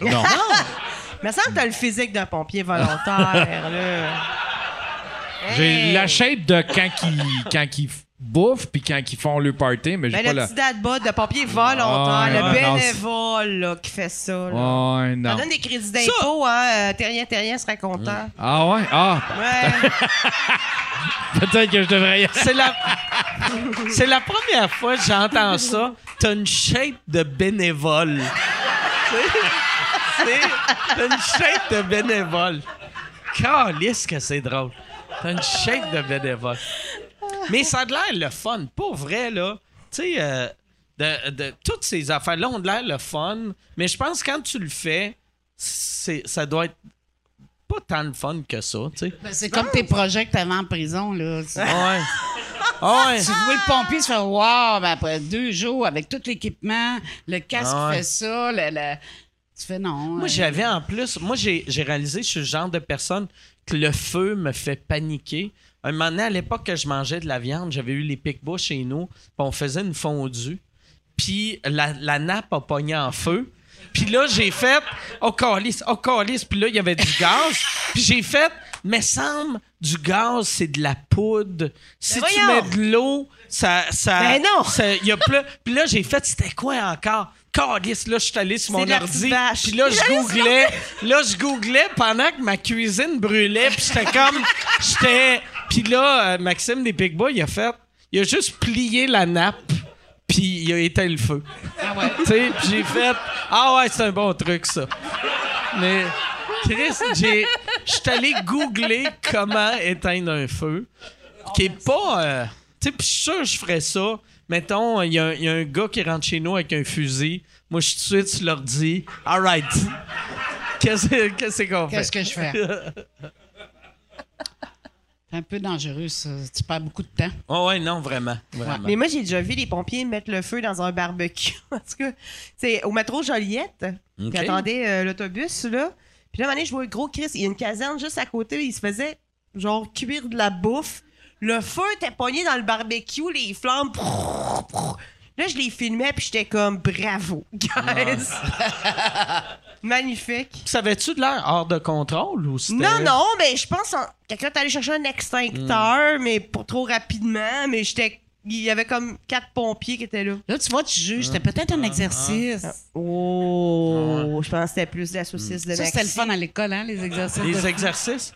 Non. Mais ça que t'as le physique d'un pompier volontaire, là. J'ai Hey! la shape de quand ils, quand ils bouffent puis quand ils font le party, mais j'ai Ben, pas le la. petit dad de pompier volontaire, Ouais, le ouais, non, bénévole là, qui fait ça. Là. Ouais, Ça non. donne des crédits d'impôt, hein. euh, Terrien, Terrien serait content. Ah ouais? Ah, Ouais. peut-être que je devrais y aller. C'est la... c'est la première fois que j'entends ça. T'as une shape de bénévole. T'as une shape de bénévole. Calisse que c'est drôle. T'as une shape de bénévole. Mais ça a de l'air le fun. Pour vrai, là. Tu sais, euh, de, de- toutes ces affaires-là ont de l'air le fun. Mais je pense que quand tu le fais, c'est, ça doit être pas tant le fun que ça, tu sais. Ben, c'est comme tes projets que t'avais en prison, là. Tu Ouais. Ouais. tu vois le pompier se faire Wow, ben après deux jours avec tout l'équipement, le casque ouais. fait ça, le, le- tu fais non. Moi, euh, j'avais en plus, moi, j'ai j'ai réalisé, je suis le genre de personne que le feu me fait paniquer. Un moment donné, à l'époque que je mangeais de la viande, j'avais eu les pique chez nous, puis on faisait une fondue, puis la, la nappe a pogné en feu. Puis là, j'ai fait oh calice, oh calice, puis là, il y avait du gaz. Puis j'ai fait, mais semble, du gaz, c'est de la poudre. Si Ben tu voyons. mets de l'eau, ça. ça Ben non. ça- y a plus- Puis là, j'ai fait, c'était quoi encore? Calice, là, je suis allé sur mon ordi. Puis là, je googlais. là, je googlais pendant que ma cuisine brûlait. Puis j'étais comme. J'étais. Puis là, euh, Maxime des Big Boys, il a fait. Il a juste plié la nappe. Puis il a éteint le feu. Ah ouais. Tu sais, j'ai fait. Ah ouais, c'est un bon truc, ça. Mais. Chris, j'ai. J'étais allé googler comment éteindre un feu. Qui est pas. euh, tu sais, puis je suis sûr que je ferais ça. Mettons, il y, a un- il y a un gars qui rentre chez nous avec un fusil. Moi, je suis tout de suite sur l'ordi. Alright. Qu'est-ce qu'est-ce qu'on fait? Qu'est-ce que je fais? C'est un peu dangereux, ça. Tu perds beaucoup de temps. Oh ouais, non, vraiment. vraiment. Mais moi, j'ai déjà vu les pompiers mettre le feu dans un barbecue. En tout cas, c'est au métro Joliette. Puis attendait euh, l'autobus, là. Puis là, un moment donné, je vois le gros Chris. Il y a une caserne juste à côté. Il se faisait, genre, cuire de la bouffe. Le feu était pogné dans le barbecue, les flammes. prrr, prrr. Là, je les filmais, puis j'étais comme, bravo, guys. Magnifique. Savais-tu de l'air hors de contrôle ou c'était. Non, non, mais je pense en... quelqu'un est allé chercher un extincteur, mais pas trop rapidement. Mais j'étais. Il y avait comme quatre pompiers qui étaient là. Là, tu vois, tu juges. C'était peut-être un exercice. Oh, je pense que c'était plus de la saucisse de Ça, c'était le fun à l'école, hein, les exercices. Les de... exercices?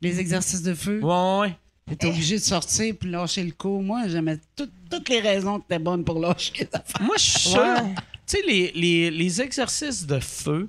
les exercices de feu. Ouais, ouais. T'étais obligé de sortir puis lâcher le coup. Moi, j'aimais tout- toutes les raisons que t'étais bonne pour lâcher les affaires. Moi, je suis sûr. Ouais. Tu sais, les, les, les exercices de feu,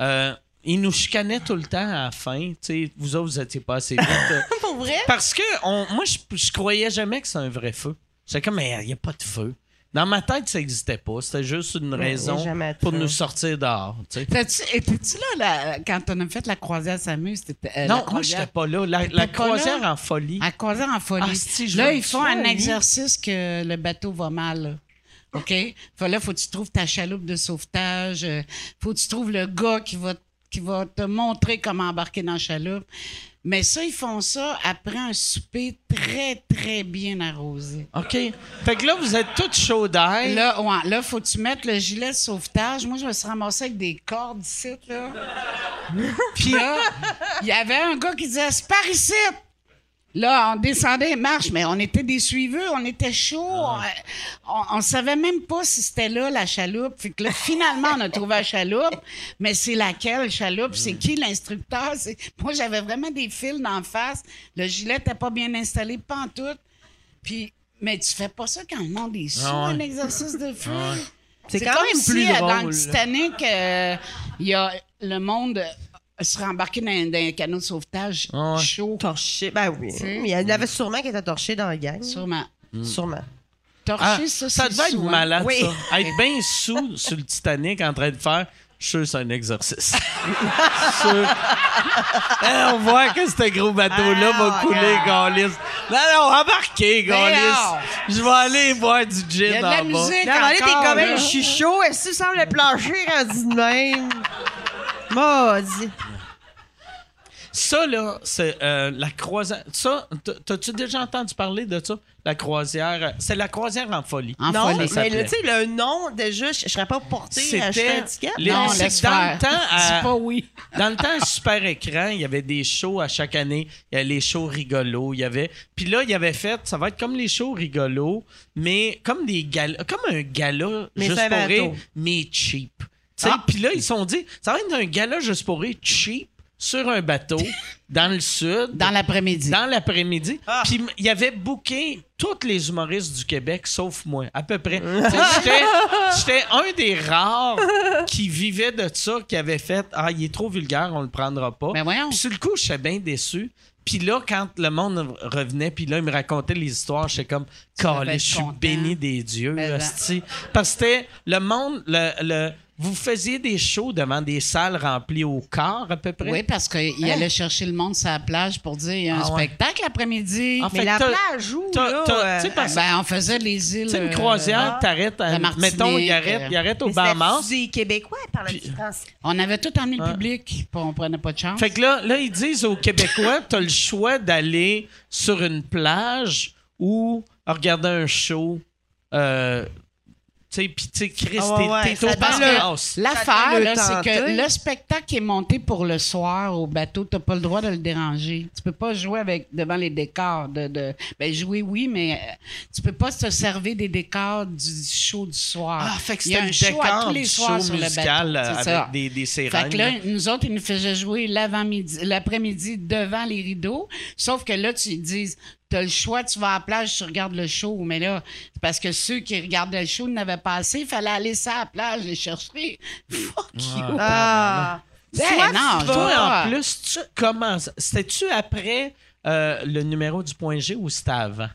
euh, ils nous chicanaient tout le temps à la fin. Tu sais, vous autres, vous étiez pas assez vite. euh, Pour vrai? Parce que on- moi, je, je croyais jamais que c'est un vrai feu. J'étais comme, mais il n'y a pas de feu. Dans ma tête, ça n'existait pas. C'était juste une raison pour nous sortir dehors. tu sais. T'as-tu- Étais-tu là, là, quand on a fait la croisière Samus? C'était, euh, la non, moi, croisière- j'étais pas là. La, la croisière là? en folie. À croisière en folie. Ah, je là, ils font un exercice que le bateau va mal. OK? Faut, là, faut que tu trouves ta chaloupe de sauvetage. euh, Faut que tu trouves le gars qui va, qui va te montrer comment embarquer dans la chaloupe. Mais ça, ils font ça après un souper très, très bien arrosé. OK? Fait que là, vous êtes toutes chauds d'air. Là, ouais, là, faut que tu mettes le gilet de sauvetage. Moi, je me suis ramassée avec des cordes ici, là. Puis là, il y avait un gars qui disait « C'est par ici! » Là, on descendait les marches, mais on était des suiveux, on était chaud. On, on savait même pas si c'était là, la chaloupe. Fait que là, finalement, on a trouvé la chaloupe. Mais c'est laquelle chaloupe? C'est qui l'instructeur? C'est- Moi, j'avais vraiment des fils d'en face. Le gilet n'était pas bien installé, pas en tout. Puis, mais tu fais pas ça quand le monde est sous, Ah ouais. un exercice de feu. C'est quand même si, plus euh, Dans drôle. le Titanic, euh, il y a le monde euh, serait embarqué dans, dans un canot de sauvetage Ah ouais. chaud, Torché. Ben oui. Mais il y en avait sûrement qui étaient torchés dans la gang. sûrement. Sûrement. Torché, Ah, ça, ça c'est devait être sous, hein. malade, Oui. ça. Être bien sous sur le Titanic en train de faire. Je suis sûr que c'est un exercice. Sûr. Eh, on voit que ce gros bateau-là va Ah, couler, regarde. Gaulis. Non, non, embarquez, Ben non. Gaulis. Je vais aller boire du Il y gin a de en la bas. musique Là, allez, t'es encore, quand là. même, je suis chaud. Est-ce que tu sembles le plancher rendu de même? Maudit. Ça, là, c'est euh, la croisière. Ça, t'as-tu déjà entendu parler de ça? La croisière. euh, C'est la croisière en folie. En non, folie. mais tu sais, le nom, déjà, je je serais pas porté à acheter un ticket. les- Non, c'est laisse dans le temps, à- Dis pas oui. Dans le temps, à super écran, il y avait des shows à chaque année. Il y avait les shows rigolos. Il y avait. Puis là, il avait fait. Ça va être comme les shows rigolos, mais comme des galas, comme un gala Mais juste c'est pour rire, mais cheap. Tu sais, Ah. Puis là, ils se sont dit, ça va être un gala juste pour rire cheap sur un bateau dans le sud. Dans l'après-midi. Dans l'après-midi. Ah. Puis il avait booké tous les humoristes du Québec, sauf moi, à peu près. J'étais un des rares qui vivait de ça, qui avait fait Ah, il est trop vulgaire, on le prendra pas. Ben voyons. Puis sur le coup, j'étais bien déçu. Puis là, quand le monde revenait, puis là, il me racontait les histoires, j'étais comme, je suis béni des dieux, Mais asti. Parce que c'était le monde, le, le- vous faisiez des shows devant des salles remplies au quart, à peu près? Oui, parce qu'il allait chercher le monde sur la plage pour dire il y a un Ah ouais. spectacle l'après-midi. En Mais fait, la plage où, t'as- là? t'as- euh, tu sais, parce- Ben, on faisait les îles. Tu sais, une euh, croisière, t'arrêtes, à- la Martinique, mettons, il arrête, euh, il arrête au Bahamas. québécois par. On avait tout emmené le public, puis on prenait pas de chance. Fait que là, là, ils disent aux Québécois, t'as le choix d'aller sur une plage ou regarder un show. euh, sais, puis tu sais, Chris, Ah ouais, ouais, t'es- au L'affaire, là, c'est que le spectacle qui est monté pour le soir au bateau, t'as pas le droit de le déranger. Tu peux pas jouer avec devant les décors. De, de- ben, jouer, oui, mais euh, tu peux pas te servir des décors du show du soir. Ah, fait que c'était un le show à tous les du soirs show sur le bateau. euh, C'est avec ça. des, des Fait que là, nous autres, ils nous faisaient jouer l'avant-midi, l'après-midi devant les rideaux. Sauf que là, tu dis, t'as le choix, tu vas à la plage, tu regardes le show. Mais là, c'est parce que ceux qui regardaient le show n'avaient pas assez. Il fallait aller ça à la plage les chercher. Fuck you. Ah. Ben Soit non, tu toi, en plus, tu commences. C'était-tu après euh, le numéro du point G ou c'était avant?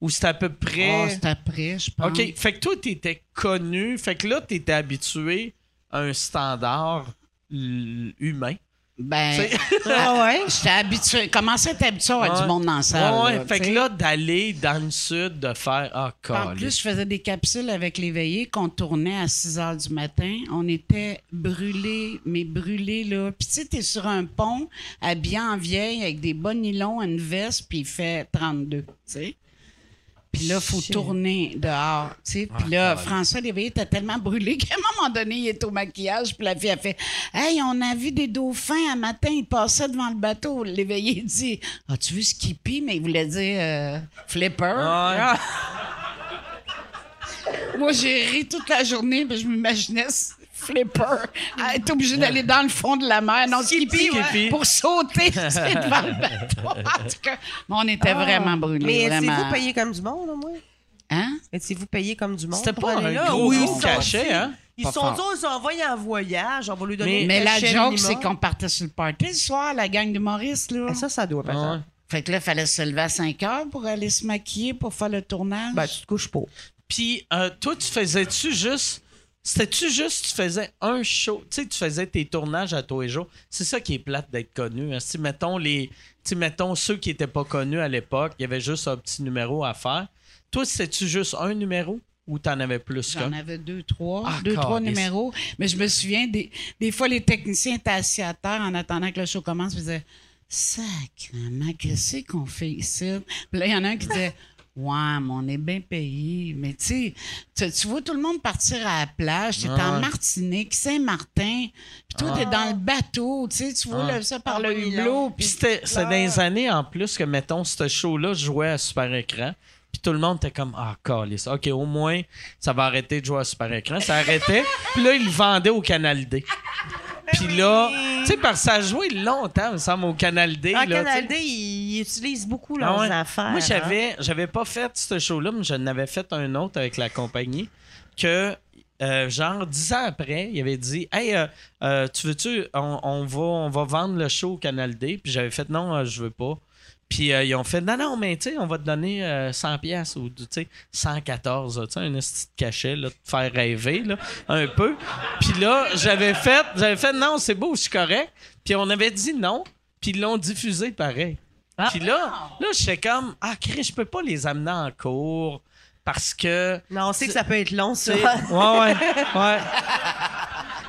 Ou c'était à peu près? Oh, c'est après, je pense. OK. Fait que toi, t'étais connu. Fait que là, t'étais habitué à un standard humain. Ben, Tu sais? Ah ouais? j'étais habitué. Commençais à être habitué à avoir Ouais. du monde dans la salle. Ouais, là, fait que là, d'aller dans le sud, de faire. Ah, En plus, je faisais des capsules avec les veillées qu'on tournait à 6 heures du matin. On était brûlés, mais brûlés, là. Puis tu sais, t'es sur un pont, habillé en vieille, avec des bas nylons, une veste, puis il fait 32, tu sais. Puis là, il faut tourner dehors, tu sais. Puis là, François Léveillé était tellement brûlé qu'à un moment donné, il est au maquillage, puis la fille a fait « Hey, on a vu des dauphins un matin, ils passaient devant le bateau. » Léveillé dit « As-tu vu Skippy? » Mais il voulait dire euh, Flipper. Ouais. Moi, j'ai ri toute la journée, mais je m'imaginais flipper être obligé d'aller dans le fond de la mer. Non, Skippy, ouais, Skippy. pour sauter devant le bateau. En tout cas, mais on était vraiment brûlés. Mais vraiment. étiez-vous payé comme du monde, au moins? Hein? Étiez-vous payé comme du monde? C'était pas un là? gros, Ou ils gros cachet, hein? Ils Pas sont fort. dit, on s'est envoyé en voyage, on va lui donner Mais le la joke, c'est qu'on partait sur le party le soir, la gang d'humoristes, là. Ah, Ça, ça doit pas être. Fait que là, il fallait se lever à 5 heures pour aller se maquiller pour faire le tournage. Ben, tu te couches pas. Puis, euh, toi, tu faisais-tu juste. C'était-tu juste, tu faisais un show, tu sais, tu faisais tes tournages à tous les jours. C'est ça qui est plate d'être connu. Hein. Si, mettons, les, sais, mettons, ceux qui n'étaient pas connus à l'époque, il y avait juste un petit numéro à faire. Toi, c'était-tu juste un numéro ou t'en avais plus J'en avais deux, trois, Ah, deux, trois numéros. Mais je me souviens, des, des fois, les techniciens étaient assis à terre en attendant que le show commence. Ils disaient Sacrement, qu'est-ce qu'on fait ici? Puis là, il y en a un qui disait Ouais, mais on est bien payé. Mais tu sais, tu- vois tout le monde partir à la plage. T'es en Ouais. Martinique, Saint-Martin. Puis toi, t'es dans le bateau. Tu sais, tu vois le- ça par le Ah oui, hublot. Puis c'est dans les années en plus que, mettons, ce show-là jouait à super écran. Puis tout le monde était comme, ah, calice. OK, au moins, ça va arrêter de jouer à super écran. Ça arrêtait. Puis là, ils le vendaient au Canal D. Puis là, tu sais, parce que ça a joué longtemps, il me semble, au Canal D. Tu sais. Canal D, ils utilisent beaucoup leurs Ah ouais. affaires. Moi, hein. j'avais, j'avais pas fait ce show-là, mais j'en avais fait un autre avec la compagnie que, euh, genre, dix ans après, il avait dit Hey, euh, euh, tu veux-tu, on, on va, on va vendre le show au Canal D. Puis j'avais fait Non, je veux pas. Puis euh, ils ont fait Non, non, mais tu sais, on va te donner euh, 100 pièces ou tu sais, 114, tu sais, un petit cachet, là, de te faire rêver, là, un peu. Puis là, j'avais fait, j'avais fait Non, c'est beau, je suis correct. Puis on avait dit non, puis ils l'ont diffusé pareil. Puis là, là, j'étais comme, ah, Chris, je peux pas les amener en cours parce que. Non, on sait que ça peut être long, ça. Ouais, ouais, ouais.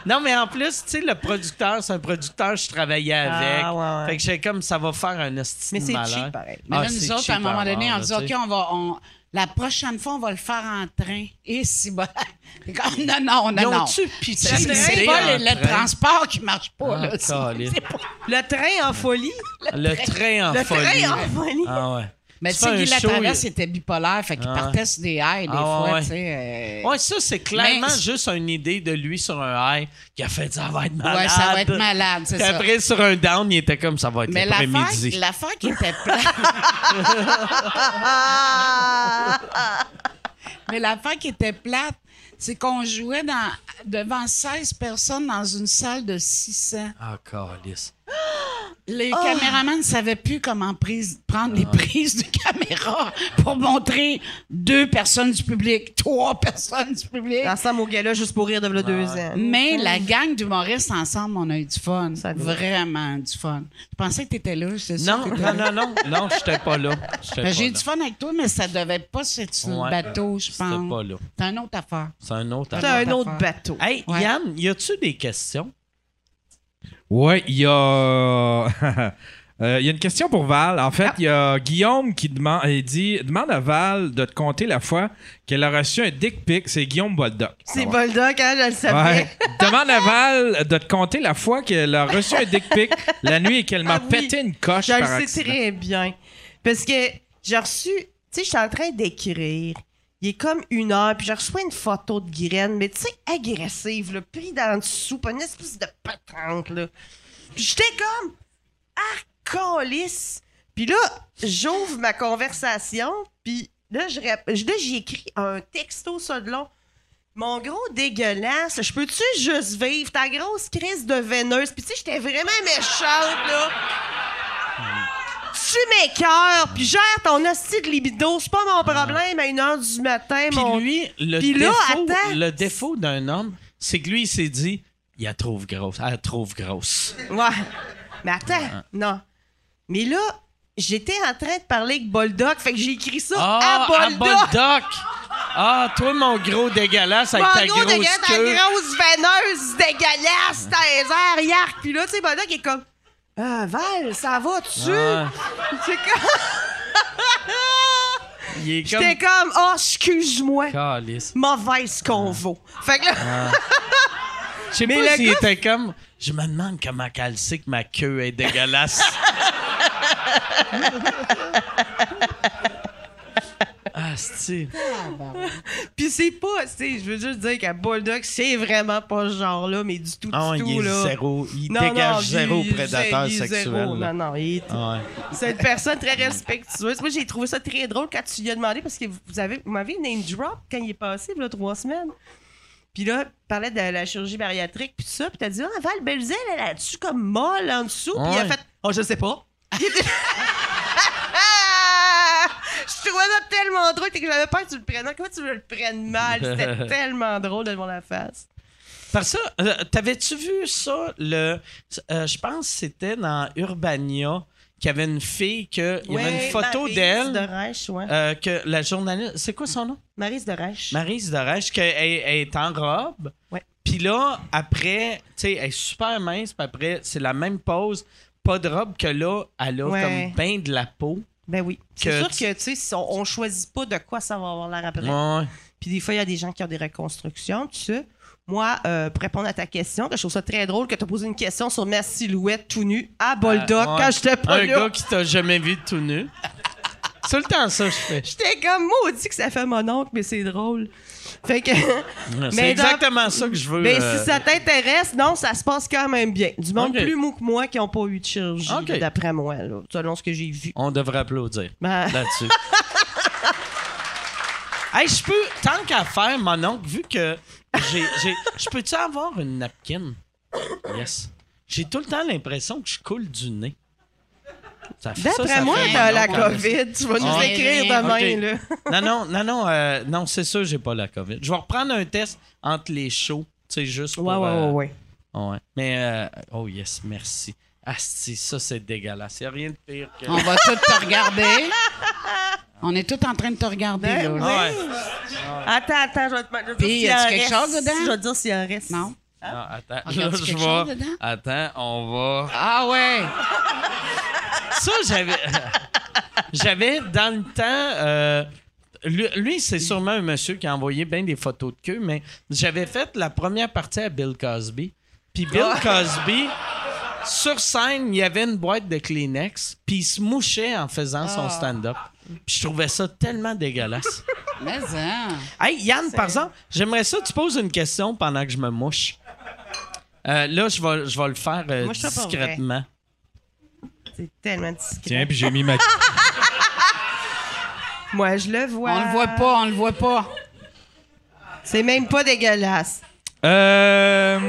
Non, mais en plus, tu sais, le producteur, c'est un producteur, je travaillais avec. Ah, ouais, ouais. Fait que j'étais comme, ça va faire un esti Mais c'est cheap, pareil. Mais Ah, là, c'est nous autres, cheap à un moment donné, on dit OK, on va. on- la prochaine fois, on va le faire en train. Et si bon. Non, non, non, non. C'est pas le, le transport qui marche pas. Ah, là. Pas- Le train en folie? Le train en Le folie. train en folie? Ah ouais. Mais Tu sais, Guy il- était bipolaire, fait qu'il Ah. partait sur des highs des Ah, fois, ouais. tu sais. euh, Ouais, ça, c'est clairement Mais- juste une idée de lui sur un high qui a fait ça va être malade. Ouais, ça va être malade, c'est ça. après, sur un down, il était comme ça va être Mais l'après-midi. l'affaire qui était plate. Mais l'affaire qui était plate, c'est qu'on jouait dans, devant 16 personnes dans une salle de 600. Ah, calice. Les Ah. caméramans ne savaient plus comment prise- prendre les prises de caméra pour montrer deux personnes du public, trois personnes du public. Ensemble au gala juste pour rire de là deux ans. Mais la gang d'humoristes ensemble, on a eu du fun. Ça. Vraiment du fun. Je pensais que tu étais là, c'est ça? Non, non, là? non, non, non, j'étais pas là. Ben, J'ai eu du fun avec toi, mais ça devait pas être sur Ouais. le bateau, je pense. pas là. C'est une autre affaire. C'est un autre C'est affaire. un autre bateau. Hey, Ouais. Yann, y a-tu des questions? Ouais, il y a. Euh, Il y a une question pour Val. En fait, il y a Guillaume qui demande, il dit, demande à Val de te compter la fois qu'elle a reçu un dick pic. C'est Guillaume Boldoc. C'est Ah ouais. Boldoc, hein, je le savais. Ouais. Demande à Val de te compter la fois qu'elle a reçu un dick pic la nuit et qu'elle m'a Ah oui. pété une coche Je le sais accident. très bien. Parce que j'ai reçu, tu sais, je suis en train d'écrire. Il est comme une heure, puis je reçois une photo de graine, mais tu sais, agressive, là, pris dans le pas une espèce de patente, là. Puis j'étais comme, ah, calice. Puis là, j'ouvre ma conversation, puis là, écrit un texto ça de long. Mon gros dégueulasse, je peux-tu juste vivre ta grosse crise de veineuse? Puis tu sais, j'étais vraiment méchante, là. Tu m'écœures, puis gère ton hostie de libido, c'est pas mon problème à 1h du matin, Puis mon... lui, le Puis là, défaut, attends. le défaut d'un homme, c'est que lui, il s'est dit, il la trouve grosse, elle la trouve grosse. Ouais. Mais attends, non. Mais là, j'étais en train de parler avec Boldoc, fait que j'ai écrit ça Ah, à Boldoc. Boldoc! Ah, toi, mon gros dégueulasse avec Mon ta gros grosse dégueulasse, ta queue. grosse veineuse dégueulasse, airs, yark. Puis là, tu sais, Boldoc est comme, ah, Val, ça va-tu? Ah, C'est comme... il est J'étais comme... comme, oh, excuse-moi. Calice. Mauvaise convo. Fait que là, Je sais pas s'il était comme... Je me demande comment qu'elle sait que ma queue est dégueulasse. ah, c'est... Puis c'est pas, tu sais, je veux juste dire qu'à Bulldog, c'est vraiment pas ce genre-là, mais du tout, Ah, du il tout, est là. zéro. Il Non, dégage non, zéro il- prédateur il est sexuel. zéro. Non, non, il est- Ah ouais. c'est une personne très respectueuse. Moi, j'ai trouvé ça très drôle quand tu lui as demandé, parce que vous avez, vous m'avez name drop quand il est passé, il y a trois semaines. Puis là, il parlait de la chirurgie bariatrique, puis tout ça, puis t'as dit, ah, Val Belzile, elle a-tu comme molle en dessous? Puis il a fait, oh, je sais pas. Trouvais ça tellement drôle que j'avais peur que tu le prennes. Comment tu veux le prennes mal? C'était tellement drôle de voir la face. Par ça, euh, t'avais-tu vu ça? Le, euh, je pense que c'était dans Urbania qu'il y avait une fille que il y avait une photo Maryse de d'elle Reich, ouais. euh, que la journaliste, c'est quoi son nom? Maryse de Reich. Maryse de Reich, qu'elle elle est en robe. Ouais. Puis là, après, tu sais, elle est super mince. Puis après, c'est la même pose, pas de robe que là, elle a Ouais. comme ben de la peau. Ben oui. C'est sûr tu- que, tu sais, si on, on choisit pas de quoi ça va avoir l'air après. Ouais. Puis des fois, il y a des gens qui ont des reconstructions, tu sais. Moi, euh, pour répondre à ta question, que je trouve ça très drôle que tu as posé une question sur ma silhouette tout nu à Boldoc Euh, ouais. quand j'étais pas Un gars qui t'a jamais vu tout nu. C'est tout le temps ça que je fais. J'étais comme maudit que ça fait mon oncle, mais c'est drôle. Fait que. C'est Mais dans- exactement ça que je veux. Ben, euh, si ça t'intéresse, non, ça se passe quand même bien. Du monde plus mou que moi qui n'ont pas eu de chirurgie, d'après moi, là, selon ce que j'ai vu. On devrait applaudir Ben, là-dessus. hey, je peux, tant qu'à faire, mon oncle, vu que j'ai. j'ai- Je peux-tu avoir une napkin? Yes. J'ai tout le temps l'impression que je coule du nez. Ça fait- ça, d'après moi, t'as la. COVID. Tu vas nous Ah. écrire demain, là. Non, non, non, non, euh, non, c'est sûr, j'ai pas la COVID. Je vais reprendre un test entre les shows, tu sais, juste pour. Ouais, ouais, euh, ouais, ouais. ouais. Mais, euh, oh yes, merci. Asti, ça, c'est dégueulasse. Y a rien de pire que. On va tout te regarder. On est tous en train de te regarder, Ben là. Ouais. Attends, attends, je vais te te Puis, y en quelque reste. chose dedans? Je vais te dire s'il en reste. Non? Non, attends. On regarde-tu je vais-? Attends, on va. Ah ouais! Ça, j'avais. j'avais dans le temps. euh, lui, lui, c'est sûrement un monsieur qui a envoyé bien des photos de queue, mais j'avais fait la première partie à Bill Cosby. Puis Bill Cosby, sur scène, il y avait une boîte de Kleenex, puis il se mouchait en faisant son stand-up. Puis je trouvais ça tellement dégueulasse. Mais hein. Hey, Yann, par exemple, j'aimerais ça que tu poses une question pendant que je me mouche. Euh, là, je vais, je vais le faire euh, discrètement. C'est tellement discret. Tiens, puis j'ai mis ma. Moi, je le vois. On le voit pas, on le voit pas. C'est même pas dégueulasse. Euh,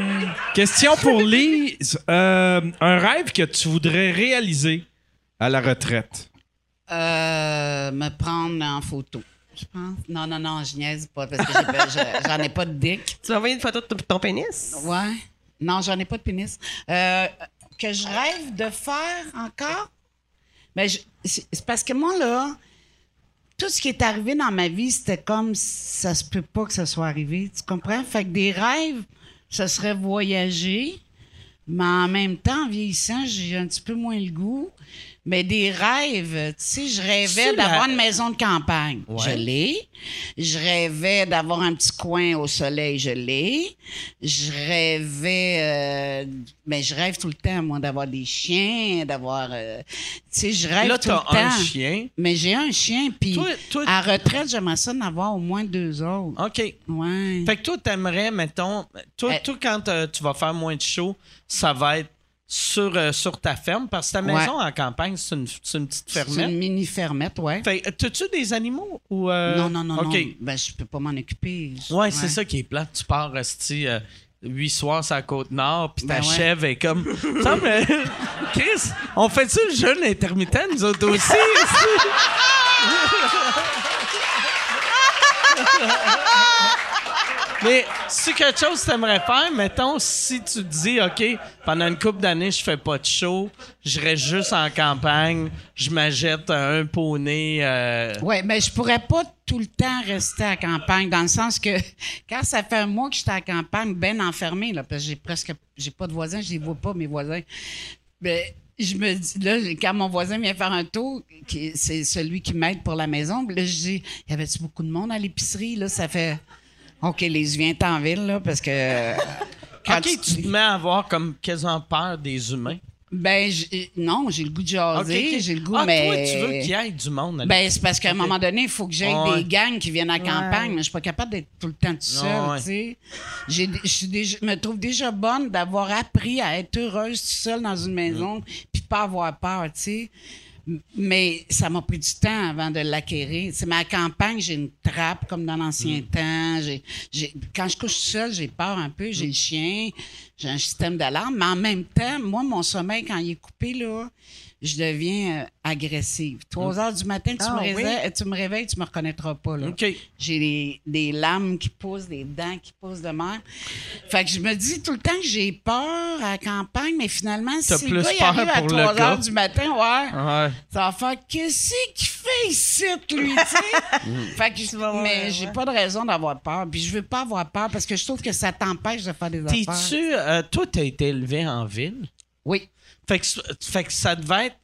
question pour Lise. Euh, un rêve que tu voudrais réaliser à la retraite? Euh, me prendre en photo. Je pense. Non, non, non, je niaise pas parce que j'en ai pas de dick. Tu m'as envoyé une photo de ton pénis? Ouais. Non, j'en ai pas de pénis. Que je rêve de faire encore? Mais je- c'est parce que moi, là, tout ce qui est arrivé dans ma vie, c'était comme ça se peut pas que ça soit arrivé. Tu comprends? Fait que des rêves, ce serait voyager Mais en même temps, en vieillissant, j'ai un petit peu moins le goût. Mais des rêves, tu sais, je rêvais d'avoir la- une maison de campagne. Ouais. Je l'ai. Je rêvais d'avoir un petit coin au soleil. Je l'ai. Je rêvais... euh, mais je rêve tout le temps, moi, d'avoir des chiens, d'avoir... euh, tu sais, je rêve Là, tout le t'as un temps. chien. Mais j'ai un chien, puis Toi- à retraite, j'aimerais ça en avoir au moins deux autres. OK. Ouais. Fait que toi, t'aimerais, mettons, toi, Euh, toi quand euh, tu vas faire moins de shows, ça va être sur, euh, sur ta ferme, parce que ta Ouais. maison en campagne, c'est une, c'est une petite C'est fermette. une mini fermette, ouais. Fait que, t'as-tu des animaux ou. euh, Non, non, non, non. Ben, je peux pas m'en occuper. Ouais, c'est ça qui est plate. Tu pars rester euh, huit soirs sur la côte nord, puis ta Ben ouais. chèvre est comme. Ça me- Chris, on fait-tu le jeûne intermittent, nous autres aussi? Mais si quelque chose t'aimerais faire, mettons, si tu te dis, OK, pendant une couple d'années, je fais pas de show, je reste juste en campagne, je m'achète un poney. euh, Ouais, mais je pourrais pas tout le temps rester à campagne, dans le sens que quand ça fait un mois que j'étais à campagne, ben enfermée, là, parce que j'ai presque, j'ai pas de voisins, je les vois pas, mes voisins. Ben, je me dis, là, quand mon voisin vient faire un tour, c'est celui qui m'aide pour la maison, puis là, je dis, y avait-tu beaucoup de monde à l'épicerie, là, ça fait, OK, les viens en ville, là, parce que... quand OK, tu te mets à avoir comme quasiment peur des humains. Ben, j'ai- non, j'ai le goût de jaser, OK, OK. j'ai le goût, ah, mais... toi, tu veux qu'il y ait du monde. Ben, c'est parce qu'à un moment donné, il faut que j'aille Ouais. des gangs qui viennent à la campagne, mais je suis pas capable d'être tout le temps tout seul, Ouais. tu sais. J'ai- Je me trouve déjà bonne d'avoir appris à être heureuse tout seul dans une maison, puis pas avoir peur, tu sais. Mais ça m'a pris du temps avant de l'acquérir. C'est ma campagne, j'ai une trappe comme dans l'ancien temps. J'ai, j'ai- quand je couche seule, j'ai peur un peu. J'ai le chien, j'ai un système d'alarme. Mais en même temps, moi, mon sommeil, quand il est coupé, là, je deviens euh, agressive. Trois heures du matin, tu, Ah, me oui? réveilles, tu me réveilles, tu me reconnaîtras pas. Là. J'ai des, des lames qui poussent, des dents qui poussent de mer. Fait que je me dis tout le temps que j'ai peur à la campagne, mais finalement, T'as si plus le gars il arrive à pour le 3 gars. heures du matin, ouais, Ouais. ça va faire qu'est-ce qu'il fait ici, lui, fait que je- mais j'ai pas de raison d'avoir peur. Puis je veux pas avoir peur parce que je trouve que ça t'empêche de faire des affaires. T'es-tu. euh, toi, t'as été élevé en ville? Oui. Fait que, fait que ça devait être.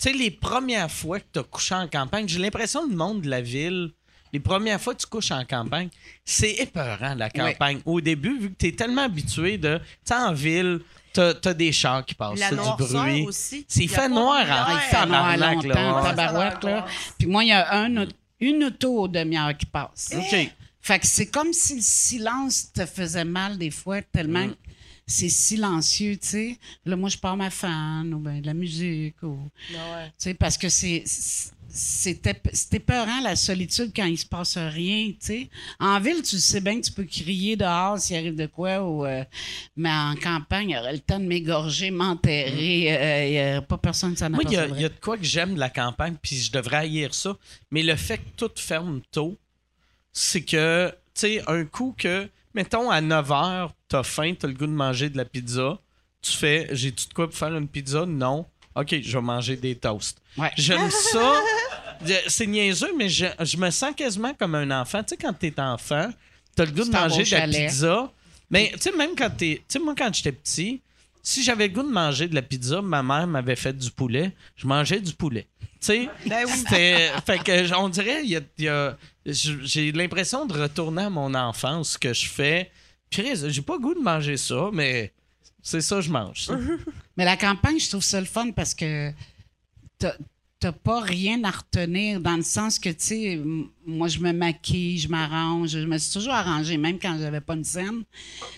Tu sais, les premières fois que t'as couché en campagne, j'ai l'impression que le monde de la ville, les premières fois que tu couches en campagne, c'est épeurant, la campagne. Au début, vu que t'es tellement habitué de. Tu sais, en ville, t'as as des chars qui passent, c'est du bruit. aussi. C'est Il fait noir en Il fait noir longtemps, tabarouette, là. Puis moi, il y a un, au- une auto aux demi-heures qui passe. OK. Fait que c'est comme si le silence te faisait mal des fois, tellement Mm. C'est silencieux, tu sais. Là, moi, je pars ma fan ou ben de la musique ou... Tu sais, parce que c'est... C'était c'était peurant, la solitude, quand il se passe rien, tu sais. En ville, tu sais bien que tu peux crier dehors s'il arrive de quoi, ou, euh, mais en campagne, il y aurait le temps de m'égorger, m'enterrer, euh, il n'y aurait pas personne qui s'en Mm. Moi, il y, a- il y a de quoi que j'aime de la campagne, puis je devrais haïr ça. Mais le fait que tout ferme tôt, c'est que, tu sais, un coup que, mettons, à 9 h, t'as faim, t'as le goût de manger de la pizza, tu fais, j'ai-tu de quoi pour faire une pizza? Non. OK, je vais manger des toasts. Ouais. J'aime ça. C'est niaiseux, mais je, je me sens quasiment comme un enfant. Tu sais, quand t'es enfant, t'as le goût de manger de la pizza. Mais tu sais, même quand t'es. Tu sais, moi, quand j'étais petit, si j'avais le goût de manger de la pizza, ma mère m'avait fait du poulet, je mangeais du poulet. Tu sais, Ben oui. c'était. Fait que, on dirait, il y a- y a- j'ai l'impression de retourner à mon enfance, ce que je fais. Puis, j'ai pas le goût de manger ça, mais c'est ça que je mange. ça. Mais la campagne, je trouve ça le fun parce que t'as t'as pas rien à retenir dans le sens que, tu sais, moi, je me maquille, je m'arrange, je me suis toujours arrangée, même quand j'avais pas une scène.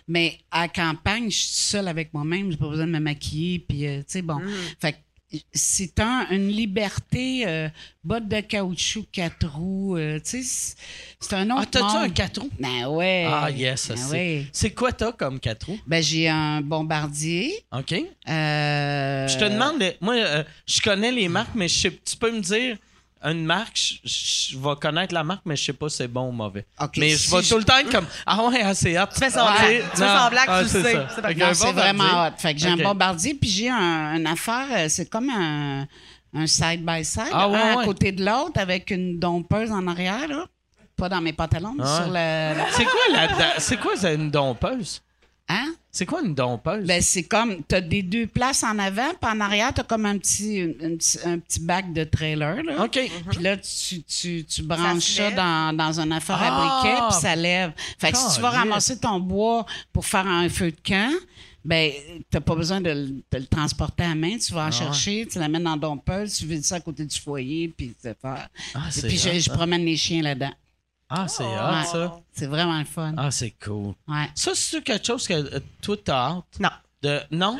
Mais à la campagne, je suis seule avec moi-même, j'ai pas besoin de me maquiller, puis, euh, tu sais, bon. Fait que c'est un, une liberté, euh, bottes de caoutchouc, quatre roues, euh, tu sais, c'est- un autre Ah, t'as-tu un 4 roues? Ben ouais. Ah, yes, ça Ben c'est. ouais. C'est quoi t'as comme 4 roues? Ben j'ai un bombardier. OK. Euh, Je te demande, moi, euh, je connais les marques, mais je sais- tu peux me dire une marque, je, je vais connaître la marque, mais je sais pas si c'est bon ou mauvais. Mais je vais tout le temps être comme Ah ouais, ah, c'est hot. Tu fais semblant. Tu fais semblant que tu sais. C'est vraiment hot. Fait que j'ai un bombardier, puis j'ai un, une affaire, euh, c'est comme un, un side-by-side, Ah, ouais, un ouais. à côté de l'autre, avec une dompeuse en arrière, là. Pas dans mes pantalons, mais Ah sur le... C'est quoi la, c'est quoi une dompeuse? Hein? C'est quoi une dompeuse? Ben, c'est comme, t'as des deux places en avant, puis en arrière, t'as comme un petit, un, un petit, un petit bac de trailer, là. OK. Puis là, tu, tu, tu branches ça, dans, dans un affaire à Ah! briquet, puis ça lève. Fait que si tu vas ramasser ton bois pour faire un feu de camp, ben, t'as pas besoin de, le- de le transporter à main. Tu vas en chercher, tu l'amènes dans dompeuse, tu vides ça à côté du foyer, puis tu faire. Ah, puis je, je ça. promène les chiens là-dedans. Ah, c'est hot, Ouais. ça. C'est vraiment le fun. Ah, c'est cool. Ouais. Ça, c'est quelque chose que euh, toi, t'as hâte? Non. De... Non?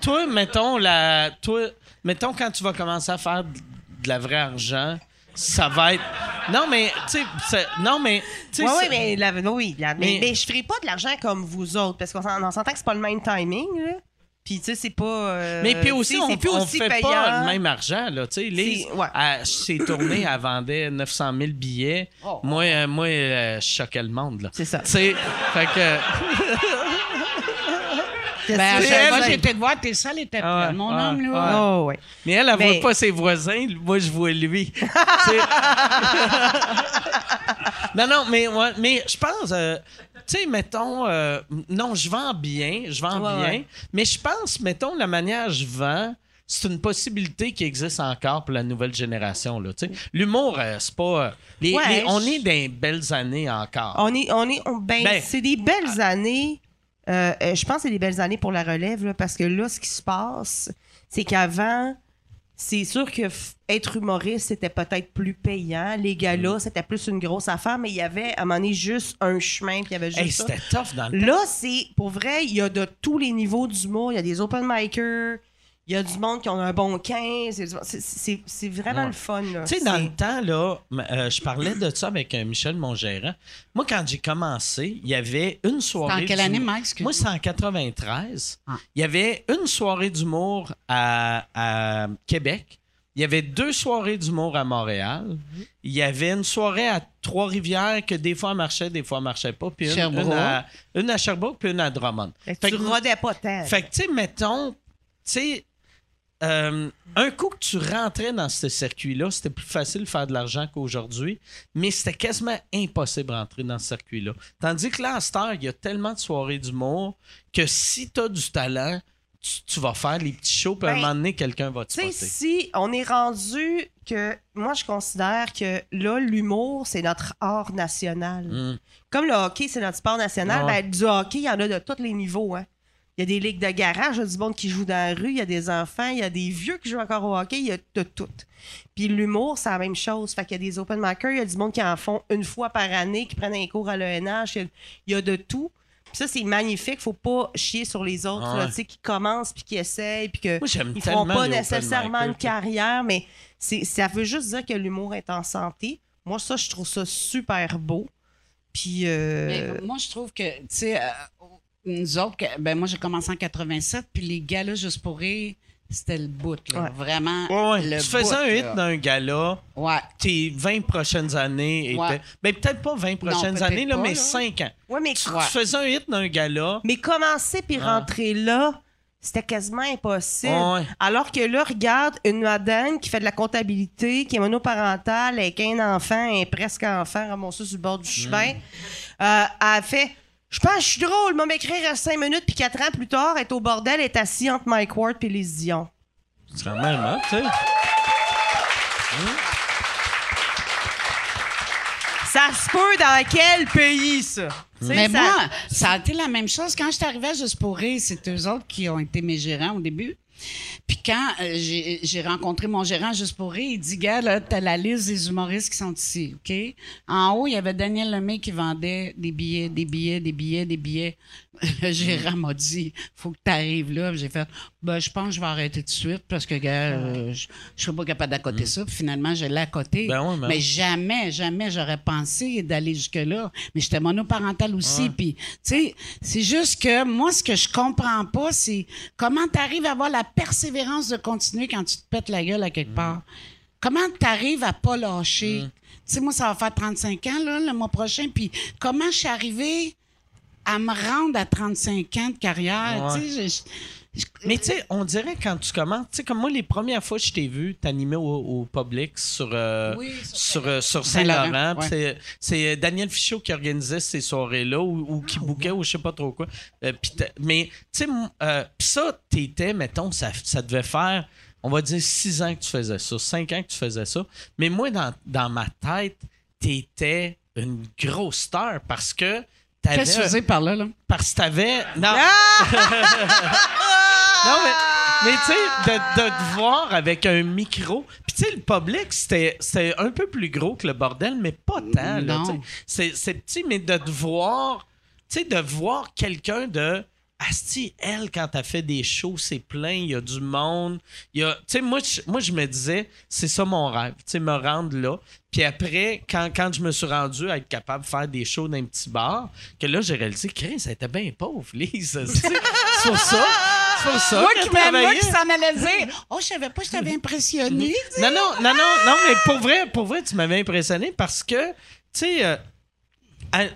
toi, mettons, la... toi, mettons, quand tu vas commencer à faire de la vraie argent, ça va être. Non, mais, tu sais, non, mais. tu sais, Oui, oui, mais, la, oui, la- mais, Mais- mais je ferai pas de l'argent comme vous autres, parce qu'on s'en- on s'entend que c'est pas le même timing, là. Puis, tu sais, c'est pas. euh, Mais puis aussi, on, plus on aussi fait payant. pas le même argent, là. Tu sais, Lise, C'est- ouais. tournées, elle vendait 900 000 billets. Moi, euh, moi euh, je choquais le monde, là. C'est ça. Tu sais, fait que... Ben, que à chaque fois, j'étais de voir, t'es et t'es Ah Mon ah homme, là. Oh, ouais. Mais elle, elle Mais- voit pas ses voisins. Moi, je vois lui. Tu sais. non, non, mais, ouais, mais je pense... tu sais, mettons... euh, non, je vends bien, je vends Ouais, bien. ouais. Mais je pense, mettons, la manière je vends... C'est une possibilité qui existe encore pour la nouvelle génération. là. L'humour, euh, c'est pas. euh, les- Ouais, les- on est dans les belles années encore. On est, on est, on- ben, Ben- c'est des belles années. Euh, euh, je pense que c'est des belles années pour la relève, là, parce que là, ce qui se passe, c'est qu'avant, c'est sûr que être humoriste, c'était peut-être plus payant. Les Mm. gars-là, c'était plus une grosse affaire, mais il y avait, à un moment donné, juste un chemin, puis il y avait juste Hey, c'était tough dans le. Là, c'est pour vrai, il y a de tous les niveaux d'humour. Il y a des open micers, il y a du monde qui ont un bon 15. il y a du- c'est- C'est c'est vraiment Ouais. le fun. là. Tu sais, dans le temps, là, euh, je parlais de ça avec euh, Michel, mon gérant. Moi, quand j'ai commencé, il y avait une soirée. en quelle année, Mike? Moi, c'est en 93. Ah. Il y avait une soirée d'humour à, à Québec. Il y avait deux soirées d'humour à Montréal. Il y avait une soirée à Trois-Rivières que des fois marchait, des fois marchait pas. Puis une, Sherbrooke. une à, une à Sherbrooke, puis une à Drummond. Fait que Fait tu que- rodais pas tant. Fait que, tu sais, mettons, tu sais, euh, un coup que tu rentrais dans ce circuit-là, c'était plus facile de faire de l'argent qu'aujourd'hui, mais c'était quasiment impossible de rentrer dans ce circuit-là. Tandis que là, à cette heure, il y a tellement de soirées d'humour que si tu as du talent, tu, tu vas faire les petits shows, puis à un Ben, moment donné, quelqu'un va te spotter. si on est rendu que. Moi, je considère que là, l'humour, c'est notre art national. Mm. Comme le hockey, c'est notre sport national, Ouais. ben, du hockey, il y en a de tous les niveaux. Hein. Il y a des ligues de garage, il y a du monde qui joue dans la rue, il y a des enfants, il y a des vieux qui jouent encore au hockey, il y a de tout. Puis l'humour, c'est la même chose. Fait qu'il y a des open micers, il y a du monde qui en font une fois par année, qui prennent un cours à l'ENH, il y a- de tout. Puis ça, c'est magnifique. Faut pas chier sur les autres, Ah ouais. tu sais, qui commencent puis qui essayent, puis que Moi, j'aime ils feront pas nécessairement micers, une carrière, mais c'est, ça veut juste dire que l'humour est en santé. Moi, ça, je trouve ça super beau. Puis, euh, Mais moi, je trouve que, tu sais, euh, nous autres, ben moi, j'ai commencé en 87, puis les gars-là, juste pour rire, c'était le bout, là. Ouais. Vraiment. Ouais, ouais. le tu faisais bout, un hit là. d'un gala, Ouais. tes 20 prochaines années étaient. Ouais. Ben, peut-être pas 20 prochaines années, là, pas, mais là. 5 ans. ouais, mais, Tu, Ouais. tu faisais un hit d'un gala. mais commencer puis Ah. rentrer là, c'était quasiment impossible. Ouais. Alors que là, regarde une madame qui fait de la comptabilité, qui est monoparentale, avec un enfant, un presque enfant ramassé sur le bord du chemin. Euh, elle fait Je pense que je suis drôle, m'a m'écrire à 5 minutes, puis 4 ans plus tard, est au bordel, est assise entre Mike Ward et les Dion. C'est quand même hot, tu sais. Ça se peut dans quel pays, ça? Mais ça- moi, ça a été la même chose. Quand je suis arrivée à Juste pour rire, c'est eux autres qui ont été mes gérants au début. Puis quand euh, j'ai j'ai rencontré mon gérant Juste pour rire, il dit, gars, là, t'as la liste des humoristes qui sont ici, OK? En haut, il y avait Daniel Lemay qui vendait des billets, des billets, des billets, des billets. Gérant m'a dit, faut que t'arrives là. J'ai fait, ben, je pense que je vais arrêter tout de suite parce que, gars, euh, je je serais pas capable d'accoter ça. Puis finalement, je l'ai accoté. Ben ouais, ben mais jamais, jamais j'aurais pensé d'aller jusque-là. Mais j'étais monoparentale aussi. Puis, tu sais, c'est juste que moi, ce que je comprends pas, c'est comment tu arrives à avoir la persévérance de continuer quand tu te pètes la gueule à quelque part? Comment tu arrives à pas lâcher? Tu sais, moi, ça va faire 35 ans, là, le mois prochain. Puis, comment je suis arrivée à me rendre à 35 ans de carrière? Ouais. Tu sais, je- Mais tu sais, on dirait quand tu commences, tu sais, comme moi, les premières fois que je t'ai vu t'animer au, au public sur, euh, Oui, sur sur, euh, sur Saint-Laurent, ouais. c'est- euh, Daniel Fichot qui organisait ces soirées-là ou, ou qui bouquait ou je sais pas trop quoi. Euh, mais tu sais, euh, puis ça, t'étais, mettons, ça, ça devait faire, on va dire, six ans que tu faisais ça, cinq ans que tu faisais ça. Mais moi, dans, dans ma tête, t'étais une grosse star parce que t'avais... Qu'est-ce que tu dire par là, là? Parce que t'avais... Non, non, mais, mais tu sais, de, de te voir avec un micro. Puis tu sais, le public, c'était un peu plus gros que le bordel, mais pas tant. c'est petit, mais de te voir, tu sais, de voir quelqu'un de. Asti, elle, quand elle fait des shows, c'est plein, il y a du monde. Il y a, tu sais, moi, je- moi, je me disais, c'est ça mon rêve, tu sais, me rendre là. Puis après, quand, quand je me suis rendu à être capable de faire des shows dans un petit bar, que là, j'ai réalisé, Chris, elle était bien pauvre, Lise. C'est pour ça. C'est pour ça. Moi qui, m'a- moi travaillait. qui s'en allait dire, oh, je savais pas que je t'avais impressionné. Non, non, non, non, non, mais pour vrai, pour vrai, tu m'avais impressionné parce que, tu sais, euh,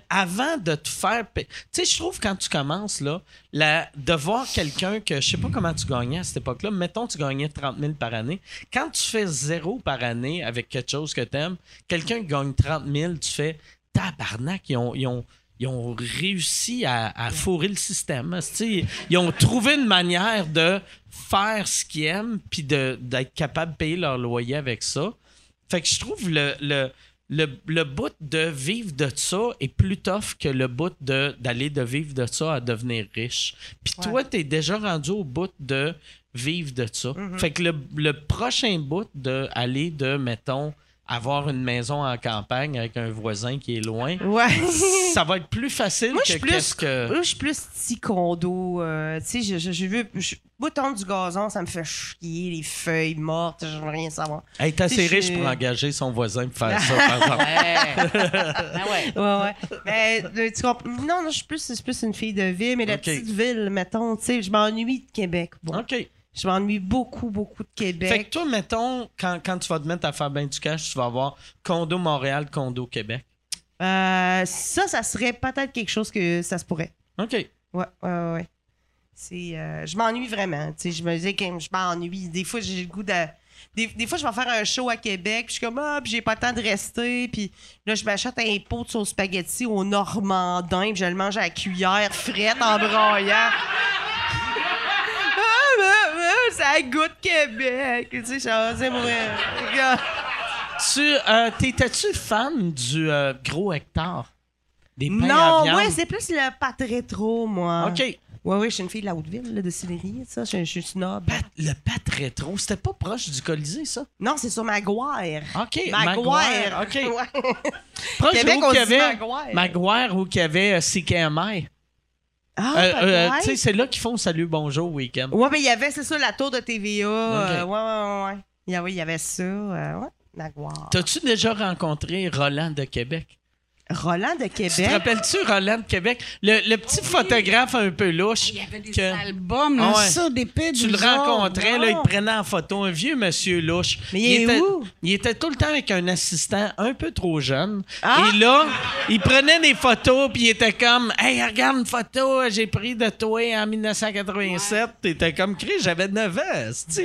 avant de te faire. Tu sais, je trouve quand tu commences, là, la, de voir quelqu'un que je sais pas comment tu gagnais à cette époque-là, mettons tu gagnais 30 000 par année. Quand tu fais zéro par année avec quelque chose que tu aimes, quelqu'un qui gagne 30 000, tu fais tabarnak, ils ont. Ils ont ils ont réussi à, à fourrer le système. Ils ont trouvé une manière de faire ce qu'ils aiment puis d'être capable de payer leur loyer avec ça. Fait que je trouve le, le, le, le bout de vivre de ça est plus tough que le bout de- d'aller de, vivre de ça à devenir riche. Puis toi, t'es déjà rendu au bout de vivre de ça. Fait que le, le prochain bout de aller de, mettons, avoir une maison en campagne avec un voisin qui est loin, Ouais. ça va être plus facile Moi, que je suis plus, qu'est-ce que... moi, je suis plus petit condo. euh, tu sais, je, je, je veux. Je, bouton du gazon, ça me fait chier, les feuilles mortes, je veux rien savoir. Hey, t'es assez riche pour engager son voisin pour faire ça, par exemple. Ah ouais. Ouais, ouais. Mais, euh, tu comprends- Non, non, je suis plus, je suis plus une fille de ville, mais la petite ville, mettons, tu sais, je m'ennuie de Québec. Bon. OK. Je m'ennuie beaucoup, beaucoup de Québec. Fait que toi, mettons, quand, quand tu vas te mettre à faire ben du cash, tu vas avoir condo Montréal, condo Québec. Euh, ça, ça serait peut-être quelque chose que ça se pourrait. OK. Ouais, ouais, ouais, ouais. C'est, euh, je m'ennuie vraiment. Tu sais, je me dis que je m'ennuie. Des fois, j'ai le goût de. Des, des fois, je vais faire un show à Québec, puis je suis comme, ah, puis j'ai pas le temps de rester, puis là, je m'achète un pot de sauce spaghetti au Normandin, puis je le mange à la cuillère frette en broyant. ça goûte Québec. Tu sais, c'est vrai. Tu, euh, t'étais-tu fan du euh, gros hectare? Des pains à Non, viande? ouais, c'est plus le pâte rétro, moi. OK. Ouais, ouais, je suis une fille de la Haute-Ville, là, de Sillery, ça. Je, je suis snob. Pat- le pat rétro, c'était pas proche du Colisée, ça? Non, c'est sur Maguire. OK. Maguire. OK. Ouais. Proche Québec, où on qu'il y avait Maguire. Maguire ou qu'il y avait euh, CKMI. Ah, Euh, euh, tu sais, c'est là qu'ils font Salut Bonjour week-end. Ouais, mais il y avait, c'est ça, la tour de TVA. euh, ouais, ouais, ouais. Il y avait, ça. euh, ouais. T'as-tu déjà rencontré Roland de Québec? Roland de Tu te Québec. rappelles-tu Roland de Québec? Le, le petit photographe un peu louche. Il y avait des que- albums, là, Ah ouais. ça, des pets Tu le rencontrais, là, il te prenait en photo, un vieux monsieur louche. Mais il est était, où? il était tout le temps avec un assistant un peu trop jeune. Ah! Et là, il prenait des photos, puis il était comme Hey, regarde une photo, j'ai pris de toi en 1987. T'étais comme Chris, j'avais 9 ans. tu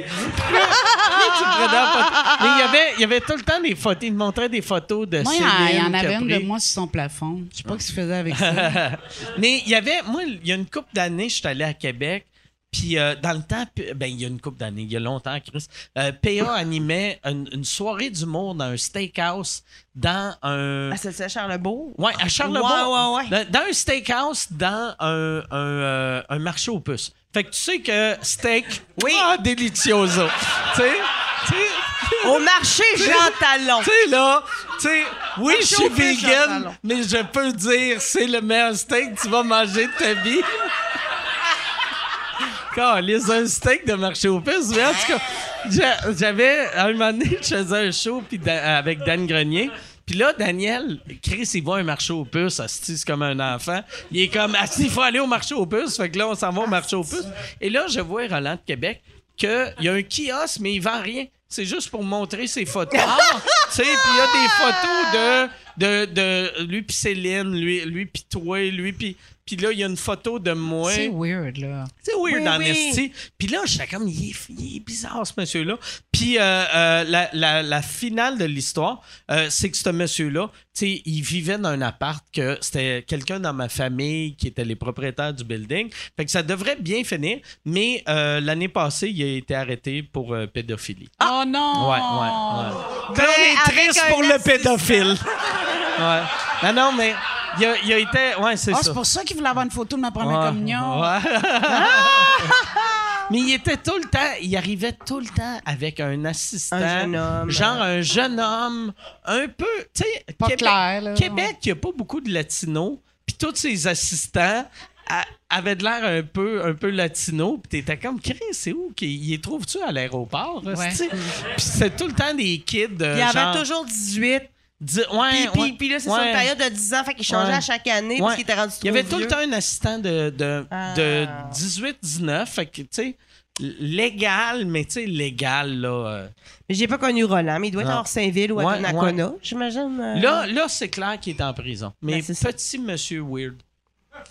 prenais en photo? Mais il y avait, il y avait tout le temps des photos. Il me montrait des photos de Moi, il y Céline. en- il y en qui a avait une de moi plafond. Je sais pas ce qu'il faisait avec ça. Mais il y avait, moi, il y a une couple d'années, je suis allé à Québec. Puis euh, dans le temps, ben il y a une couple d'années, il y a longtemps, Chris, euh, PA animait une, une soirée d'humour dans un steakhouse dans un. Ah, c'est ça, Charlebourg? Ouais, à Charlebourg. Ouais, ouais, ouais. Dans, dans un steakhouse, dans un, un, euh, un marché aux puces. Fait que tu sais que steak. Oui. Ah, delicioso. tu sais, tu sais. Au marché Jean Talon. Tu sais, là, tu sais, oui, je suis vegan, mais je peux dire, c'est le meilleur steak que tu vas manger de ta vie. Quand les un steak de marché aux puces, mais en tout cas, j'a- j'avais, à un moment donné, je faisais un show da- avec Dan Grenier. Puis là, Daniel, Chris, il voit un marché aux puces, c'est comme un enfant. Il est comme, il faut aller au marché aux puces. Fait que là, on s'en va au marché aux puces. Et là, je vois Roland de Québec qu'il y a un kiosque, mais il vend rien. C'est juste pour montrer ses photos. tu sais, puis il y a des photos de, de, de lui puis Céline, lui, lui puis toi, lui puis... Puis là, il y a une photo de moi. C'est weird, là. C'est weird Oui, en oui. Puis là, j'étais comme, il est, il est bizarre, ce monsieur-là. Puis euh, euh, la, la- la finale de l'histoire, euh, c'est que ce monsieur-là, tu sais, il vivait dans un appart que c'était quelqu'un dans ma famille qui était les propriétaires du building. Fait que ça devrait bien finir, mais l'année passée, il a été arrêté pour pédophilie. Oh non! Ouais, ouais, ouais. Ben, on est triste pour le pédophile. ouais. Non, non, mais il a, il a été... Ouais, c'est Ah, ça. c'est pour ça qu'il voulait avoir une photo de ma première Ouais. communion. Ouais. Mais il était tout le temps, il arrivait tout le temps avec un assistant. Un jeune homme. Genre un jeune homme, un peu, tu sais, Pas Québec, clair, là. Québec, il n'y a pas beaucoup de latinos, puis tous ses assistants a- avaient de l'air un peu, un peu latino, puis t'étais comme, Chris, c'est où? qu'il- Il les trouve-tu à l'aéroport? Ouais. Puis c'était tout le temps des kids. euh, Il y avait toujours 18. Dix- ouais, Puis, puis, ouais, puis là, c'est ouais. sur une période de 10 ans, fait qu'il changeait Ouais. à chaque année Ouais. parce qu'il était rendu trop Il y avait tout le temps un assistant de, de, Ah. de 18-19. Fait que, tu sais, légal, mais tu sais, légal, là. euh. Mais j'ai pas connu Roland, mais il doit être Non. à Orsainville ou à Ouais, Donnacona, j'imagine. euh. Là, là c'est clair qu'il est en prison. Mais Ben, petit monsieur weird.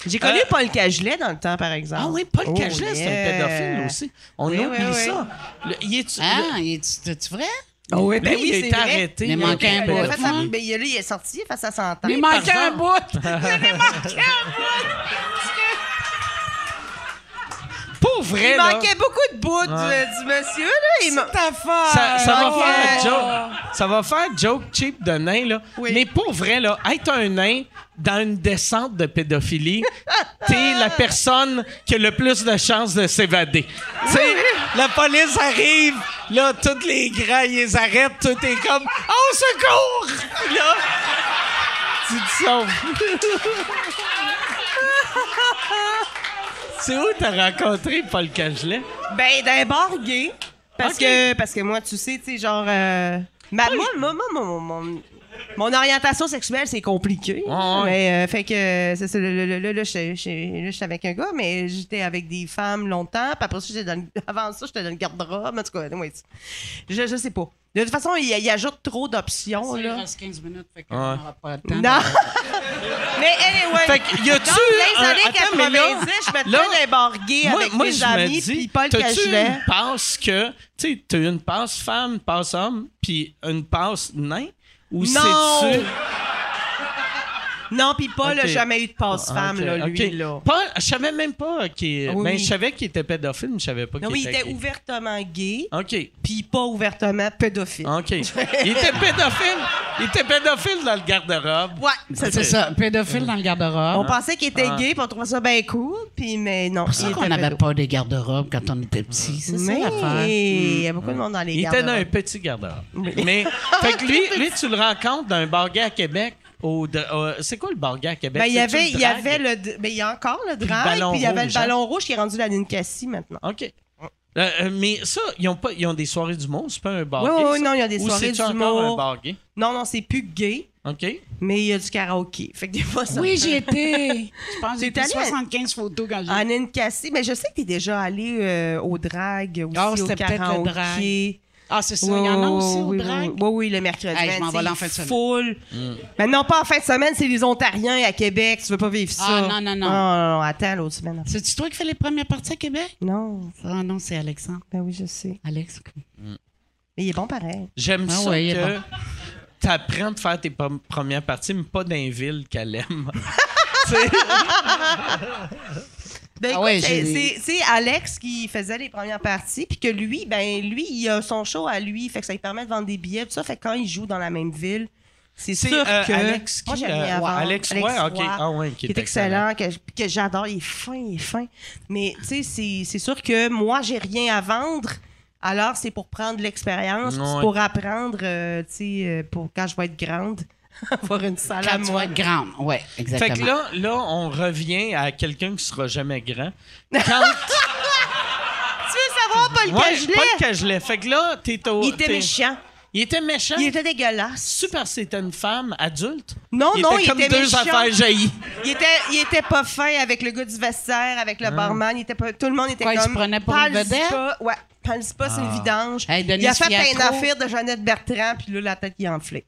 J'ai connu Euh, Paul Cagelet dans le temps, par exemple. Ah oui, Paul Oh, Cagelet, c'est un pédophile aussi. On Oui, oublie oui, oui. ça. Le- il est, Ah, il est- c'est-tu vrai? Ah oui, lui, il a été arrêté. Il a manquait un Il bout. fait ben, il a- là, il est sorti face à 100 ans. Il manquait un exemple. bout! Pour vrai, Il là, manquait beaucoup de bouts du, Ouais. du monsieur, là. Il ma- Ta femme! ça, ça va faire joke. Ça va faire joke cheap de nain, là. Oui. Mais pour vrai, là, être un nain dans une descente de pédophilie, t'es la personne qui a le plus de chances de s'évader. Tu sais, la police arrive, là, tous les grands, ils les arrêtent, tout est comme « Oh, secours! » Là, tu te sauves. C'est où t'as rencontré Paul Cagelet? Ben, d'un bar gay. Parce, que, parce que moi, tu sais, tu sais, genre. euh, ma- moi, moi, moi, mon, mon- mon orientation sexuelle, c'est compliqué. Ouais, ouais. Mais, euh, fait que, c'est ça. Là, là, là, là, là, j'étais j'étais- là, j'étais avec un gars, mais j'étais avec des femmes longtemps. Puis après ça, j'étais dans, le- avant ça, j'étais dans le garde-robe. En tout cas, ouais, je, je sais pas. De toute façon, il, il ajoute trop d'options, Il là. reste 15 minutes, fait qu'on Ouais. n'aura pas le temps. Non! mais anyway. Fait que, y a-tu Dans les un- années attends, mais 90, là- je me là- tenais gay avec mes je me amis, dis, puis Paul t'as-tu Cagelet. une passe que, tu sais, t'as une passe femme, une passe homme, puis une passe nain? Ou c'est-tu... Non, puis Paul n'a jamais eu de passe-femme, Ok, là, lui, là. Paul, je savais même pas qu'il... Oui, ben, oui. je savais qu'il était pédophile, mais je savais pas Non, qu'il oui, il était était gay. ouvertement gay, OK, puis pas ouvertement pédophile. OK. il était pédophile. Il était pédophile dans le garde-robe. Ouais, C'est c'est ça, pédophile dans le garde-robe. On pensait qu'il était Ah. gay, puis on trouvait ça bien cool, puis mais non. C'est qu'on était n'avait pas des garde-robes quand on était petit. C'est ça l'affaire. il y a beaucoup de monde dans les Il était dans un garde-robes. petit garde-robe. Mais, fait que lui, lui, tu le rencontres dans un bar gay à Québec. Au, au- c'est quoi le bar gay à Québec? Ben, il y avait, il y avait le, ben, il y a encore le drag, puis il y avait rouge, le ballon rouge qui est rendu la Ninkasi maintenant. OK. Euh, euh, mais ça, ils ont, pas, ils ont des soirées du monde, c'est pas un bar Oui, gay. oui, non, il y a des Ou soirées d'humour. un bar gay? Non, non, c'est plus gay, OK. mais il y a du karaoké. Fait que des fois, ça. Oui, j'y étais. Je pense que j'ai T'es pris allé à- 75 photos quand j'ai... En Ninkasi, mais je sais que t'es déjà allé euh, au drag aussi, Ah, au c'était peut-être le karaoké. Ah, c'est ça. Oui, Il y en a oui, aussi au oui, drag. Oui, oui, oui, le mercredi. Hey, je m'en vais c'est là en fin de semaine. Full. Mais non, pas en fin de semaine, c'est les Ontariens à Québec. Tu veux pas vivre ça? Ah, non, non, non. Non, non, non, attends l'autre semaine. C'est-tu toi qui fais les premières parties à Québec? Non, Ah non, c'est Alexandre. ben oui, je sais. Alex. Mais il est bon pareil. J'aime Ah ça ouais, que bon. t'apprends de faire tes premières parties, mais pas dans les villes qu'elle aime. Ben, Ah ouais, c'est- Alex qui faisait les premières parties, puis que lui, ben lui, il a son show à lui, fait que ça lui permet de vendre des billets, tout ça. Fait que quand il joue dans la même ville, c'est sûr euh, que Alex qui... moi j'aime euh, ouais, vendre. Alex, ouais. Roy. Ah ouais, qui qui est excellent, que, que j'adore. Il est fin, il est fin. Mais tu sais, c'est- sûr que moi, j'ai rien à vendre. Alors, c'est pour prendre l'expérience, pour apprendre, euh, tu sais, euh, pour quand je vais être grande, avoir une salle à tu moi. vas être grande. Ouais, exactement. Fait que là, là, on revient à quelqu'un qui sera jamais grand. Quand... Tu veux savoir, Paul ouais, Cagelet? Paul Cagelet. Fait que là, t'es au... Il était méchant. Il était méchant. Il était dégueulasse. Super, c'était une femme adulte. Non, il non, était il comme était deux méchant. affaires jaillies. Il était, il était pas fin avec le gars du vestiaire, avec le barman. Il était pas, tout le monde était Quoi, il comme. se prenait pour une vedette? pas. Ouais, Palsy pas, c'est une vidange. Hey, il a fait une Fiatro. affaire de Jeannette Bertrand, puis là, la tête qui enflait.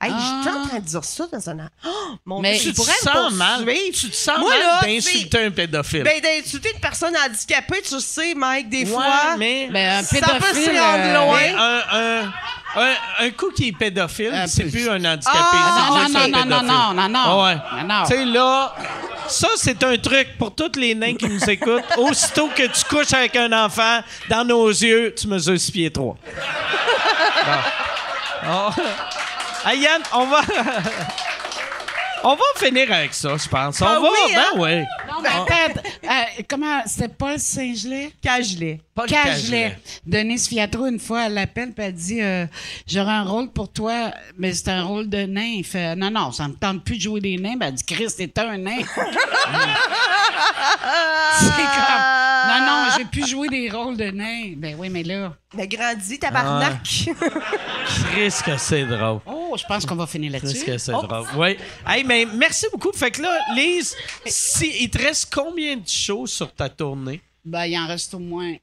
Hey, Ah. j'étais en train de dire ça dans un. Oh, mon Mais Dieu, Tu te sens mal. Tu te sens Moi, mal d'insulter un pédophile. Ben, d'insulter une personne handicapée, tu sais, Mike, des Ouais, fois. mais, Ben, un ça peut pédophile. se rendre euh, loin. mais un, un, un, un coup qui est pédophile, c'est plus un handicapé. Ah, non, non, non, non, non, non, non, Ah ouais. non, non. Tu sais, là, ça, c'est un truc pour tous les nains qui nous écoutent. Aussitôt que tu couches avec un enfant, dans nos yeux, tu mesures 6 pieds 3. Bon. Oh. Hey, Yann, on va... on va finir avec ça, je pense. On Ah va... oui, hein? Ben oui. Non, mais attends, euh, comment, c'était Paul Saint-Gelais? Cagelé. Paul Cagelet. Cagelet. Denise Fiatro, une fois, elle l'appelle puis elle dit euh, J'aurai un rôle pour toi, mais c'est un rôle de nain. Il fait Non, non, ça me tente plus de jouer des nains. Ben, elle dit Christ, t'es un nain. c'est comme Non, non, j'ai plus joué des rôles de nain. Ben oui, mais là. Mais grandi, tabarnak. Chris que c'est drôle. Oh, je pense qu'on va finir Chris là-dessus. que c'est drôle. Oui. Hey, mais merci beaucoup. Fait que là, Lise, si, il te reste combien de shows sur ta tournée? Ben, il en reste au moins.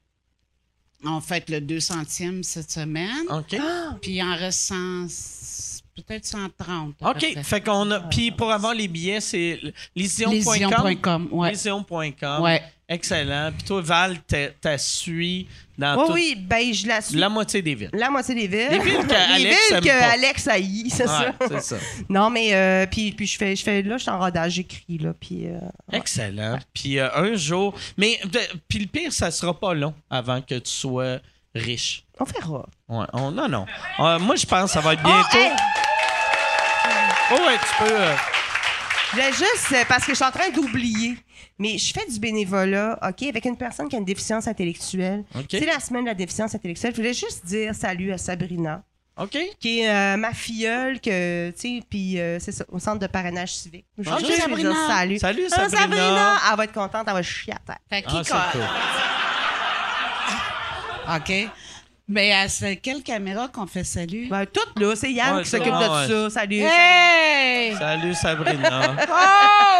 On fête le 200e cette semaine. OK. Puis il en reste 100, peut-être 130. à peu OK. près. Fait qu'on a. Puis pour avoir les billets, c'est lision.com. Lision.com, ouais. Lision.com. Ouais. Excellent. Puis toi, Val, t'as suivi dans Oui, toute- oui, ben, je la suis. la moitié des villes. La moitié des villes. Les villes que Les Alex villes que. Alex haït, c'est Ouais, ça. c'est ça. Non, mais euh, puis, puis je fais, je fais là, je suis en rodage, j'écris là, puis euh, Excellent. Puis euh, un jour. Mais puis le pire, ça sera pas long avant que tu sois riche. on verra. Ouais, on- non, non. Euh, moi, je pense que ça va être bientôt. Oh, hey! Oh, ouais, tu peux. voulais juste, parce que je suis en train d'oublier, mais je fais du bénévolat, OK, avec une personne qui a une déficience intellectuelle. OK. C'est la semaine de la déficience intellectuelle. Je voulais juste dire salut à Sabrina, OK. qui est euh, ma filleule, que, tu sais, puis euh, c'est ça, au centre de parrainage civique. Je veux OK, juste Sabrina. dire salut. Salut, Ah, Sabrina. Elle va être contente, elle va chier à terre. Fait qui Ah, c'est co- cool. OK. Mais à ce- quelle caméra qu'on fait salut? Ben, tout là, c'est Yann Ouais, qui s'occupe de ça. Salut. Hey! Salut, Sabrina.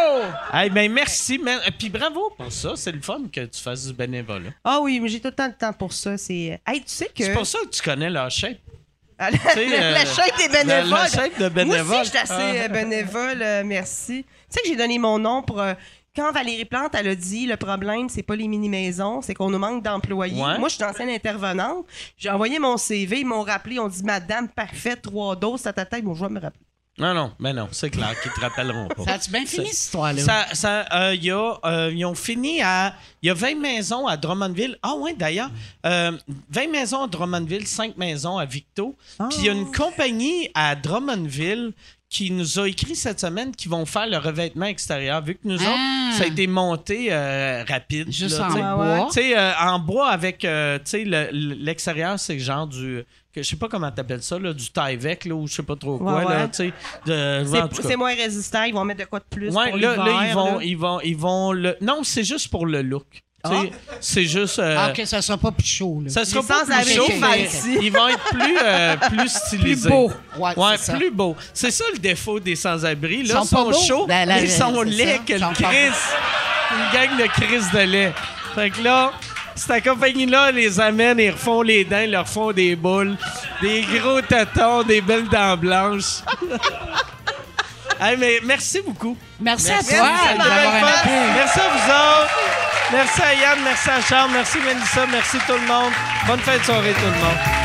Oh! hey, ben merci. mais- Puis bravo pour ça. C'est le fun que tu fasses du bénévolat. Ah oui, mais j'ai tout le temps de temps pour ça. C'est. Hey, tu sais que. C'est pour ça que tu connais shape. la, la- euh, la shape des bénévoles. la- la shape de bénévole. Moi aussi, je suis assez Ah. euh, bénévole, euh, merci. Tu sais que j'ai donné mon nom pour. euh, quand Valérie Plante, elle a dit le problème, c'est pas les mini-maisons, c'est qu'on nous manque d'employés. Ouais. Moi, je suis ancienne intervenante. J'ai envoyé mon CV, ils m'ont rappelé, ils ont dit Madame, parfait, trois doses, ta ta tête, bon, je vais me rappeler. Non, non, mais non, c'est clair qu'ils te rappelleront pas. Ça a-tu bien fini, cette histoire-là? Ça, ça, euh, y a, euh, ils ont fini à. Il y a 20 maisons à Drummondville. Ah, ouais, d'ailleurs. euh, 20 maisons à Drummondville, 5 maisons à Victo. Puis il y a une compagnie à Drummondville qui nous a écrit cette semaine qu'ils vont faire le revêtement extérieur. Vu que nous Ah. autres, ça a été monté euh, rapide. Juste là, en tu sais. bois. Tu sais, euh, en bois avec, euh, le- l'extérieur, c'est genre du. Je sais pas comment t'appelles ça, là, du taille-vec, là, ou je sais pas trop quoi, Ouais, ouais. C'est moins résistant, ils vont mettre de quoi de plus Ouais, pour là, ils vont, ils vont, ils vont le. Non, c'est juste pour le look. Sais, C'est juste. euh, Ah, OK, ça sera pas plus chaud, là. Ça sera pas sans plus abri chaud, mais ils vont être plus, euh, plus Plus stylisés. beau. Ouais, Ouais, c'est ça. plus beau. C'est ça le défaut des sans-abri. Là, Ils sont chauds, Ben, ils sont c'est laids que le Chris. Une gang de Chris de lait. Fait que là, cette compagnie-là les amène, ils refont les dents, ils leur font des boules, des gros tâtons, des belles dents blanches. Hey, mais merci beaucoup. Merci, à Merci, toi bien fun. invité. Merci à vous autres. Merci à Yann, merci à Charles, merci Mélissa, merci tout le monde. Bonne fin de soirée tout le monde.